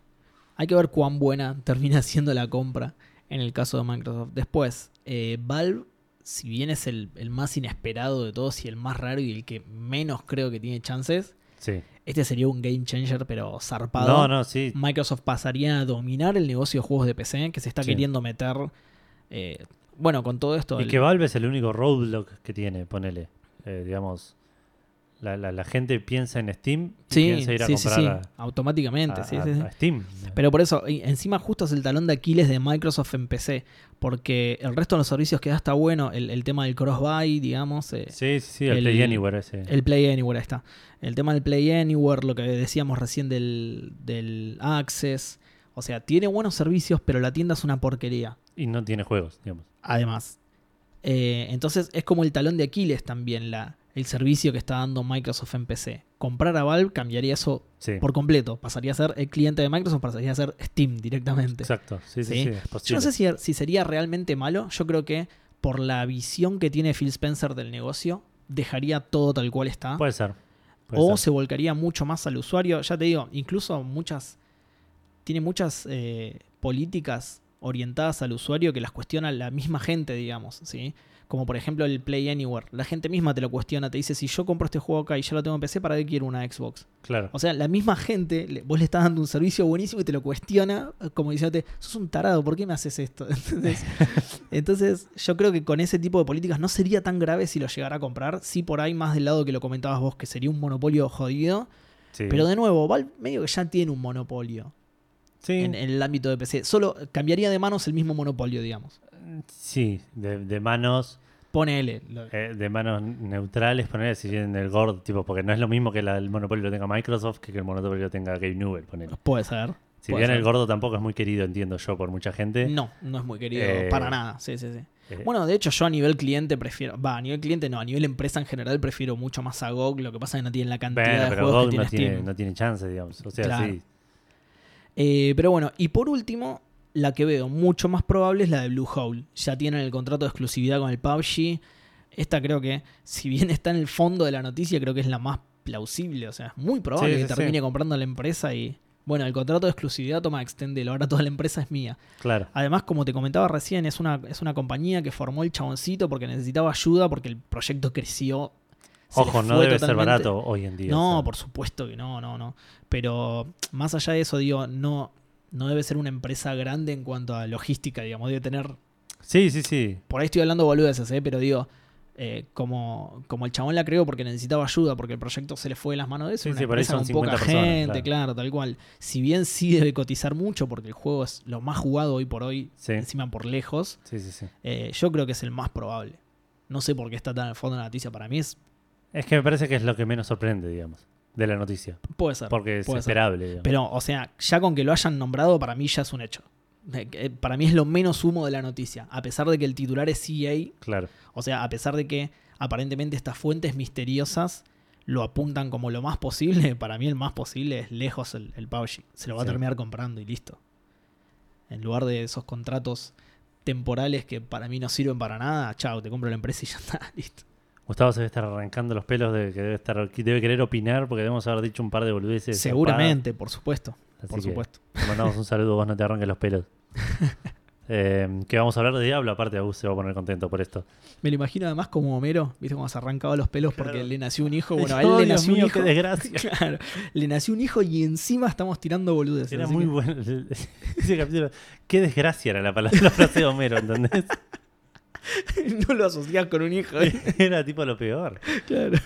hay que ver cuán buena termina siendo la compra en el caso de Microsoft. Después, eh, Valve, si bien es el, el más inesperado de todos y el más raro y el que menos creo que tiene chances, Sí. este sería un game changer, pero zarpado. No, no, sí. Microsoft pasaría a dominar el negocio de juegos de PC que se está Sí. queriendo meter. eh, bueno, con todo esto. Y el- que Valve es el único roadblock que tiene, ponele. Eh, digamos, la, la- la gente piensa en Steam y sí, piensa ir a sí, comprar sí, automáticamente. a, sí, a- sí, sí. a Steam. Pero por eso, encima justo es el talón de Aquiles de Microsoft en PC, porque el resto de los servicios que da está bueno, el, el tema del cross-buy, digamos, eh, Sí, sí, sí, el, el- Play Anywhere ese. el Play Anywhere, ahí está. El tema del Play Anywhere, lo que decíamos recién del, del Access, o sea, tiene buenos servicios, pero la tienda es una porquería, Y no tiene juegos, digamos. además. Eh, entonces es como el talón de Aquiles también la, el servicio que está dando Microsoft en PC. Comprar a Valve cambiaría eso Sí, por completo, pasaría a ser el cliente de Microsoft, pasaría a ser Steam directamente. exacto. Sí, sí, Sí. Yo no sé si, si sería realmente malo. Yo creo que por la visión que tiene Phil Spencer del negocio, dejaría todo tal cual está. Puede ser. puede o ser. se volcaría mucho más al usuario. Ya te digo, incluso muchas. Tiene muchas eh, políticas orientadas al usuario que las cuestiona la misma gente, digamos. ¿sí? Como por ejemplo el Play Anywhere. La gente misma te lo cuestiona. Te dice: Si yo compro este juego acá y ya lo tengo en PC, ¿para qué quiero una Xbox? Claro. O sea, la misma gente, vos le estás dando un servicio buenísimo y te lo cuestiona, eh, como diciéndote, sos un tarado, ¿por qué me haces esto? ¿Entendés? Entonces, yo creo que con ese tipo de políticas no sería tan grave si lo llegara a comprar. Sí, por ahí más del lado que lo comentabas vos, que sería un monopolio jodido. Sí. Pero de nuevo, Valve medio que ya tiene un monopolio sí, en, en el ámbito de PC. Solo cambiaría de manos el mismo monopolio, digamos. sí, de, de manos Ponele. lo- eh, de manos neutrales, poner si en el gordo, tipo, porque no es lo mismo que la- el monopolio lo tenga Microsoft que que el monopolio lo tenga Gabe Newell, ponele. Puede ser. Si puede bien el gordo tampoco es muy querido, entiendo yo, por mucha gente. No, no es muy querido. Eh, para nada. Sí, sí, sí. eh, Bueno, de hecho, yo a nivel cliente prefiero. Va, a nivel cliente no, a nivel empresa en general prefiero mucho más a GOG. Lo que pasa es que no tienen la cantidad bueno, de pero juegos GOG que no tiene tiene, Steam. no tiene chance, digamos. O sea, Claro. sí. Eh, pero bueno, y por último, la que veo mucho más probable es la de Bluehole. Ya tienen el contrato de exclusividad con el PUBG. Esta creo que, si bien está en el fondo de la noticia, creo que es la más plausible. O sea, es muy probable Sí, que sí, termine sí. comprando la empresa y. Bueno, el contrato de exclusividad toma extendelo. Ahora toda la empresa es mía. Claro. Además, como te comentaba recién, es una, es una compañía que formó el chaboncito porque necesitaba ayuda porque el proyecto creció. Ojo, no debe ser barato hoy en día. No, o sea. por supuesto que no, no, no. Pero más allá de eso, digo, no, no debe ser una empresa grande en cuanto a logística, digamos. Debe tener. Sí, sí, sí. Por ahí estoy hablando boludeces, ¿eh? pero digo, eh, como, como el chabón la creó porque necesitaba ayuda, porque el proyecto se le fue de las manos de eso. Sí, una sí, empresa con poca 50 personas, gente, claro. claro. tal cual. Si bien sí debe cotizar mucho, porque el juego es lo más jugado hoy por hoy, Sí. encima por lejos, Sí, sí, sí. eh, yo creo que es el más probable. No sé por qué está tan al fondo de la noticia. Para mí es. Es que me parece que es lo que menos sorprende, digamos, de la noticia. Puede ser. Porque es esperable, digamos. Pero, o sea, ya con que lo hayan nombrado, para mí ya es un hecho. Eh, Para mí es lo menos humo de la noticia. A pesar de que el titular es EA, Claro. o sea, a pesar de que aparentemente estas fuentes misteriosas lo apuntan como lo más posible, para mí el más posible es lejos el, el PUBG. Se lo va Sí. a terminar comprando y listo. En lugar de esos contratos temporales que para mí no sirven para nada, chao, te compro la empresa y ya está, listo. Gustavo se debe estar arrancando los pelos de que debe estar debe querer opinar porque debemos haber dicho un par de boludeces. Seguramente, por supuesto. Así Por supuesto. Te mandamos un saludo, vos no te arranques los pelos. Eh, que vamos a hablar de Diablo, aparte Agus se va a poner contento por esto. Me lo imagino además como Homero, ¿viste cómo se arrancaba los pelos porque le nació un hijo? Bueno, a Oh, él le Dios nació mío, un hijo. qué desgracia. Claro, le nació un hijo y encima estamos tirando boludeces. Era muy que- bueno. Ese capítulo. Qué desgracia era la palabra la frase de Homero, ¿entendés? no lo asociás con un hijo. Era tipo lo peor. claro.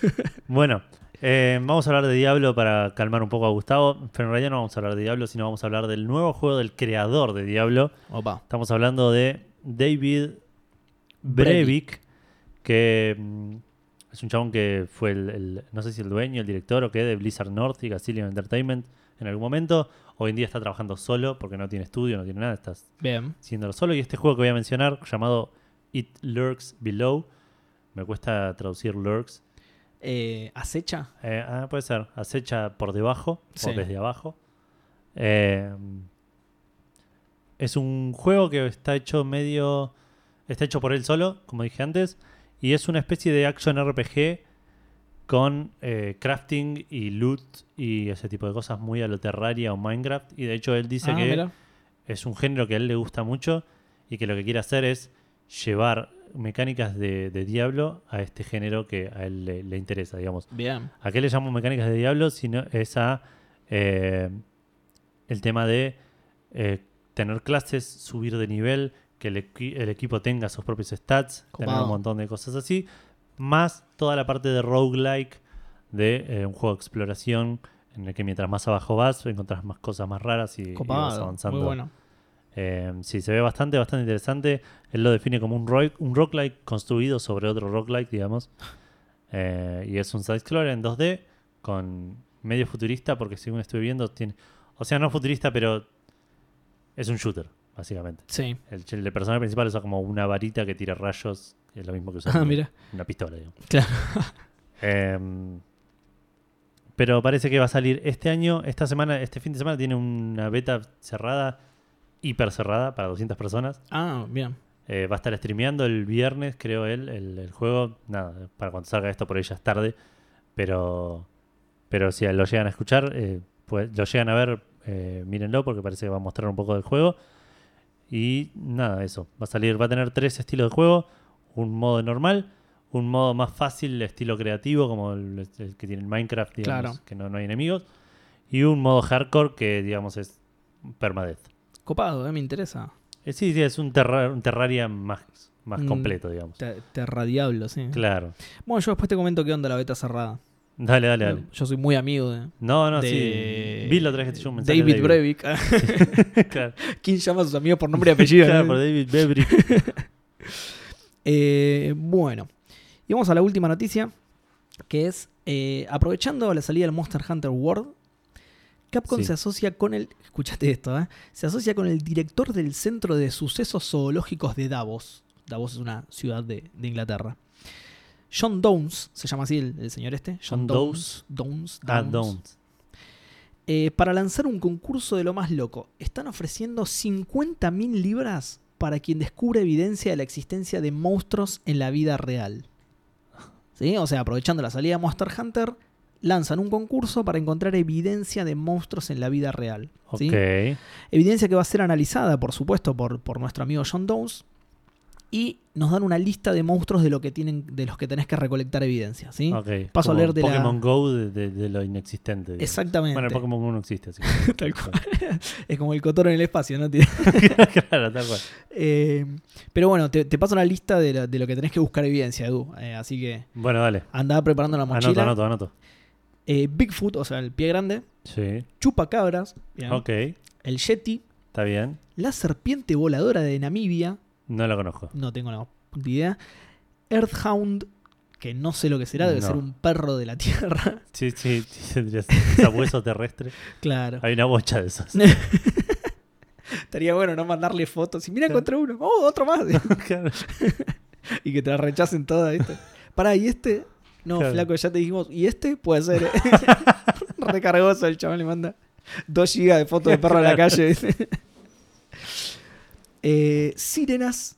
Bueno, eh, vamos a hablar de Diablo para calmar un poco a Gustavo. Pero en realidad no vamos a hablar de Diablo, sino vamos a hablar del nuevo juego del creador de Diablo. Opa. Estamos hablando de David Brevik, que mm, es un chabón que fue el, el- no sé si el dueño, el director o qué, de Blizzard North y Gazillion Entertainment en algún momento. Hoy en día está trabajando solo porque no tiene estudio, no tiene nada, está Bien. haciéndolo solo. Y este juego que voy a mencionar, llamado It Lurks Below, me cuesta traducir Lurks. Eh, ¿Acecha? Eh, ah, puede ser, acecha por debajo Sí. o desde abajo. Eh, es un juego que está hecho medio. Está hecho por él solo, como dije antes. Y es una especie de action RPG con eh, crafting y loot y ese tipo de cosas muy a lo Terraria o Minecraft. Y de hecho él dice Ah, que mira. es un género que a él le gusta mucho y que lo que quiere hacer es llevar mecánicas de, de Diablo a este género que a él le, le interesa, digamos. Bien. ¿A qué le llamo mecánicas de Diablo? Sino es a eh, el tema de eh, tener clases, subir de nivel, que el, equi- el equipo tenga sus propios stats, tener un montón de cosas así, más toda la parte de roguelike de eh, un juego de exploración en el que mientras más abajo vas encontrás más cosas más raras y, y vas avanzando. Muy bueno. Eh, sí, se ve bastante, bastante interesante. Él lo define como un, ro- un roguelike construido sobre otro roguelike, digamos. Eh, y es un side-scroller en 2D con medio futurista, porque según estoy viendo, tiene. O sea, no futurista, pero es un shooter, básicamente. Sí. El, el personaje principal usa como una varita que tira rayos, que es lo mismo que usa Ah, una- mira. una pistola, digamos. Claro. Em, pero parece que va a salir este año, esta semana, este fin de semana tiene una beta cerrada, hiper cerrada para 200 personas. Ah, bien. Eh, va a estar streameando el viernes, creo él, el, el juego. Nada, para cuando salga esto por ahí ya es tarde. Pero, pero si lo llegan a escuchar, eh, pues lo llegan a ver, eh, mírenlo porque parece que va a mostrar un poco del juego. Y nada, eso. Va a salir, va a tener tres estilos de juego. Un modo normal, un modo más fácil, estilo creativo, como el, el que tiene el Minecraft, digamos, Claro. que no, no hay enemigos. Y un modo hardcore que, digamos, es permadeath. Copado, eh, me interesa. Eh, sí, sí, es un, terra- un Terraria más, más Mm. completo, digamos. Te- Terradiablo, sí. Claro. Bueno, yo después te comento qué onda la beta cerrada. Dale, dale, dale. Yo soy muy amigo de, No, no, de sí. Vi la otra vez que te llegó un mensaje. David de Brevik. claro, ¿Quién llama a sus amigos por nombre y apellido? claro, por David Bebri. Eh, bueno, y vamos a la última noticia, que es, eh, aprovechando la salida del Monster Hunter World, Capcom Sí. se asocia con el, escúchate esto, ¿eh? se asocia con el director del Centro de Sucesos Zoológicos de Davos. Davos es una ciudad de, de Inglaterra. John Downs, se llama así el, el señor este. John Downs. Downs. Ah, Downs. Eh, para lanzar un concurso de lo más loco. Están ofreciendo 50.000 libras para quien descubre evidencia de la existencia de monstruos en la vida real. ¿Sí? O sea, aprovechando la salida de Monster Hunter, lanzan un concurso para encontrar evidencia de monstruos en la vida real. ¿sí? Evidencia que va a ser analizada, por supuesto, por, por nuestro amigo John Downs. y nos dan una lista de monstruos de lo que tienen, de los que tenés que recolectar evidencia, ¿sí? Ok. Paso a leer de la- Pokémon Go de, de- de lo inexistente. digamos. Exactamente. Bueno, el Pokémon Go no existe, así Tal cual. es como el cotoro en el espacio, ¿no? Que- claro, tal cual. Eh, pero bueno, te, te paso una lista de, la- de lo que tenés que buscar evidencia, Edu. Eh, así que Bueno, dale. andá preparando la mochila. Anoto, anoto, anoto. Eh, Bigfoot, o sea, el pie grande. Sí. Chupacabras. bien. Ok. El Yeti. Está bien. La serpiente voladora de Namibia. No lo conozco. No tengo la puta idea. Earthhound, que no sé lo que será, debe No. ser un perro de la tierra. Sí, sí, sí, tendría sabueso terrestre. claro. Hay una bocha de esos. Estaría bueno no mandarle fotos. Y mira, encontré uno. ¡Oh, otro más! Claro. y que te la rechacen todas, ¿viste? Pará, ¿y este? No, Claro. flaco, ya te dijimos. ¿Y este? Puede ser. ¿eh? Recargoso el chaval le manda 2 gigas de fotos de perro en la calle. Eh, Sirenas,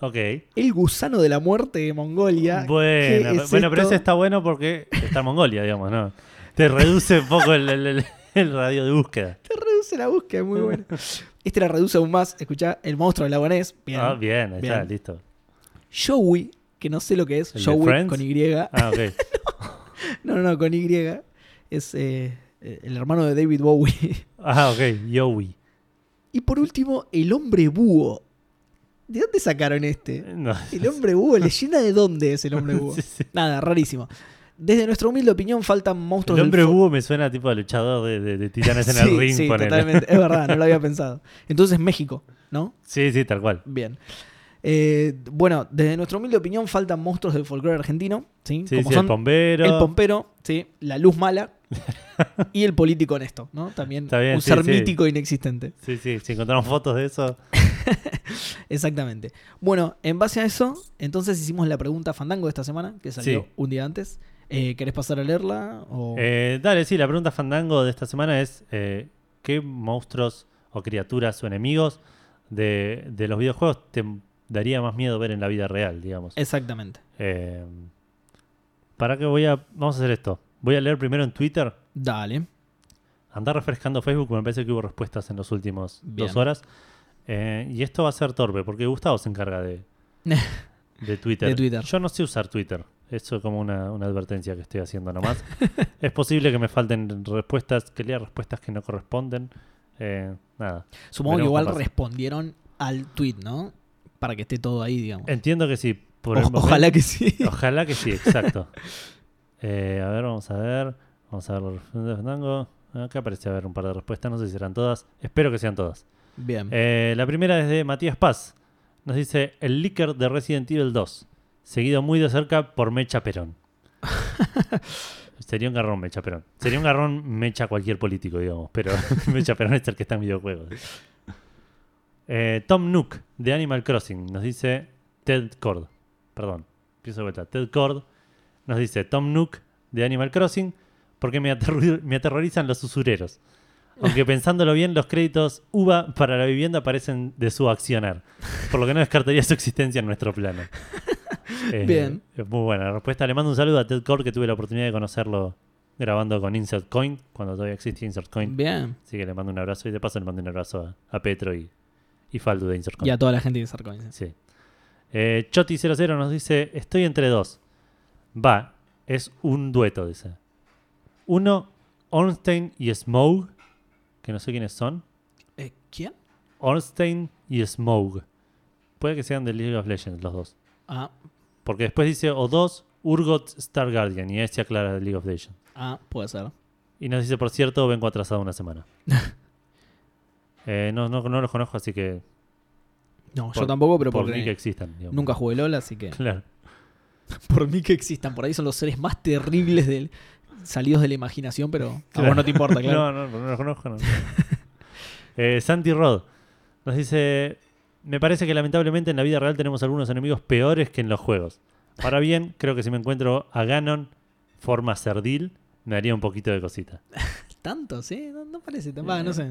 Ok. el gusano de la muerte de Mongolia. Bueno, ¿Qué es bueno pero ese está bueno porque está en Mongolia, digamos, ¿no? Te reduce un poco el, el- el- el radio de búsqueda. Te reduce la búsqueda, es muy bueno. Este la reduce aún más. Escuchá, el monstruo del lagonés. Bien. Ah, bien, ahí está, Bien. listo. Joey, que no sé lo que es. ¿El de Joey con Y. Ah, ok. No, no, no, con Y. Es eh, eh, el hermano de David Bowie. Ah, ok. Yowie. Y por último, el hombre búho. ¿De dónde sacaron este? No. El hombre búho, ¿leyenda de dónde es el hombre búho? Sí, sí. Nada, rarísimo. Desde nuestra humilde opinión faltan monstruos El del hombre fo- búho me suena tipo a luchador de, de- de titanes en sí, el ring. Sí, ponele. totalmente. Es verdad, no lo había pensado. Entonces México, ¿no? Sí, sí, tal cual. Bien. Eh, bueno, desde nuestra humilde opinión faltan monstruos del folclore argentino, ¿sí? Sí, Como sí, son el bombero. el pompero, ¿sí? La luz mala y el político honesto, ¿no? También bien, un sí, ser mítico inexistente. Sí, sí, si encontramos fotos de eso. Exactamente. Bueno, en base a eso, entonces hicimos la pregunta Fandango de esta semana, que salió un día antes. Eh, ¿Querés pasar a leerla? O... Eh, dale, sí, la pregunta fandango de esta semana es: eh, ¿qué monstruos o criaturas o enemigos de, de los videojuegos te daría más miedo ver en la vida real, digamos? Exactamente. Eh, ¿Para qué voy a.? Vamos a hacer esto. Voy a leer primero en Twitter. Dale. Andar refrescando Facebook, me parece que hubo respuestas en los últimos Bien. dos horas. Eh, y esto va a ser torpe, porque Gustavo se encarga de, de Twitter. De Twitter. Yo no sé usar Twitter. Eso es como una, una advertencia que estoy haciendo nomás. es posible que me falten respuestas, que lea respuestas que no corresponden. Eh, nada. Supongo que igual respondieron al tweet, ¿no? Para que esté todo ahí, digamos. Entiendo que sí. Por O- el momento- ojalá que sí. Ojalá que sí, exacto. Eh, a ver, vamos a ver. Vamos a ver los de Fandango. Acá parece haber un par de respuestas. No sé si serán todas. Espero que sean todas. Bien. Eh, la primera es de Matías Paz. Nos dice el leaker de Resident Evil 2. Seguido muy de cerca por Mecha Perón. Sería un garrón Mecha Perón. Sería un garrón Mecha cualquier político, digamos. Pero Mecha Perón es el que está en videojuegos. Eh, Tom Nook de Animal Crossing nos dice Ted Cord. Perdón, empiezo de vuelta. Ted Cord nos dice Tom Nook de Animal Crossing porque me, me aterrorizan los usureros. Aunque pensándolo bien, los créditos UVA para la vivienda parecen de su accionar, por lo que no descartaría su existencia en nuestro plano. Eh, Bien. Muy buena la respuesta. Le mando un saludo a Ted Cord, que tuve la oportunidad de conocerlo grabando con Insert Coin, cuando todavía existía Insert Coin. Bien. Así que le mando un abrazo y de paso le mando un abrazo a, a Petro y, y Faldu de Insert Coin. Y a toda la gente de Sarcoin. Sí. Eh, Choti00 nos dice: Estoy entre dos. Va, es un dueto, dice. Uno, Ornstein y Smough, que no sé quiénes son. Eh, ¿Quién? Ornstein y Smough. Puede que sean de League of Legends los dos. Ah, Porque después dice: O dos, Urgot Star Guardian. Y se aclara de League of Legends. ah, puede ser. Y nos dice: Por cierto, vengo atrasado una semana. Eh, no, no, no los conozco, así que. No, Por- yo tampoco, pero por porque mí que existan. digamos. nunca jugué LOL, así que. Claro. Por mí que existan. Por ahí son los seres más terribles del, salidos de la imaginación, pero a vos no te importa, claro. No, no, no los conozco. No. Eh, Santi Rod nos dice: Me parece que lamentablemente en la vida real tenemos algunos enemigos peores que en los juegos. Ahora bien, creo que si me encuentro a Ganon forma cerdil, me daría un poquito de cosita. ¿Tanto? ¿Sí? No, no parece tan. Va, no sé.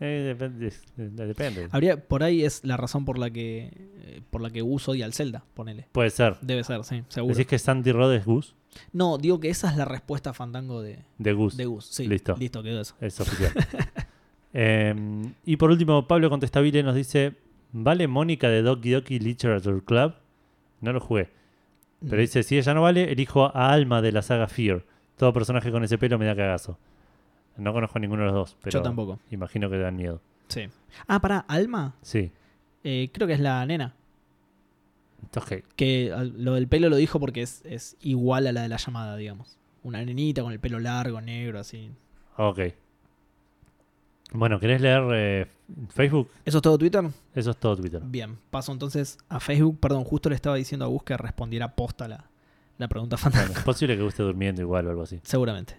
Eh, depende. depende. Habría, por ahí es la razón por la que eh, por la que Gus odia al Zelda, ponele. Puede ser. Debe ser, sí, seguro. ¿Decís que Santi Rod es Gus? No, digo que esa es la respuesta fandango de, De Gus. de Gus. Sí, Listo. Listo, quedó eso. Es oficial. Eh, y por último, Pablo Contestabile nos dice: ¿Vale Mónica de Doki Doki Literature Club? No lo jugué. Pero Mm. dice, si ella no vale, elijo a Alma de la saga Fear. Todo personaje con ese pelo me da cagazo. No conozco a ninguno de los dos, pero Yo tampoco. imagino que dan miedo. Sí. Ah, pará, Alma. Sí. Eh, creo que es la nena. Entonces, Que lo del pelo lo dijo porque es, es igual a la de la llamada, digamos. Una nenita con el pelo largo, negro, así. ok. Bueno, ¿querés leer eh, Facebook? ¿Eso es todo Twitter? Eso es todo Twitter. Bien, paso entonces a Facebook. Perdón, justo le estaba diciendo a Gus que respondiera posta la, la pregunta. Bueno, es posible que esté durmiendo igual o algo así. Seguramente.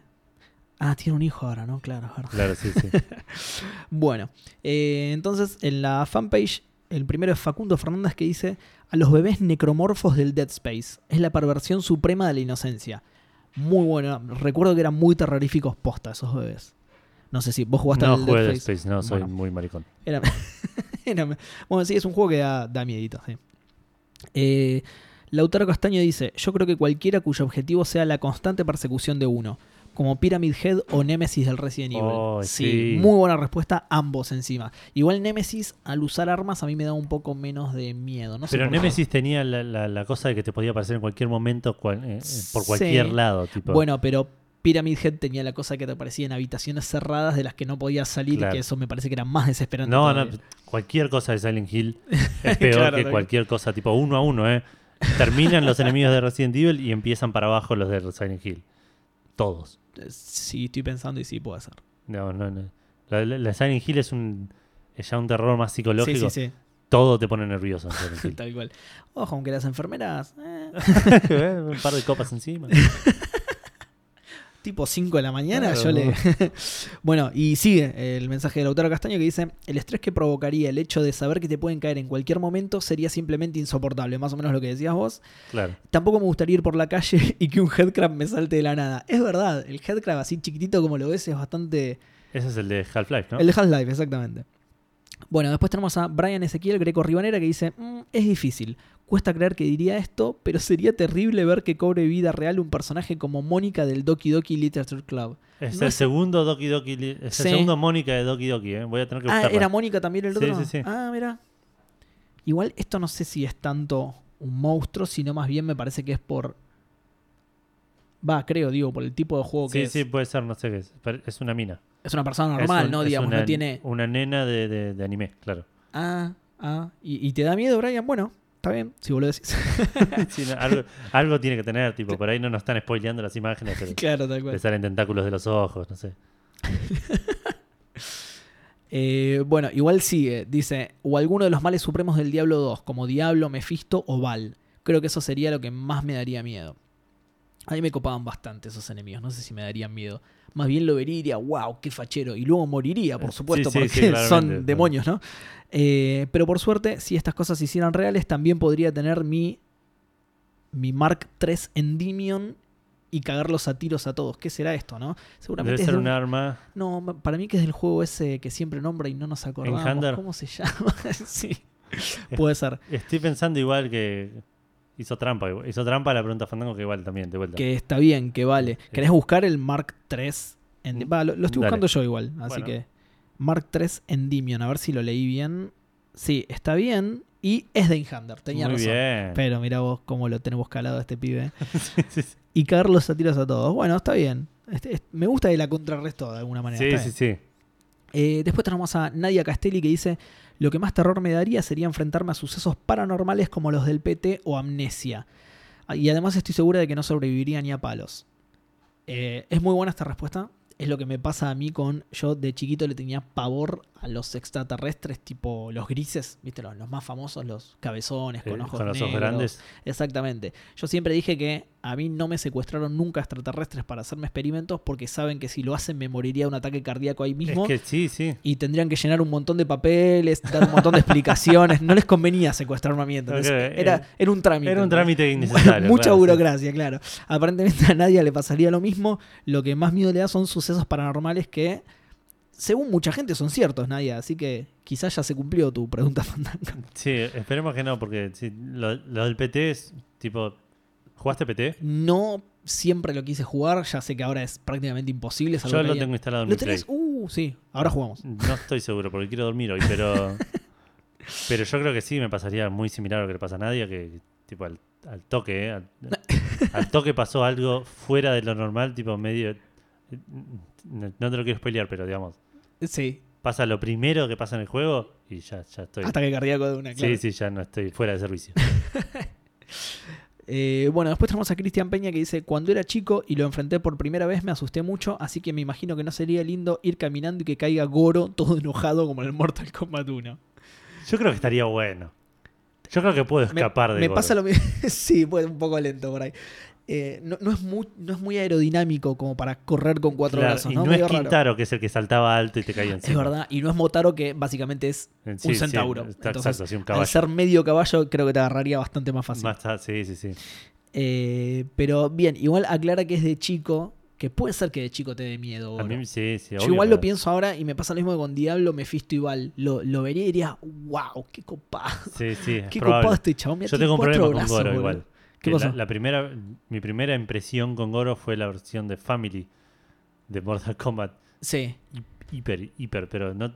Ah, tiene un hijo ahora, ¿no? Claro, verdad. Claro, sí, sí. Bueno, eh, entonces en la fanpage, el primero es Facundo Fernández que dice: A los bebés necromorfos del Dead Space. Es la perversión suprema de la inocencia. Muy bueno. Recuerdo que eran muy terroríficos posta esos bebés. No sé si vos jugaste No al Dead Dead Space. Space, no, soy Bueno. muy maricón. Era- era- bueno, sí, es un juego que da, da miedito. sí. Eh, Lautaro Castaño dice: Yo creo que cualquiera cuyo objetivo sea la constante persecución de uno, como Pyramid Head o Nemesis del Resident Evil. Oh, sí, sí. muy buena respuesta, ambos encima. Igual Nemesis, al usar armas, a mí me da un poco menos de miedo. No sé Pero qué. Nemesis tenía la, la- la cosa de que te podía aparecer en cualquier momento, cual- eh, eh, por cualquier Sí. lado. Tipo. Bueno, pero Pyramid Head tenía la cosa que te aparecía en habitaciones cerradas de las que no podías salir, Claro. que eso me parece que era más desesperante. no, no, cualquier cosa de Silent Hill es peor Claro, que cualquier cosa, tipo uno a uno, ¿eh? Terminan los enemigos de Resident Evil y empiezan para abajo los de Silent Hill. Todos. Sí, estoy pensando y sí puede ser. No, no, no. La, la- la Silent Hill es un es ya un terror más psicológico. Sí, sí, Todo te pone nervioso en Silent sí. Hill. Tal cual. Ojo, aunque las enfermeras. eh, un par de copas encima. tipo 5 de la mañana, Claro, yo le. bueno, y sigue el mensaje del autor Castaño que dice: El estrés que provocaría el hecho de saber que te pueden caer en cualquier momento sería simplemente insoportable. Más o menos lo que decías vos. Claro. Tampoco me gustaría ir por la calle y que un headcrab me salte de la nada. Es verdad, el headcrab así chiquitito como lo ves es bastante. Ese es el de Half-Life, ¿no? El de Half-Life, exactamente. Bueno, después tenemos a Brian Ezequiel Greco Ribanera que dice: "Mm, Es difícil. Cuesta creer que diría esto, pero sería terrible ver que cobre vida real un personaje como Mónica del Doki Doki Literature Club. Es No el es- segundo Doki Doki. Es Sí. el segundo Mónica de Doki Doki, ¿eh? Voy a tener que Ah, buscarla. ¿era Mónica también el Sí, otro? sí, sí. Ah, mira. Igual esto no sé si es tanto un monstruo, sino más bien me parece que es por. Va, creo, digo, por el tipo de juego que Sí, es. sí, puede ser, no sé qué es. Es una mina. Es una persona normal, un- ¿no? Digamos, una, no tiene. Una nena de, de- de anime, claro. Ah, ah. ¿Y, y te da miedo, Brian? Bueno, está bien, si vos lo decís. Sí, no, algo, algo tiene que tener, tipo, por ahí no nos están spoileando las imágenes, pero claro, tal le salen tentáculos de los ojos, no sé. Eh, bueno, igual sigue. Dice, o alguno de los males supremos del Diablo 2, como Diablo, Mefisto o Val. Creo que eso sería lo que más me daría miedo. A mí me copaban bastante esos enemigos, no sé si me darían miedo. Más bien lo vería y diría, wow, qué fachero. Y luego moriría, por supuesto, sí, sí, porque son demonios, ¿no? Eh, pero por suerte, si estas cosas se hicieran reales, también podría tener mi, mi Mark III Endymion y cagarlos a tiros a todos. ¿Qué será esto, no? Seguramente Debe es ser de un un- arma. no, para mí que es del juego ese que siempre nombra y no nos acordamos. ¿Cómo se llama? sí. Puede ser. Estoy pensando igual que hizo trampa. Hizo trampa la pregunta Fandango que igual también, de vuelta. Que está bien, que vale. ¿Querés buscar el Mark III? En... Va, lo, lo estoy Dale. buscando yo igual. Así Bueno. que. Mark III Endymion. A ver si lo leí bien. Sí, está bien. Y es de Enhander. Tenía Muy razón. bien. Pero mira vos cómo lo tenemos calado a este pibe. Sí, sí, sí. Y cagarlos a tiros a todos. Bueno, está bien. Este- este- me gusta que la contrarresto de alguna manera. Sí, sí, sí. Eh, después tenemos a Nadia Castelli que dice: Lo que más terror me daría sería enfrentarme a sucesos paranormales como los del PT o amnesia. Ah, Y además estoy segura de que no sobreviviría ni a palos. Eh, es muy buena esta respuesta. Es lo que me pasa a mí con. Yo de chiquito le tenía pavor a los extraterrestres, tipo los grises, ¿viste? Los, los más famosos, los cabezones con Eh, ojos con los ojos grandes. Exactamente. Yo siempre dije que a mí no me secuestraron nunca extraterrestres para hacerme experimentos porque saben que si lo hacen me moriría de un ataque cardíaco ahí mismo Es que sí, sí. y tendrían que llenar un montón de papeles, dar un montón de explicaciones. No les convenía secuestrarme a mí, Era, era un trámite. Era un trámite innecesario. Mucha claro, sí. burocracia, claro. Aparentemente a nadie le pasaría lo mismo. Lo que más miedo le da son sucesos paranormales que, según mucha gente, son ciertos, Nadia. Así que quizás ya se cumplió tu pregunta, Fandango. Sí, esperemos que no, porque sí, lo, lo del PT es tipo. ¿Jugaste PT? No siempre lo quise jugar, ya sé que ahora es prácticamente imposible. Yo que lo tengo instalado en ¿Lo mi Play. tenés? Uh, sí, ahora jugamos. No estoy seguro porque quiero dormir hoy, pero. Pero yo creo que sí me pasaría muy similar a lo que le pasa a Nadia, que tipo al, al toque, ¿eh? al, al toque pasó algo fuera de lo normal, tipo medio... No, te lo quiero spoilear, pero digamos, Sí, pasa lo primero que pasa en el juego y ya, ya estoy... ataque cardíaco de una, claro. Sí, sí, ya no estoy fuera de servicio. Eh, bueno, después tenemos a Cristian Peña que dice, cuando era chico y lo enfrenté por primera vez me asusté mucho, así que me imagino que no sería lindo ir caminando y que caiga Goro todo enojado como en el Mortal Kombat 1. Yo creo que estaría bueno. Yo creo que puedo Me- escapar de Me Goro. pasa lo mismo. sí, pues un poco lento por ahí. Eh, no, no es muy, no es muy aerodinámico como para correr con cuatro Claro, brazos, y ¿no? no, Medio es raro. Quintaro, que es el que saltaba alto y te caía encima. Es verdad. Y no es Motaro, que básicamente es Eh, sí, un sí, centauro. está Entonces, exacto, sí, un al ser medio caballo, creo que te agarraría bastante más fácil. Más sí, sí, sí. Eh, pero bien, igual aclara que es de chico, que puede ser que de chico te dé miedo. A Goro. mí sí, sí. Yo obvio, igual pero- lo pienso ahora y me pasa lo mismo que con Diablo, Mephisto y Val. Lo, lo vería y diría, wow, qué copado. Sí, sí, Qué probable. copado este chabón. Yo tengo un cuatro problema con brazos, Goro boludo. igual. ¿Qué Que? La, la primera, mi primera impresión con Goro fue la versión de Family de Mortal Kombat. Sí. Hi- Hiper, hiper, pero no,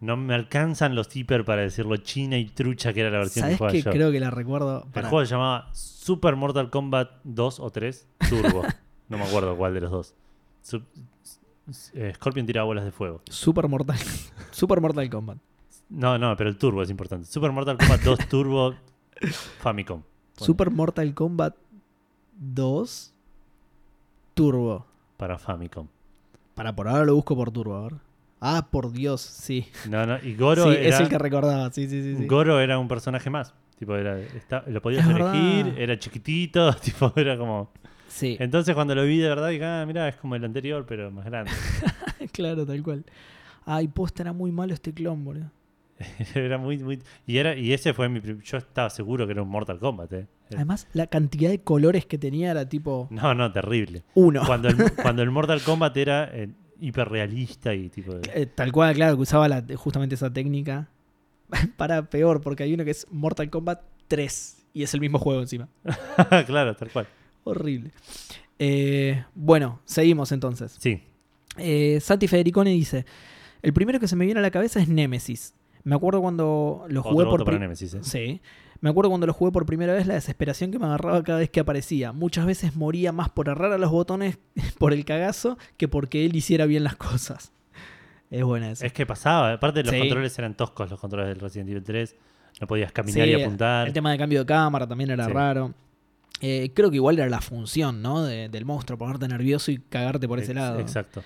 no me alcanzan los hiper para decirlo china y trucha que era la versión que ¿Sabes jugaba yo. Creo que la recuerdo. El juego se llamaba Super Mortal Kombat 2 o 3 Turbo. no me acuerdo cuál de los dos. Eh, Scorpion tiraba bolas de fuego. Super Mortal. Super Mortal Kombat. No, no, pero el turbo es importante. Super Mortal Kombat 2 Turbo Famicom. Bueno, Super Mortal Kombat 2 Turbo. Para Famicom. Para por ahora lo busco por Turbo, a ver. Ah, por Dios, sí. No, no, y Goro sí, era, es el que recordaba, sí, sí, sí. sí. Goro era un personaje más. Tipo, era, está- lo podías Es elegir, verdad. era chiquitito, tipo, era como. Sí, Entonces cuando lo vi de verdad dije, ah, mira, es como el anterior, pero más grande. claro, tal cual. Ay, posta, era muy malo este clon, boludo. era muy, muy. Y era, y ese fue mi yo estaba seguro que era un Mortal Kombat, eh. Además, la cantidad de colores que tenía era tipo No, no, terrible. uno. Cuando el, cuando el Mortal Kombat era eh, hiperrealista y tipo. de- Eh, Tal cual, claro, que usaba la- justamente esa técnica. Para peor, porque hay uno que es Mortal Kombat 3 y es el mismo juego encima. claro, tal cual. Horrible. Eh, bueno, seguimos entonces. Sí. Eh, Santi Federicone dice: El primero que se me viene a la cabeza es Nemesis. Me acuerdo cuando lo jugué Otro por voto para pri- Nemesis, eh. Sí. Me acuerdo cuando lo jugué por primera vez la desesperación que me agarraba cada vez que aparecía. Muchas veces moría más por errar a los botones por el cagazo que porque él hiciera bien las cosas. Es buena esa. Es que pasaba, aparte los Sí. controles eran toscos, los controles del Resident Evil 3. No podías caminar y apuntar. El tema de cambio de cámara también era Sí. raro. Eh, creo que igual era la función, ¿no? De- del monstruo, ponerte nervioso y cagarte por ese lado. Exacto.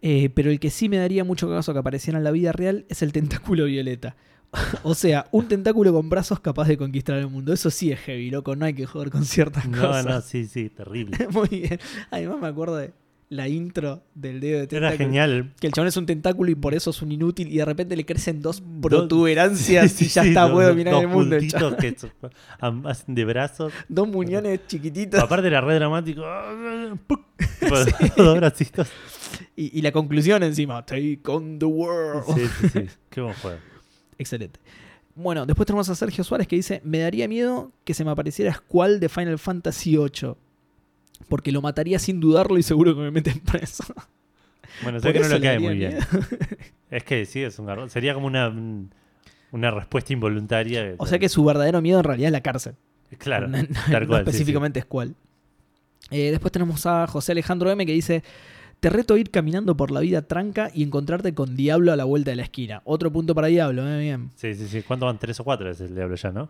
Eh, pero el que sí me daría mucho caso que apareciera en la vida real es el tentáculo violeta. o sea, un tentáculo con brazos capaz de conquistar el mundo. Eso sí es heavy, loco. No hay que joder con ciertas No, cosas. no, sí, sí, terrible. Muy bien. Además me acuerdo de la intro del dedo de Era tentáculo. genial. Que el chabón es un tentáculo y por eso es un inútil y de repente le crecen dos protuberancias Sí, y ya sí, está, dos- puede dominar dos el mundo. que hacen de brazos. Dos muñones chiquititos. Aparte era re dramático. Dos bracitos. Y, y la conclusión encima, take on the world. Sí, sí, sí. Qué buen juego. Excelente. Bueno, después tenemos a Sergio Suárez que dice, me daría miedo que se me apareciera Squall de Final Fantasy VIII. Porque lo mataría sin dudarlo y seguro que me meten preso. Bueno, sé que no le cae muy bien. Es que sí, es un garrón. Sería como una, un- una respuesta involuntaria. O sea que su verdadero miedo en realidad es la cárcel. Claro, No, no- tal no cual. sí, sí. específicamente Squall. Eh, después tenemos a José Alejandro M que dice, te reto a ir caminando por la vida tranca y encontrarte con Diablo a la vuelta de la esquina. Otro punto para Diablo, eh, bien. Sí, sí, sí. ¿Cuánto van? ¿Tres o cuatro? Es el Diablo ya, ¿no?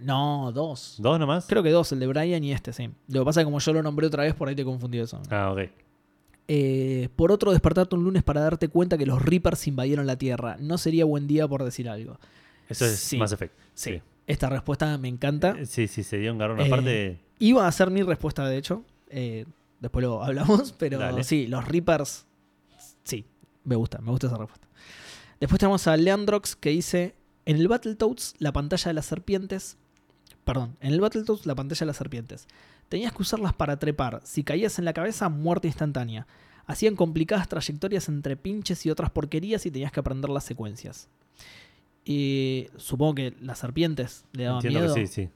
No, dos. ¿Dos nomás? Creo que dos, el de Brian y este, sí. Lo que pasa es que como yo lo nombré otra vez, por ahí te confundí eso. Ah, ok. Eh, por otro, despertarte un lunes para darte cuenta que los Reapers invadieron la Tierra. No sería buen día por decir algo. Eso es Sí. Mass Effect. Sí. Esta respuesta me encanta. Eh, Sí, sí, se dio un garrón. Eh, Aparte, Iba a ser mi respuesta, de hecho. Eh, después lo hablamos, pero Dale. sí, los Reapers. Sí, me gusta, me gusta esa respuesta. Después tenemos a Leandrox que dice: En el Battletoads, la pantalla de las serpientes. Perdón, en el Battletoads, la pantalla de las serpientes. Tenías que usarlas para trepar. Si caías en la cabeza, muerte instantánea. Hacían complicadas trayectorias entre pinches y otras porquerías y tenías que aprender las secuencias. Y supongo que las serpientes le daban entiendo miedo. que sí, sí.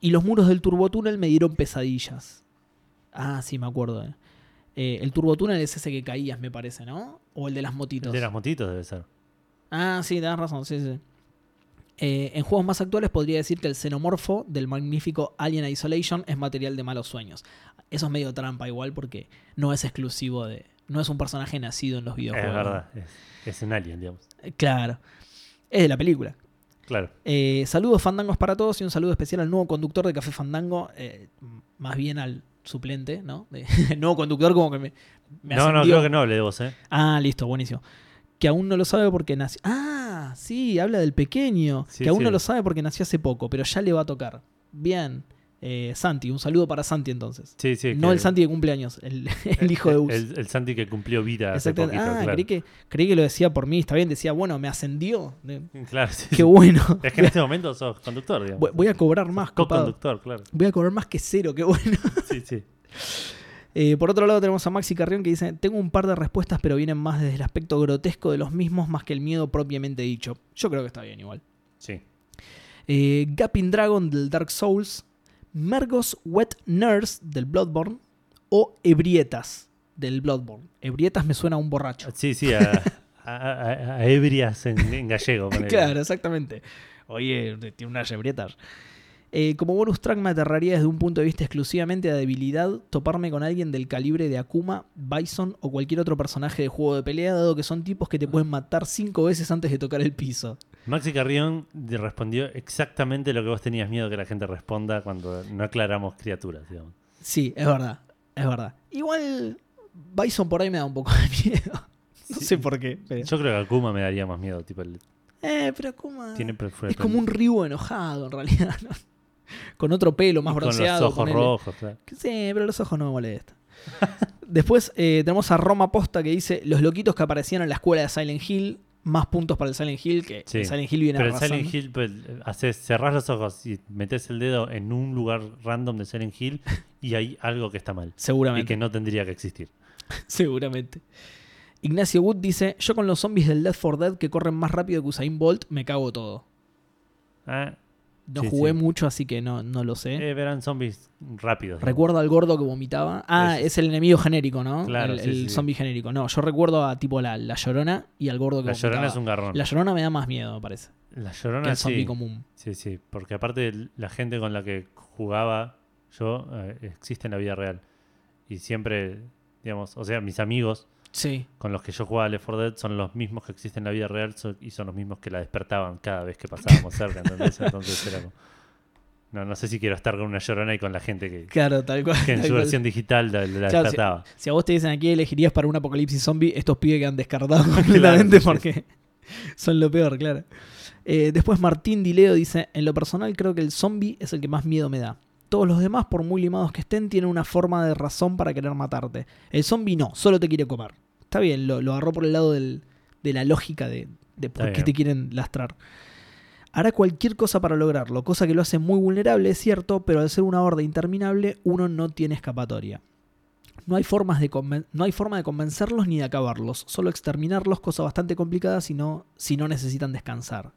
Y los muros del turbotúnel me dieron pesadillas. Ah, sí, me acuerdo. eh. Eh, el turbotúnel es ese que caías, me parece, ¿no? O el de las motitos. El de las motitos debe ser. Ah, sí, tenés razón, sí, sí. Eh, en juegos más actuales podría decir que el xenomorfo del magnífico Alien Isolation es material de malos sueños. Eso es medio trampa igual porque no es exclusivo de... No es un personaje nacido en los videojuegos. Es verdad, es, es un alien, digamos. Eh, Claro. Es de la película. Claro. Eh, saludos fandangos para todos y un saludo especial al nuevo conductor de Café Fandango, eh, más bien al suplente, ¿no? De- el nuevo conductor como que me, me no, no, creo que no hable de vos, ¿eh? Ah, listo, buenísimo. Que aún no lo sabe porque nació... Ah, sí, habla del pequeño. Sí, que aún sí. no lo sabe porque nació hace poco, pero ya le va a tocar. Bien. Eh, Santi, un saludo para Santi entonces. Sí, sí. no que- el Santi de cumpleaños, el, el hijo de Gus. El, el Santi que cumplió vida hace poquito, ah, claro. creí, que, creí que lo decía por mí, está bien, decía, bueno, me ascendió. Claro, sí, Qué sí. bueno. Es que en este momento sos conductor, digamos. Voy- a cobrar más. Co-conductor, claro. Voy a cobrar más que cero, qué bueno. Sí, sí. Eh, por otro lado tenemos a Maxi Carrión que dice, tengo un par de respuestas pero vienen más desde el aspecto grotesco de los mismos más que el miedo propiamente dicho. Yo creo que está bien igual. Sí. Eh, Dragon del Dark Souls, Mergos Wet Nurse del Bloodborne o Ebrietas del Bloodborne. Ebrietas me suena a un borracho. Sí, sí, a, a, a- a ebrias en, en gallego. Claro, exactamente. Oye, tiene unas ebrietas. Eh, como bonus track me aterraría desde un punto de vista exclusivamente de debilidad toparme con alguien del calibre de Akuma, Bison o cualquier otro personaje de juego de pelea, dado que son tipos que te pueden matar cinco veces antes de tocar el piso. Maxi Carrión respondió exactamente lo que vos tenías miedo que la gente responda cuando no aclaramos criaturas, digamos. Sí, es verdad, es verdad. Igual Bison por ahí me da un poco de miedo. No Sí. sé por qué. Pero... Yo creo que Akuma me daría más miedo. Tipo, el- Eh, pero Akuma tiene es como un Ryu enojado en realidad. ¿no? Con otro pelo más con los bronceado. ojos ponele. rojos. claro. Sí, pero los ojos no me molestan. Después eh, tenemos a Roma Posta que dice: Los loquitos que aparecían en la escuela de Silent Hill, más puntos para el Silent Hill, que Sí. el Silent Hill viene Pero arrasando. Silent Hill pues, haces, cerrás los ojos y metes el dedo en un lugar random de Silent Hill y hay algo que está mal. Y Seguramente. que no tendría que existir. Seguramente. Ignacio Wood dice: Yo con los zombies del Death 4 Dead que corren más rápido que Usain Bolt, me cago todo. Ah, No Sí, jugué sí. mucho, así que no, no lo sé. eh, verán zombies rápidos. Recuerdo al gordo que vomitaba. Ah, es el enemigo genérico, ¿no? Claro, el sí, el sí, sí. zombie genérico. No, yo recuerdo a tipo la, la llorona y al gordo que La llorona vomitaba. es un garrón. La llorona me da más miedo, me parece. La que llorona el zombie sí. común. Sí, sí. Porque aparte la gente con la que jugaba yo eh, existe en la vida real. Y siempre, digamos, o sea, mis amigos Sí. con los que yo jugaba Left 4 Dead son los mismos que existen en la vida real y son los mismos que la despertaban cada vez que pasábamos cerca, ¿entendés? Entonces era como... No, no sé si quiero estar con una llorona y con la gente que, Claro, tal cual. que en tal su cual. versión digital la, la Claro, despertaba. Si a vos te dicen aquí elegirías para un apocalipsis zombie, estos pibes quedan descartados completamente sí, sí. porque son lo peor, claro. Eh, después Martín Dileo dice, en lo personal creo que el zombie es el que más miedo me da. Todos los demás, por muy limados que estén, tienen una forma de razón para querer matarte. El zombie no, solo te quiere comer. Está bien, lo, lo agarró por el lado del- de la lógica de, de por Está qué bien. te quieren lastrar. Hará cualquier cosa para lograrlo, cosa que lo hace muy vulnerable, es cierto, pero al ser una horda interminable, uno no tiene escapatoria. No hay, formas de no hay forma de convencerlos ni de acabarlos, solo exterminarlos, cosa bastante complicada si no, si no necesitan descansar.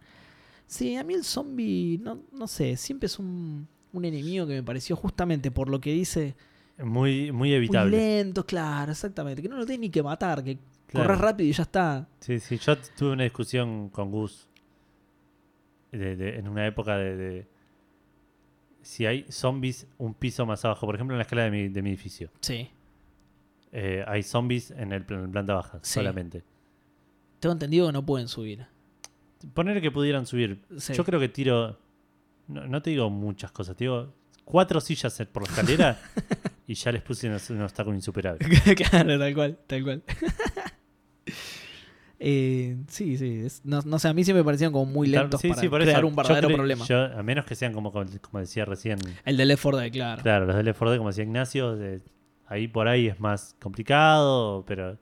Sí, a mí el zombie, no, no sé, siempre es un, un enemigo que me pareció justamente por lo que dice, Muy, muy muy evitable. lento, claro, exactamente, que no lo tenés ni que matar, que Claro. corres rápido y ya está. Sí, sí. Yo tuve una discusión con Gus de- de- en una época de, de si hay zombies un piso más abajo. Por ejemplo, en la escala de mi, de mi edificio. Sí. Eh, hay zombies en el plan- en planta baja Sí. solamente. Tengo entendido que no pueden subir. Poner que pudieran subir. Sí. Yo creo que tiro. No, no te digo muchas cosas, te digo cuatro sillas por la escalera y ya les puse unos tacos insuperables. claro, tal cual, tal cual. Eh, sí, sí. es- no, no sé, a mí siempre me parecían como muy lentos Sí, para sí, crear eso, un verdadero creo- problema. yo- a menos que sean como, como decía recién, El de Left 4 Dead, claro. claro, los de Left 4 Dead, como decía Ignacio, de- ahí por ahí es más complicado, pero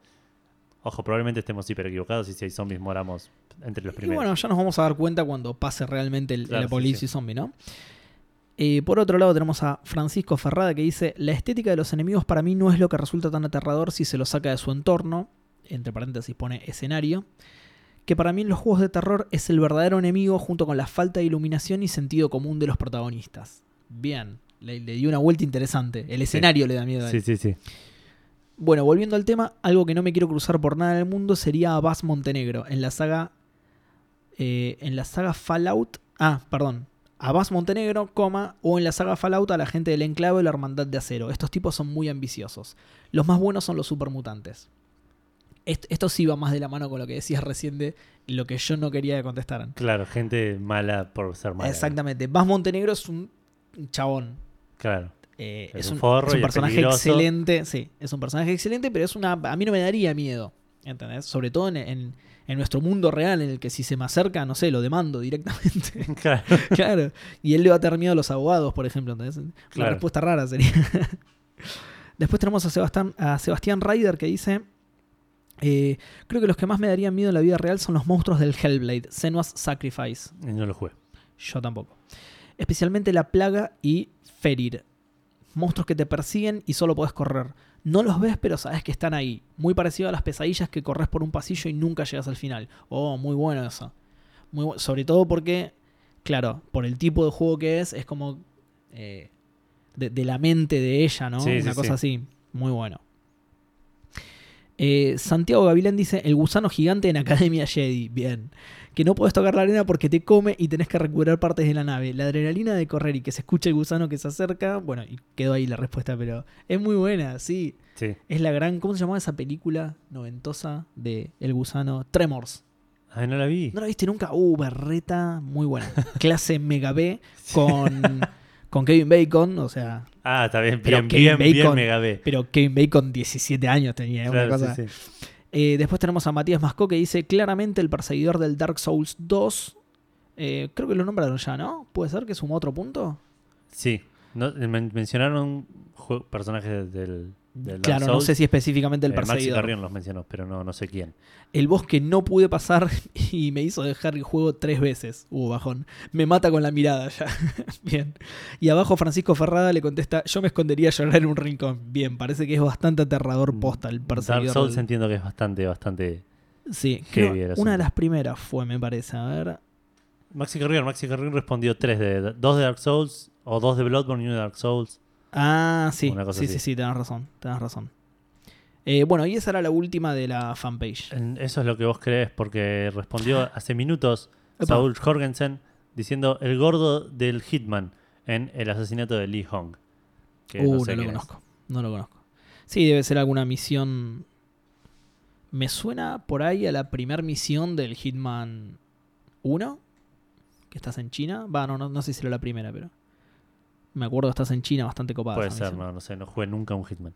ojo, probablemente estemos hiper equivocados y si hay zombies moramos entre los Y primeros. bueno, ya nos vamos a dar cuenta cuando pase realmente el, el Claro, sí, apocalipsis sí. zombie, ¿no? Eh, por otro lado tenemos a Francisco Ferrada que dice, la estética de los enemigos para mí no es lo que resulta tan aterrador si se lo saca de su entorno, entre paréntesis pone escenario, que para mí en los juegos de terror es el verdadero enemigo junto con la falta de iluminación y sentido común de los protagonistas. Bien, le, le di una vuelta interesante, el escenario le da miedo a él. sí, sí, sí. Bueno, volviendo al tema, algo que no me quiero cruzar por nada en el mundo sería a Bass Montenegro en la saga. eh, en la saga Fallout. Ah, perdón. A Bass Montenegro, coma, o en la saga Fallout a la gente del Enclave o la Hermandad de Acero. Estos tipos son muy ambiciosos. Los más buenos son los supermutantes. Est- Esto sí va más de la mano con lo que decías recién de lo que yo no quería que contestaran. Claro, gente mala por ser mala. Exactamente. Bass Montenegro es un chabón. Claro. Eh, Es un forro es personaje peligroso. excelente. Sí, es un personaje excelente, pero es una. A mí no me daría miedo. ¿Entendés? Sobre todo en, en- en nuestro mundo real, en el que si se me acerca, no sé, lo demando directamente. Claro. claro. Y él le va a tener miedo a los abogados, por ejemplo. ¿entendés? Una Claro. respuesta rara sería. Después tenemos a Sebastián, a Sebastián Ryder que dice. eh, creo que los que más me darían miedo en la vida real son los monstruos del Hellblade, Senua's Sacrifice. No lo jugué. Yo tampoco. Especialmente la plaga y Ferir. Monstruos que te persiguen y solo podés correr. No los ves, pero sabes que están ahí. Muy parecido a las pesadillas que corres por un pasillo y nunca llegas al final. Oh, muy bueno eso. Muy bu- Sobre todo porque, claro, por el tipo de juego que es, es como eh, de, de la mente de ella, ¿no? Sí, Una sí, cosa sí. así. Muy bueno. Eh, Santiago Gavilán dice: El gusano gigante en Academia Jedi. Bien. Que no puedes tocar la arena porque te come y tenés que recuperar partes de la nave. La adrenalina de correr y que se escucha el gusano que se acerca. Bueno, y quedó ahí la respuesta, pero es muy buena, sí. Sí. Es la gran. ¿Cómo se llamaba esa película noventosa de El gusano? Tremors. Ay, no la vi. ¿No la viste nunca? Uh, berreta, muy buena. Clase Mega B con, con Kevin Bacon, o sea. Ah, está bien, Pero bien, Kevin bien, bien, Bacon- mega B. Pero Kevin Bacon 17 años tenía, una Claro, cosa. sí, sí. Eh, después tenemos a Matías Mascó que dice claramente el perseguidor del Dark Souls 2. Eh, creo que lo nombraron ya, ¿no? ¿Puede ser que sumó otro punto? Sí. No, men- mencionaron personajes del, del claro, no sé si específicamente el Eh, Maxi perseguidor. Carrión los mencionó, pero no, no sé quién. el boss que no pude pasar y me hizo dejar el juego tres veces. Uh, bajón. Me mata con la mirada ya. Bien. Y abajo Francisco Ferrada le contesta, yo me escondería a llorar en un rincón. Bien, parece que es bastante aterrador posta el perseguidor. Mm, Dark Souls del- entiendo que es bastante, bastante... Sí, creo- una asunto. de las primeras fue, me parece. A ver. Maxi Carrión, Maxi Carrión respondió tres de... Dos de Dark Souls, o dos de Bloodborne y uno de Dark Souls. Ah, sí. Sí, sí, sí, tenés razón. Tenés razón. Eh, bueno, y esa era la última de la fanpage. Eso es lo que vos crees, porque respondió hace minutos. Saul Jorgensen diciendo el gordo del Hitman en el asesinato de Lee Hong. Que Uh, no, sé lo es. conozco. No lo conozco. Sí, debe ser alguna misión. Me suena por ahí a la primera misión del Hitman 1. Que estás en China. Va, no, no, no sé si era la primera, pero. Me acuerdo que estás en China bastante copada. Puede ser, no, no sé, no jugué nunca un Hitman.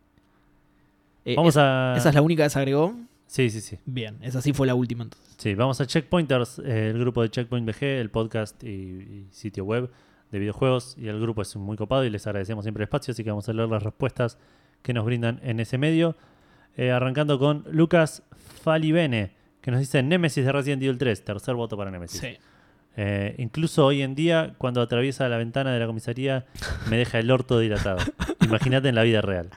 Eh, Vamos es- a... ¿Esa es la única que se agregó? Sí, sí, sí. Bien, esa sí fue la última entonces. Sí, vamos a Checkpointers, eh, el grupo de Checkpoint BG, el podcast y, y sitio web de videojuegos. Y el grupo es muy copado y les agradecemos siempre el espacio, así que vamos a leer las respuestas que nos brindan en ese medio. Eh, arrancando con Lucas Falibene, que nos dice Nemesis de Resident Evil 3, tercer voto para Nemesis. Eh, incluso hoy en día, cuando atraviesa la ventana de la comisaría, me deja el orto dilatado. Imagínate en la vida real.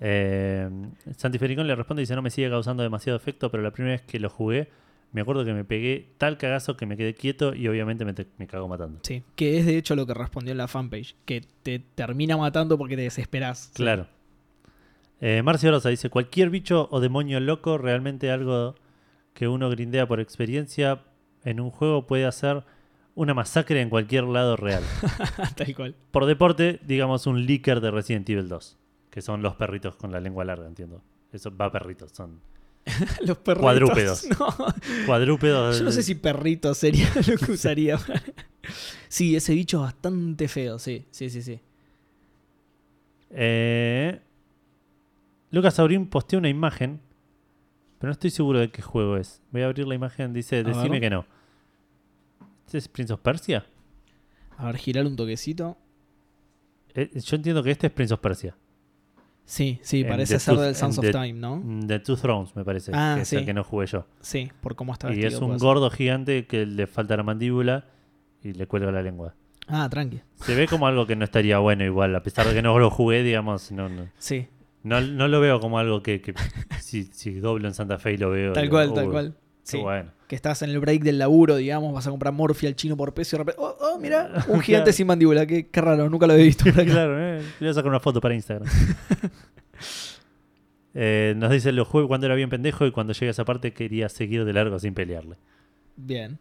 Eh, Santi Fericón le responde y dice: No me sigue causando demasiado efecto, pero la primera vez que lo jugué, me acuerdo que me pegué tal cagazo que me quedé quieto y obviamente me, te- me cago matando. Sí, que es de hecho lo que respondió en la fanpage, que te termina matando porque te desesperás. Claro. Eh, Marcio Rosa dice: Cualquier bicho o demonio loco, realmente algo que uno grindea por experiencia en un juego puede hacer una masacre en cualquier lado real. Tal cual. Por deporte, digamos un leaker de Resident Evil 2, que son los perritos con la lengua larga, entiendo. Eso va perritos, son Los perritos. Cuadrúpedos. No, cuadrúpedos. yo no sé si perrito sería lo que usaría. sí, ese bicho es bastante feo, sí, sí, sí, sí. Eh, Lucas Saurín posteó una imagen, pero no estoy seguro de qué juego es. Voy a abrir la imagen, dice, decime ver. que no. ¿Este es Prince of Persia? A ver, girar un toquecito. Eh, yo entiendo que este es Prince of Persia. Sí, sí, En parece ser del Sons of The- Time, ¿no? The Two Thrones, me parece. Ah, que es el sí. que no jugué yo. Sí, por cómo está Y vestido. es un ser. gordo gigante que le falta la mandíbula y le cuelga la lengua. Ah, tranqui. Se ve como algo que no estaría bueno igual, a pesar de que no lo jugué, digamos, no, no, Sí, no, no lo veo como algo que, que si, si doblo en Santa Fe y lo veo. tal digo, cual, tal "Uy, cual. Qué Sí. bueno. Que estás en el break del laburo, digamos, vas a comprar morfia al chino por peso y de repente, oh, oh, mira, un gigante sin mandíbula, qué, qué raro, nunca lo había visto. claro, eh, voy a sacar una foto para Instagram. Eh, nos dice, lo jugué cuando era bien pendejo y cuando llegué a esa parte quería seguir de largo sin pelearle. Bien.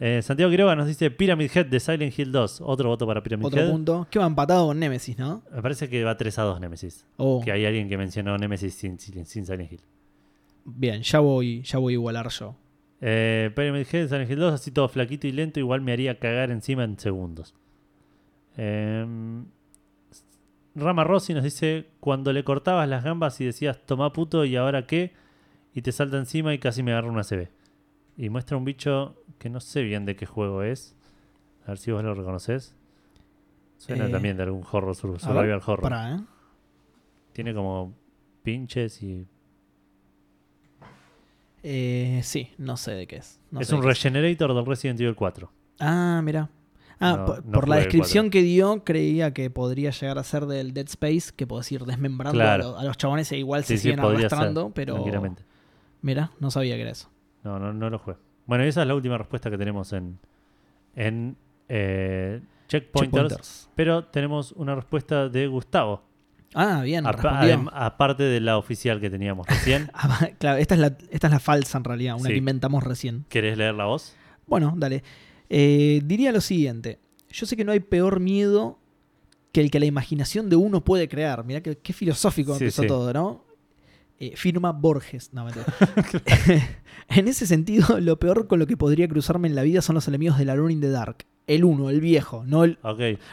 Eh, Santiago Quiroga nos dice Pyramid Head de Silent Hill 2. Otro voto para Pyramid Otro Head. punto. Que va empatado con Nemesis, ¿no? Me parece que va 3 a 2 Nemesis. Oh, Que hay alguien que mencionó Nemesis sin, sin, sin Silent Hill. bien, ya voy, ya voy a igualar yo. Eh, Pyramid Head, Silent Hill 2, así todo flaquito y lento, igual me haría cagar encima en segundos. Eh, Rama Rossi nos dice: Cuando le cortabas las gambas y decías, toma puto, ¿y ahora qué? Y te salta encima y casi me agarra una CB. Y muestra un bicho que no sé bien de qué juego es. A ver si vos lo reconoces. Suena Eh, también de algún horror, ver, survival horror. pará, ¿eh? Tiene como pinches y. Eh, sí, no sé de qué es. no es sé un de regenerator del Resident Evil 4. Ah, mira. Ah, No, por, no por la descripción que dio, creía que podría llegar a ser del Dead Space, que podés ir desmembrando Claro. a, los, a los chabones e igual Sí, se siguen arrastrando, ser, pero mira, no sabía que era eso. No, no, no lo jugué. Bueno, y esa es la última respuesta que tenemos en, en eh, checkpointers, Checkpointers. Pero tenemos una respuesta de Gustavo. Ah, bien, apa- respondió. adem- aparte de la oficial que teníamos recién. Ah, claro, esta es, la, esta es la falsa en realidad, una Sí. que inventamos recién. ¿Querés leer la voz? Bueno, dale. Eh, diría lo siguiente. Yo sé que no hay peor miedo que el que la imaginación de uno puede crear. Mirá que, qué filosófico Sí, empezó sí. todo, ¿no? Eh, firma Borges. No, en ese sentido, lo peor con lo que podría cruzarme en la vida son los enemigos del Alone in the Dark. El uno, el viejo, no el,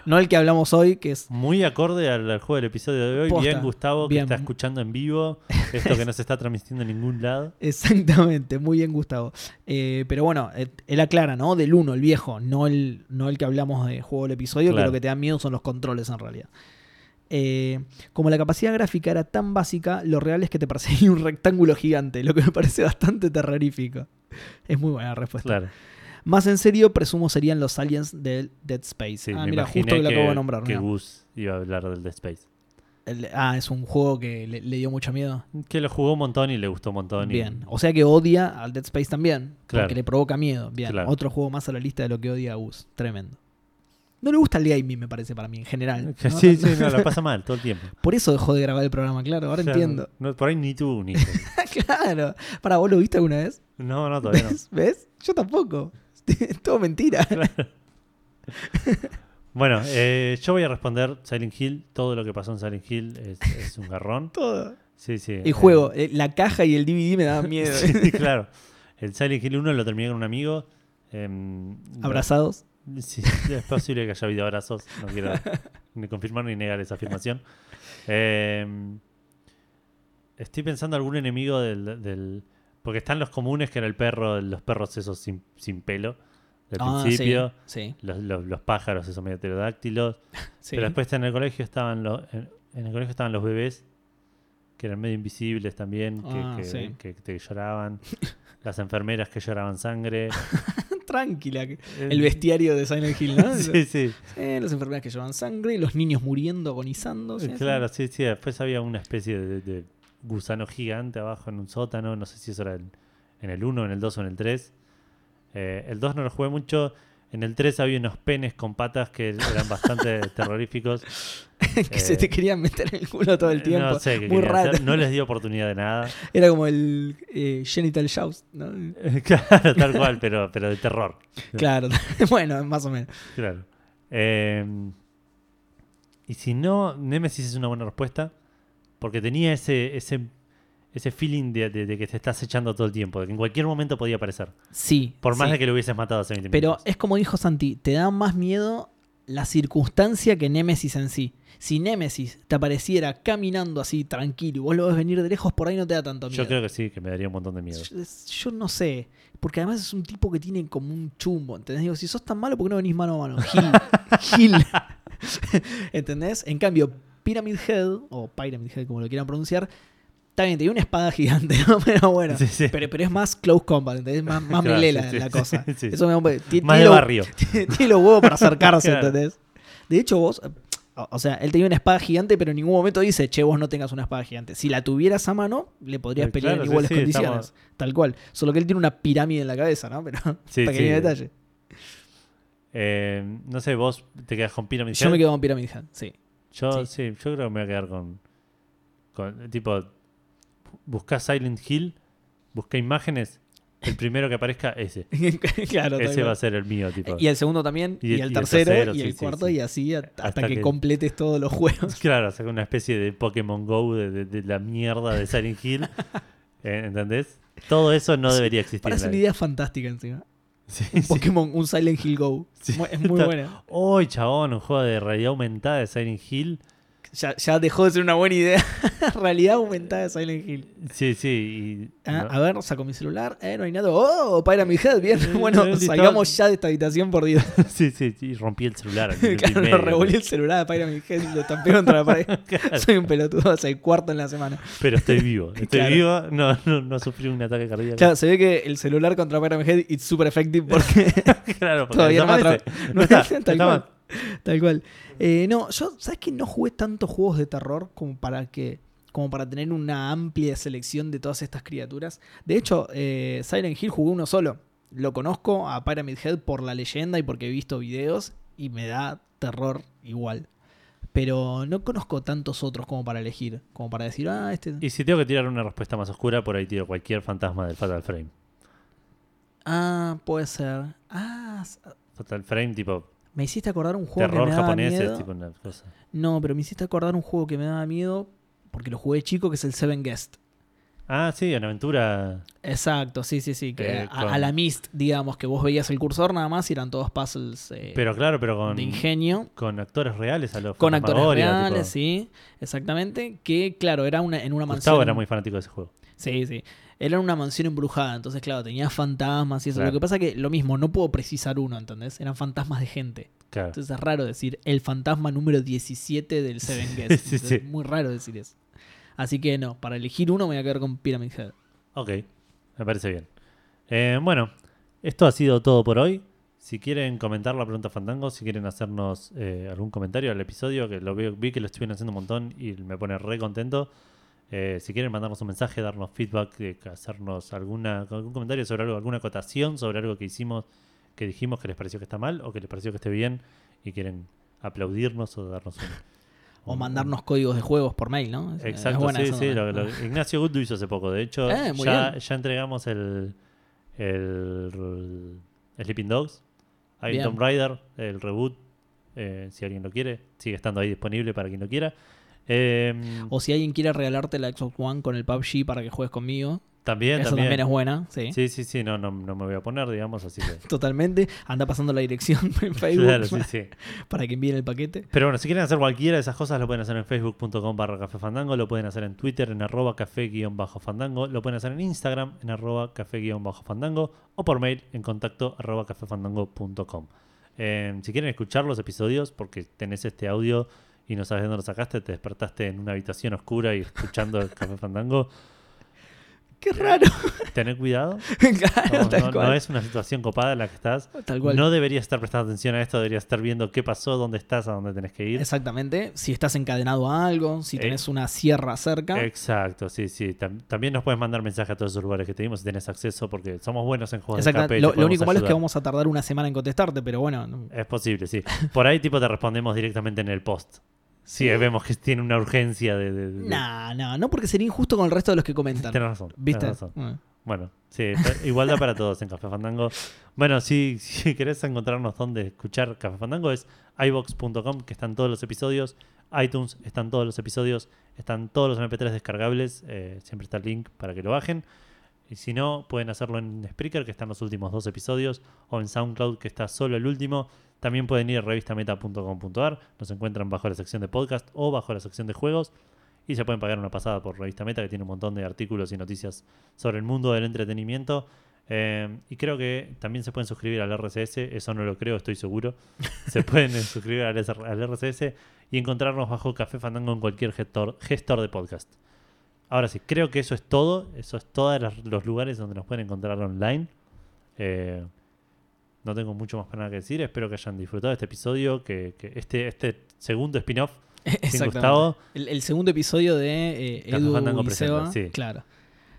no el que hablamos hoy, que es... Muy acorde al, al juego del episodio de hoy. Posta. Bien, Gustavo, que está escuchando en vivo esto que no se está transmitiendo en ningún lado. Exactamente, muy bien Gustavo. Eh, pero bueno, él aclara, ¿no? Del 1, el viejo, no el, no el que hablamos de juego del episodio, Claro. que lo que te da miedo son los controles en realidad. Eh, como la capacidad gráfica era tan básica, lo real es que te perseguía un rectángulo gigante, lo que me parece bastante terrorífico. Es muy buena respuesta. Claro. Más en serio, presumo serían los aliens del Dead Space. Sí, ah, mira, justo que lo acabo de nombrar. que mira. Gus iba a hablar del Dead Space. El- ah, es un juego que le, le dio mucho miedo. Que lo jugó un montón y le gustó un montón. y- Bien. O sea que odia al Dead Space también. Claro. Porque le provoca miedo. Bien. Claro. Otro juego más a la lista de lo que odia a Gus. Tremendo. No le gusta el gaming, me parece, para mí, en general. ¿no? Sí, sí, no, la pasa mal todo el tiempo. Por eso dejó de grabar el programa, claro. Ahora entiendo. no, por ahí ni tú, ni claro. Para, ¿vos lo viste alguna vez? No, no, todavía no. ¿Ves? Yo tampoco. Todo mentira. Bueno, eh, yo voy a responder Silent Hill. Todo lo que pasó en Silent Hill es, es un garrón. todo. Sí, sí. El juego, eh, la caja y el DVD me daban miedo. Sí, claro. El Silent Hill 1 lo terminé con un amigo. em, Abrazados. Sí, es posible que haya habido abrazos. No quiero ni confirmar ni negar esa afirmación. Em, estoy pensando algún enemigo del, del- Porque están los comunes, que era el perro, los perros esos sin, sin pelo, del Ah, principio. Sí, Los, los- los pájaros, esos medio pterodáctilos. sí. Pero después en el colegio estaban los, en, en el colegio estaban los bebés, que eran medio invisibles también, que, Ah, que- lloraban. Las enfermeras que lloraban sangre. Tranquila. que- El bestiario de Silent Hill, ¿no? Sí, sí. Eh, las enfermedades que llevan sangre, los niños muriendo, agonizando. sí, sí. Claro, sí, sí. Después había una especie de, de gusano gigante abajo en un sótano. No sé si eso era en, en el 1, en el 2 o en el 3. Eh, el 2 no lo jugué mucho. En el 3 había unos penes con patas que eran bastante terroríficos. que se Eh, te querían meter en el culo todo el tiempo. No sé Muy raro. hacer. No les dio oportunidad de nada. Era como el eh, Genital Joust, ¿no? claro, tal cual, pero, pero de terror. Claro, bueno, más o menos. Claro. Eh, y si no, Nemesis es una buena respuesta. Porque tenía ese, ese, ese feeling de, de- de que te estás echando todo el tiempo. De que en cualquier momento podía aparecer. Sí. Por más sí. de que lo hubieses matado hace 20 Pero minutos. es como dijo Santi, te da más miedo la circunstancia que Némesis en sí. Si Némesis te apareciera caminando así tranquilo y vos lo ves venir de lejos, por ahí no te da tanto miedo. Yo creo que sí, que me daría un montón de miedo. Yo, yo no sé, porque además es un tipo que tiene como un chumbo, ¿entendés? Digo, si sos tan malo, ¿por qué no venís mano a mano? Gil. Gil. ¿Entendés? En cambio, Pyramid Head, o Pyramid Head, como lo quieran pronunciar, bien, tiene una espada gigante, ¿no? Pero bueno, Sí, sí. pero, pero es más close combat, ¿entendés? Más, más Claro, melela sí, la cosa. Eso me Más de barrio. tiene los huevos para acercarse, Claro. ¿entendés? De hecho, vos, o sea, él tenía una espada gigante, pero en ningún momento dice, che, vos no tengas una espada gigante. Si la tuvieras a mano, le podrías Eh, pelear claro, en iguales sí, condiciones. estamos- Tal cual. Solo que él tiene una pirámide en la cabeza, ¿no? Pero Sí, pequeño detalle. Eh, no sé, vos te quedas con Pyramid Yo Head? me quedo con Pyramid Head, sí. Yo Sí. sí. yo creo que me voy a quedar con, con tipo buscás Silent Hill, busca imágenes El primero que aparezca, ese. claro, ese va a ser el mío, tipo. Y el segundo también, Y y, el- el y el tercero, tercero, y sí, el cuarto, sí. y así hasta, Hasta que, que- completes todos los juegos. Claro, saca una especie de Pokémon Go de, de- de la mierda de Silent Hill. Eh, ¿Entendés? Todo eso no debería existir. Parece una idea fantástica encima. Sí, Un sí. Pokémon, un Silent Hill Go. Es muy Está- buena. Uy, chabón, un juego de realidad aumentada de Silent Hill. Ya, ya dejó de ser una buena idea. Realidad aumentada de Silent Hill. Sí, sí. Y, Ah, no- A ver, saco mi celular. Eh, no hay nada. ¡Oh! Pyramid Head. Bien. Bueno, salgamos ya de esta habitación, por Dios. sí, sí, sí, rompí el celular. claro, revolví el celular de Pyramid Head y lo estampé contra la pared. Claro. Soy un pelotudo hace el cuarto en la semana. Pero estoy vivo. Estoy Claro. vivo. No, no, no sufrí un ataque cardíaco. Claro, se ve que el celular contra Pyramid Head es super effective porque Claro, porque todavía no me No está, está mal. Tal cual. Eh, no, yo, ¿sabes que no jugué tantos juegos de terror como para que. como para tener una amplia selección de todas estas criaturas? De hecho, eh, Silent Hill jugué uno solo. Lo conozco a Pyramid Head por la leyenda y porque he visto videos y me da terror igual. Pero no conozco tantos otros como para elegir. Como para decir, ah, este. Y si tengo que tirar una respuesta más oscura, por ahí tiro cualquier fantasma del Fatal Frame. Ah, puede ser. Ah, Fatal Frame, tipo me hiciste acordar un juego terror que me daba japonés, miedo. es tipo una cosa. No, pero me hiciste acordar un juego que me daba miedo porque lo jugué chico, que es el Seven Guest. Ah, sí, una aventura. Exacto, sí, sí, sí. Que Eh, a, con- a la Mist, digamos, que vos veías el cursor nada más y eran todos puzzles eh, Pero claro, pero con, de ingenio. con actores reales a los Con actores reales, tipo. sí, exactamente. Que, claro, era una, en una Gustavo mansión. era muy fanático de ese juego. Sí, sí. Era una mansión embrujada, entonces, claro, tenía fantasmas y eso. Claro. Lo que pasa que lo mismo, no puedo precisar uno, ¿entendés? Eran fantasmas de gente. Claro. Entonces es raro decir el fantasma número 17 del Seven Guest. Sí, Entonces, sí. Es muy raro decir eso. Así que no, para elegir uno me voy a quedar con Pyramid Head. Ok, me parece bien. Eh, bueno, esto ha sido todo por hoy. Si quieren comentar la pregunta Fandango, si quieren hacernos eh, algún comentario al episodio, que lo veo, vi que lo estuvieron haciendo un montón y me pone re contento. Eh, si quieren mandarnos un mensaje, darnos feedback, eh, hacernos alguna, algún comentario sobre algo, alguna acotación sobre algo que hicimos, que dijimos que les pareció que está mal o que les pareció que esté bien y quieren aplaudirnos o darnos un... O un- mandarnos códigos de juegos por mail, ¿no? Exacto, sí, sí. lo- lo- Ignacio Good lo hizo hace poco. De hecho, Eh, ya, ya entregamos el, el, Sleeping Dogs. Hay. Tomb Raider, el reboot. eh, si alguien lo quiere, sigue estando ahí disponible para quien lo quiera. Eh, O si alguien quiere regalarte la Xbox One con el PUBG para que juegues conmigo, también, eso también. también es buena, sí. Sí, sí, sí, no, no, no me voy a poner, digamos, así que. Totalmente. Anda pasando la dirección en Facebook claro, sí, sí. para que envíen el paquete. Pero bueno, si quieren hacer cualquiera de esas cosas, lo pueden hacer en facebook.com barra café fandango, lo pueden hacer en Twitter en arroba café guion bajo fandango, lo pueden hacer en Instagram en arroba café guion bajo fandango o por mail en contacto arroba cafefandango.com. Eh, si quieren escuchar los episodios, porque tenés este audio y no sabes de dónde lo sacaste, te despertaste en una habitación oscura y escuchando el café fandango, Qué raro. tened cuidado. claro, No, tal no- cual. no es una situación copada en la que estás. Tal cual. No deberías estar prestando atención a esto, deberías estar viendo qué pasó, dónde estás, a dónde tenés que ir. Exactamente. Si estás encadenado a algo, si Eh, tenés una sierra cerca. Exacto, sí, sí. Tam- también nos puedes mandar mensaje a todos esos lugares que te dimos si tenés acceso, porque somos buenos en juegos de escape. Lo, lo único malo es que vamos a tardar una semana en contestarte, pero bueno. no- Es posible, sí. Por ahí, tipo, te respondemos directamente en el post. Si vemos que tiene una urgencia de. de- de- Nah, no, no porque sería injusto con el resto de los que comentan. Tenés razón. tenés ¿Viste? razón. Mm. Bueno, sí, igualdad para todos en Café Fandango. Bueno, si, si querés encontrarnos donde escuchar Café Fandango es ibox.com, que están todos los episodios. iTunes están todos los episodios. Están todos los MP3 descargables. eh, siempre está el link para que lo bajen. Y si no, pueden hacerlo en Spreaker, que están los últimos dos episodios, o en SoundCloud, que está solo el último. También pueden ir a revistameta.com.ar, nos encuentran bajo la sección de podcast o bajo la sección de juegos. Y se pueden pagar una pasada por Revista Meta, que tiene un montón de artículos y noticias sobre el mundo del entretenimiento. Eh, y creo que también se pueden suscribir al RCS, eso no lo creo, estoy seguro. Se pueden eh, suscribir al, RCS y encontrarnos bajo Café Fandango en cualquier gestor, gestor de podcast. Ahora sí, creo que eso es todo. Eso es todos los, los lugares donde nos pueden encontrar online. Eh, no tengo mucho más para nada que decir. Espero que hayan disfrutado de este episodio. Que, que este, este segundo spin-off sin. Gustavo. El, el segundo episodio de eh, Edu y Seba. sí. Claro.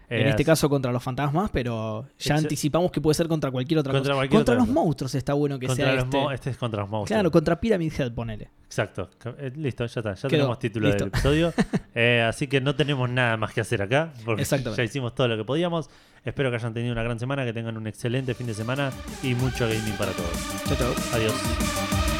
Eh, en este así- caso contra los fantasmas, pero ya anticipamos que puede ser contra cualquier otra Contra cosa. cualquier contra otra los cosa. monstruos está bueno que contra sea este. este es contra los monstruos. Claro, contra Pyramid Head, ponele. Exacto. Eh, listo, ya está. Ya Quedó. tenemos título Listo. del episodio. Eh, así que no tenemos nada más que hacer acá. Porque ya hicimos todo lo que podíamos. Espero que hayan tenido una gran semana, que tengan un excelente fin de semana y mucho gaming para todos. Chau, chau. Adiós.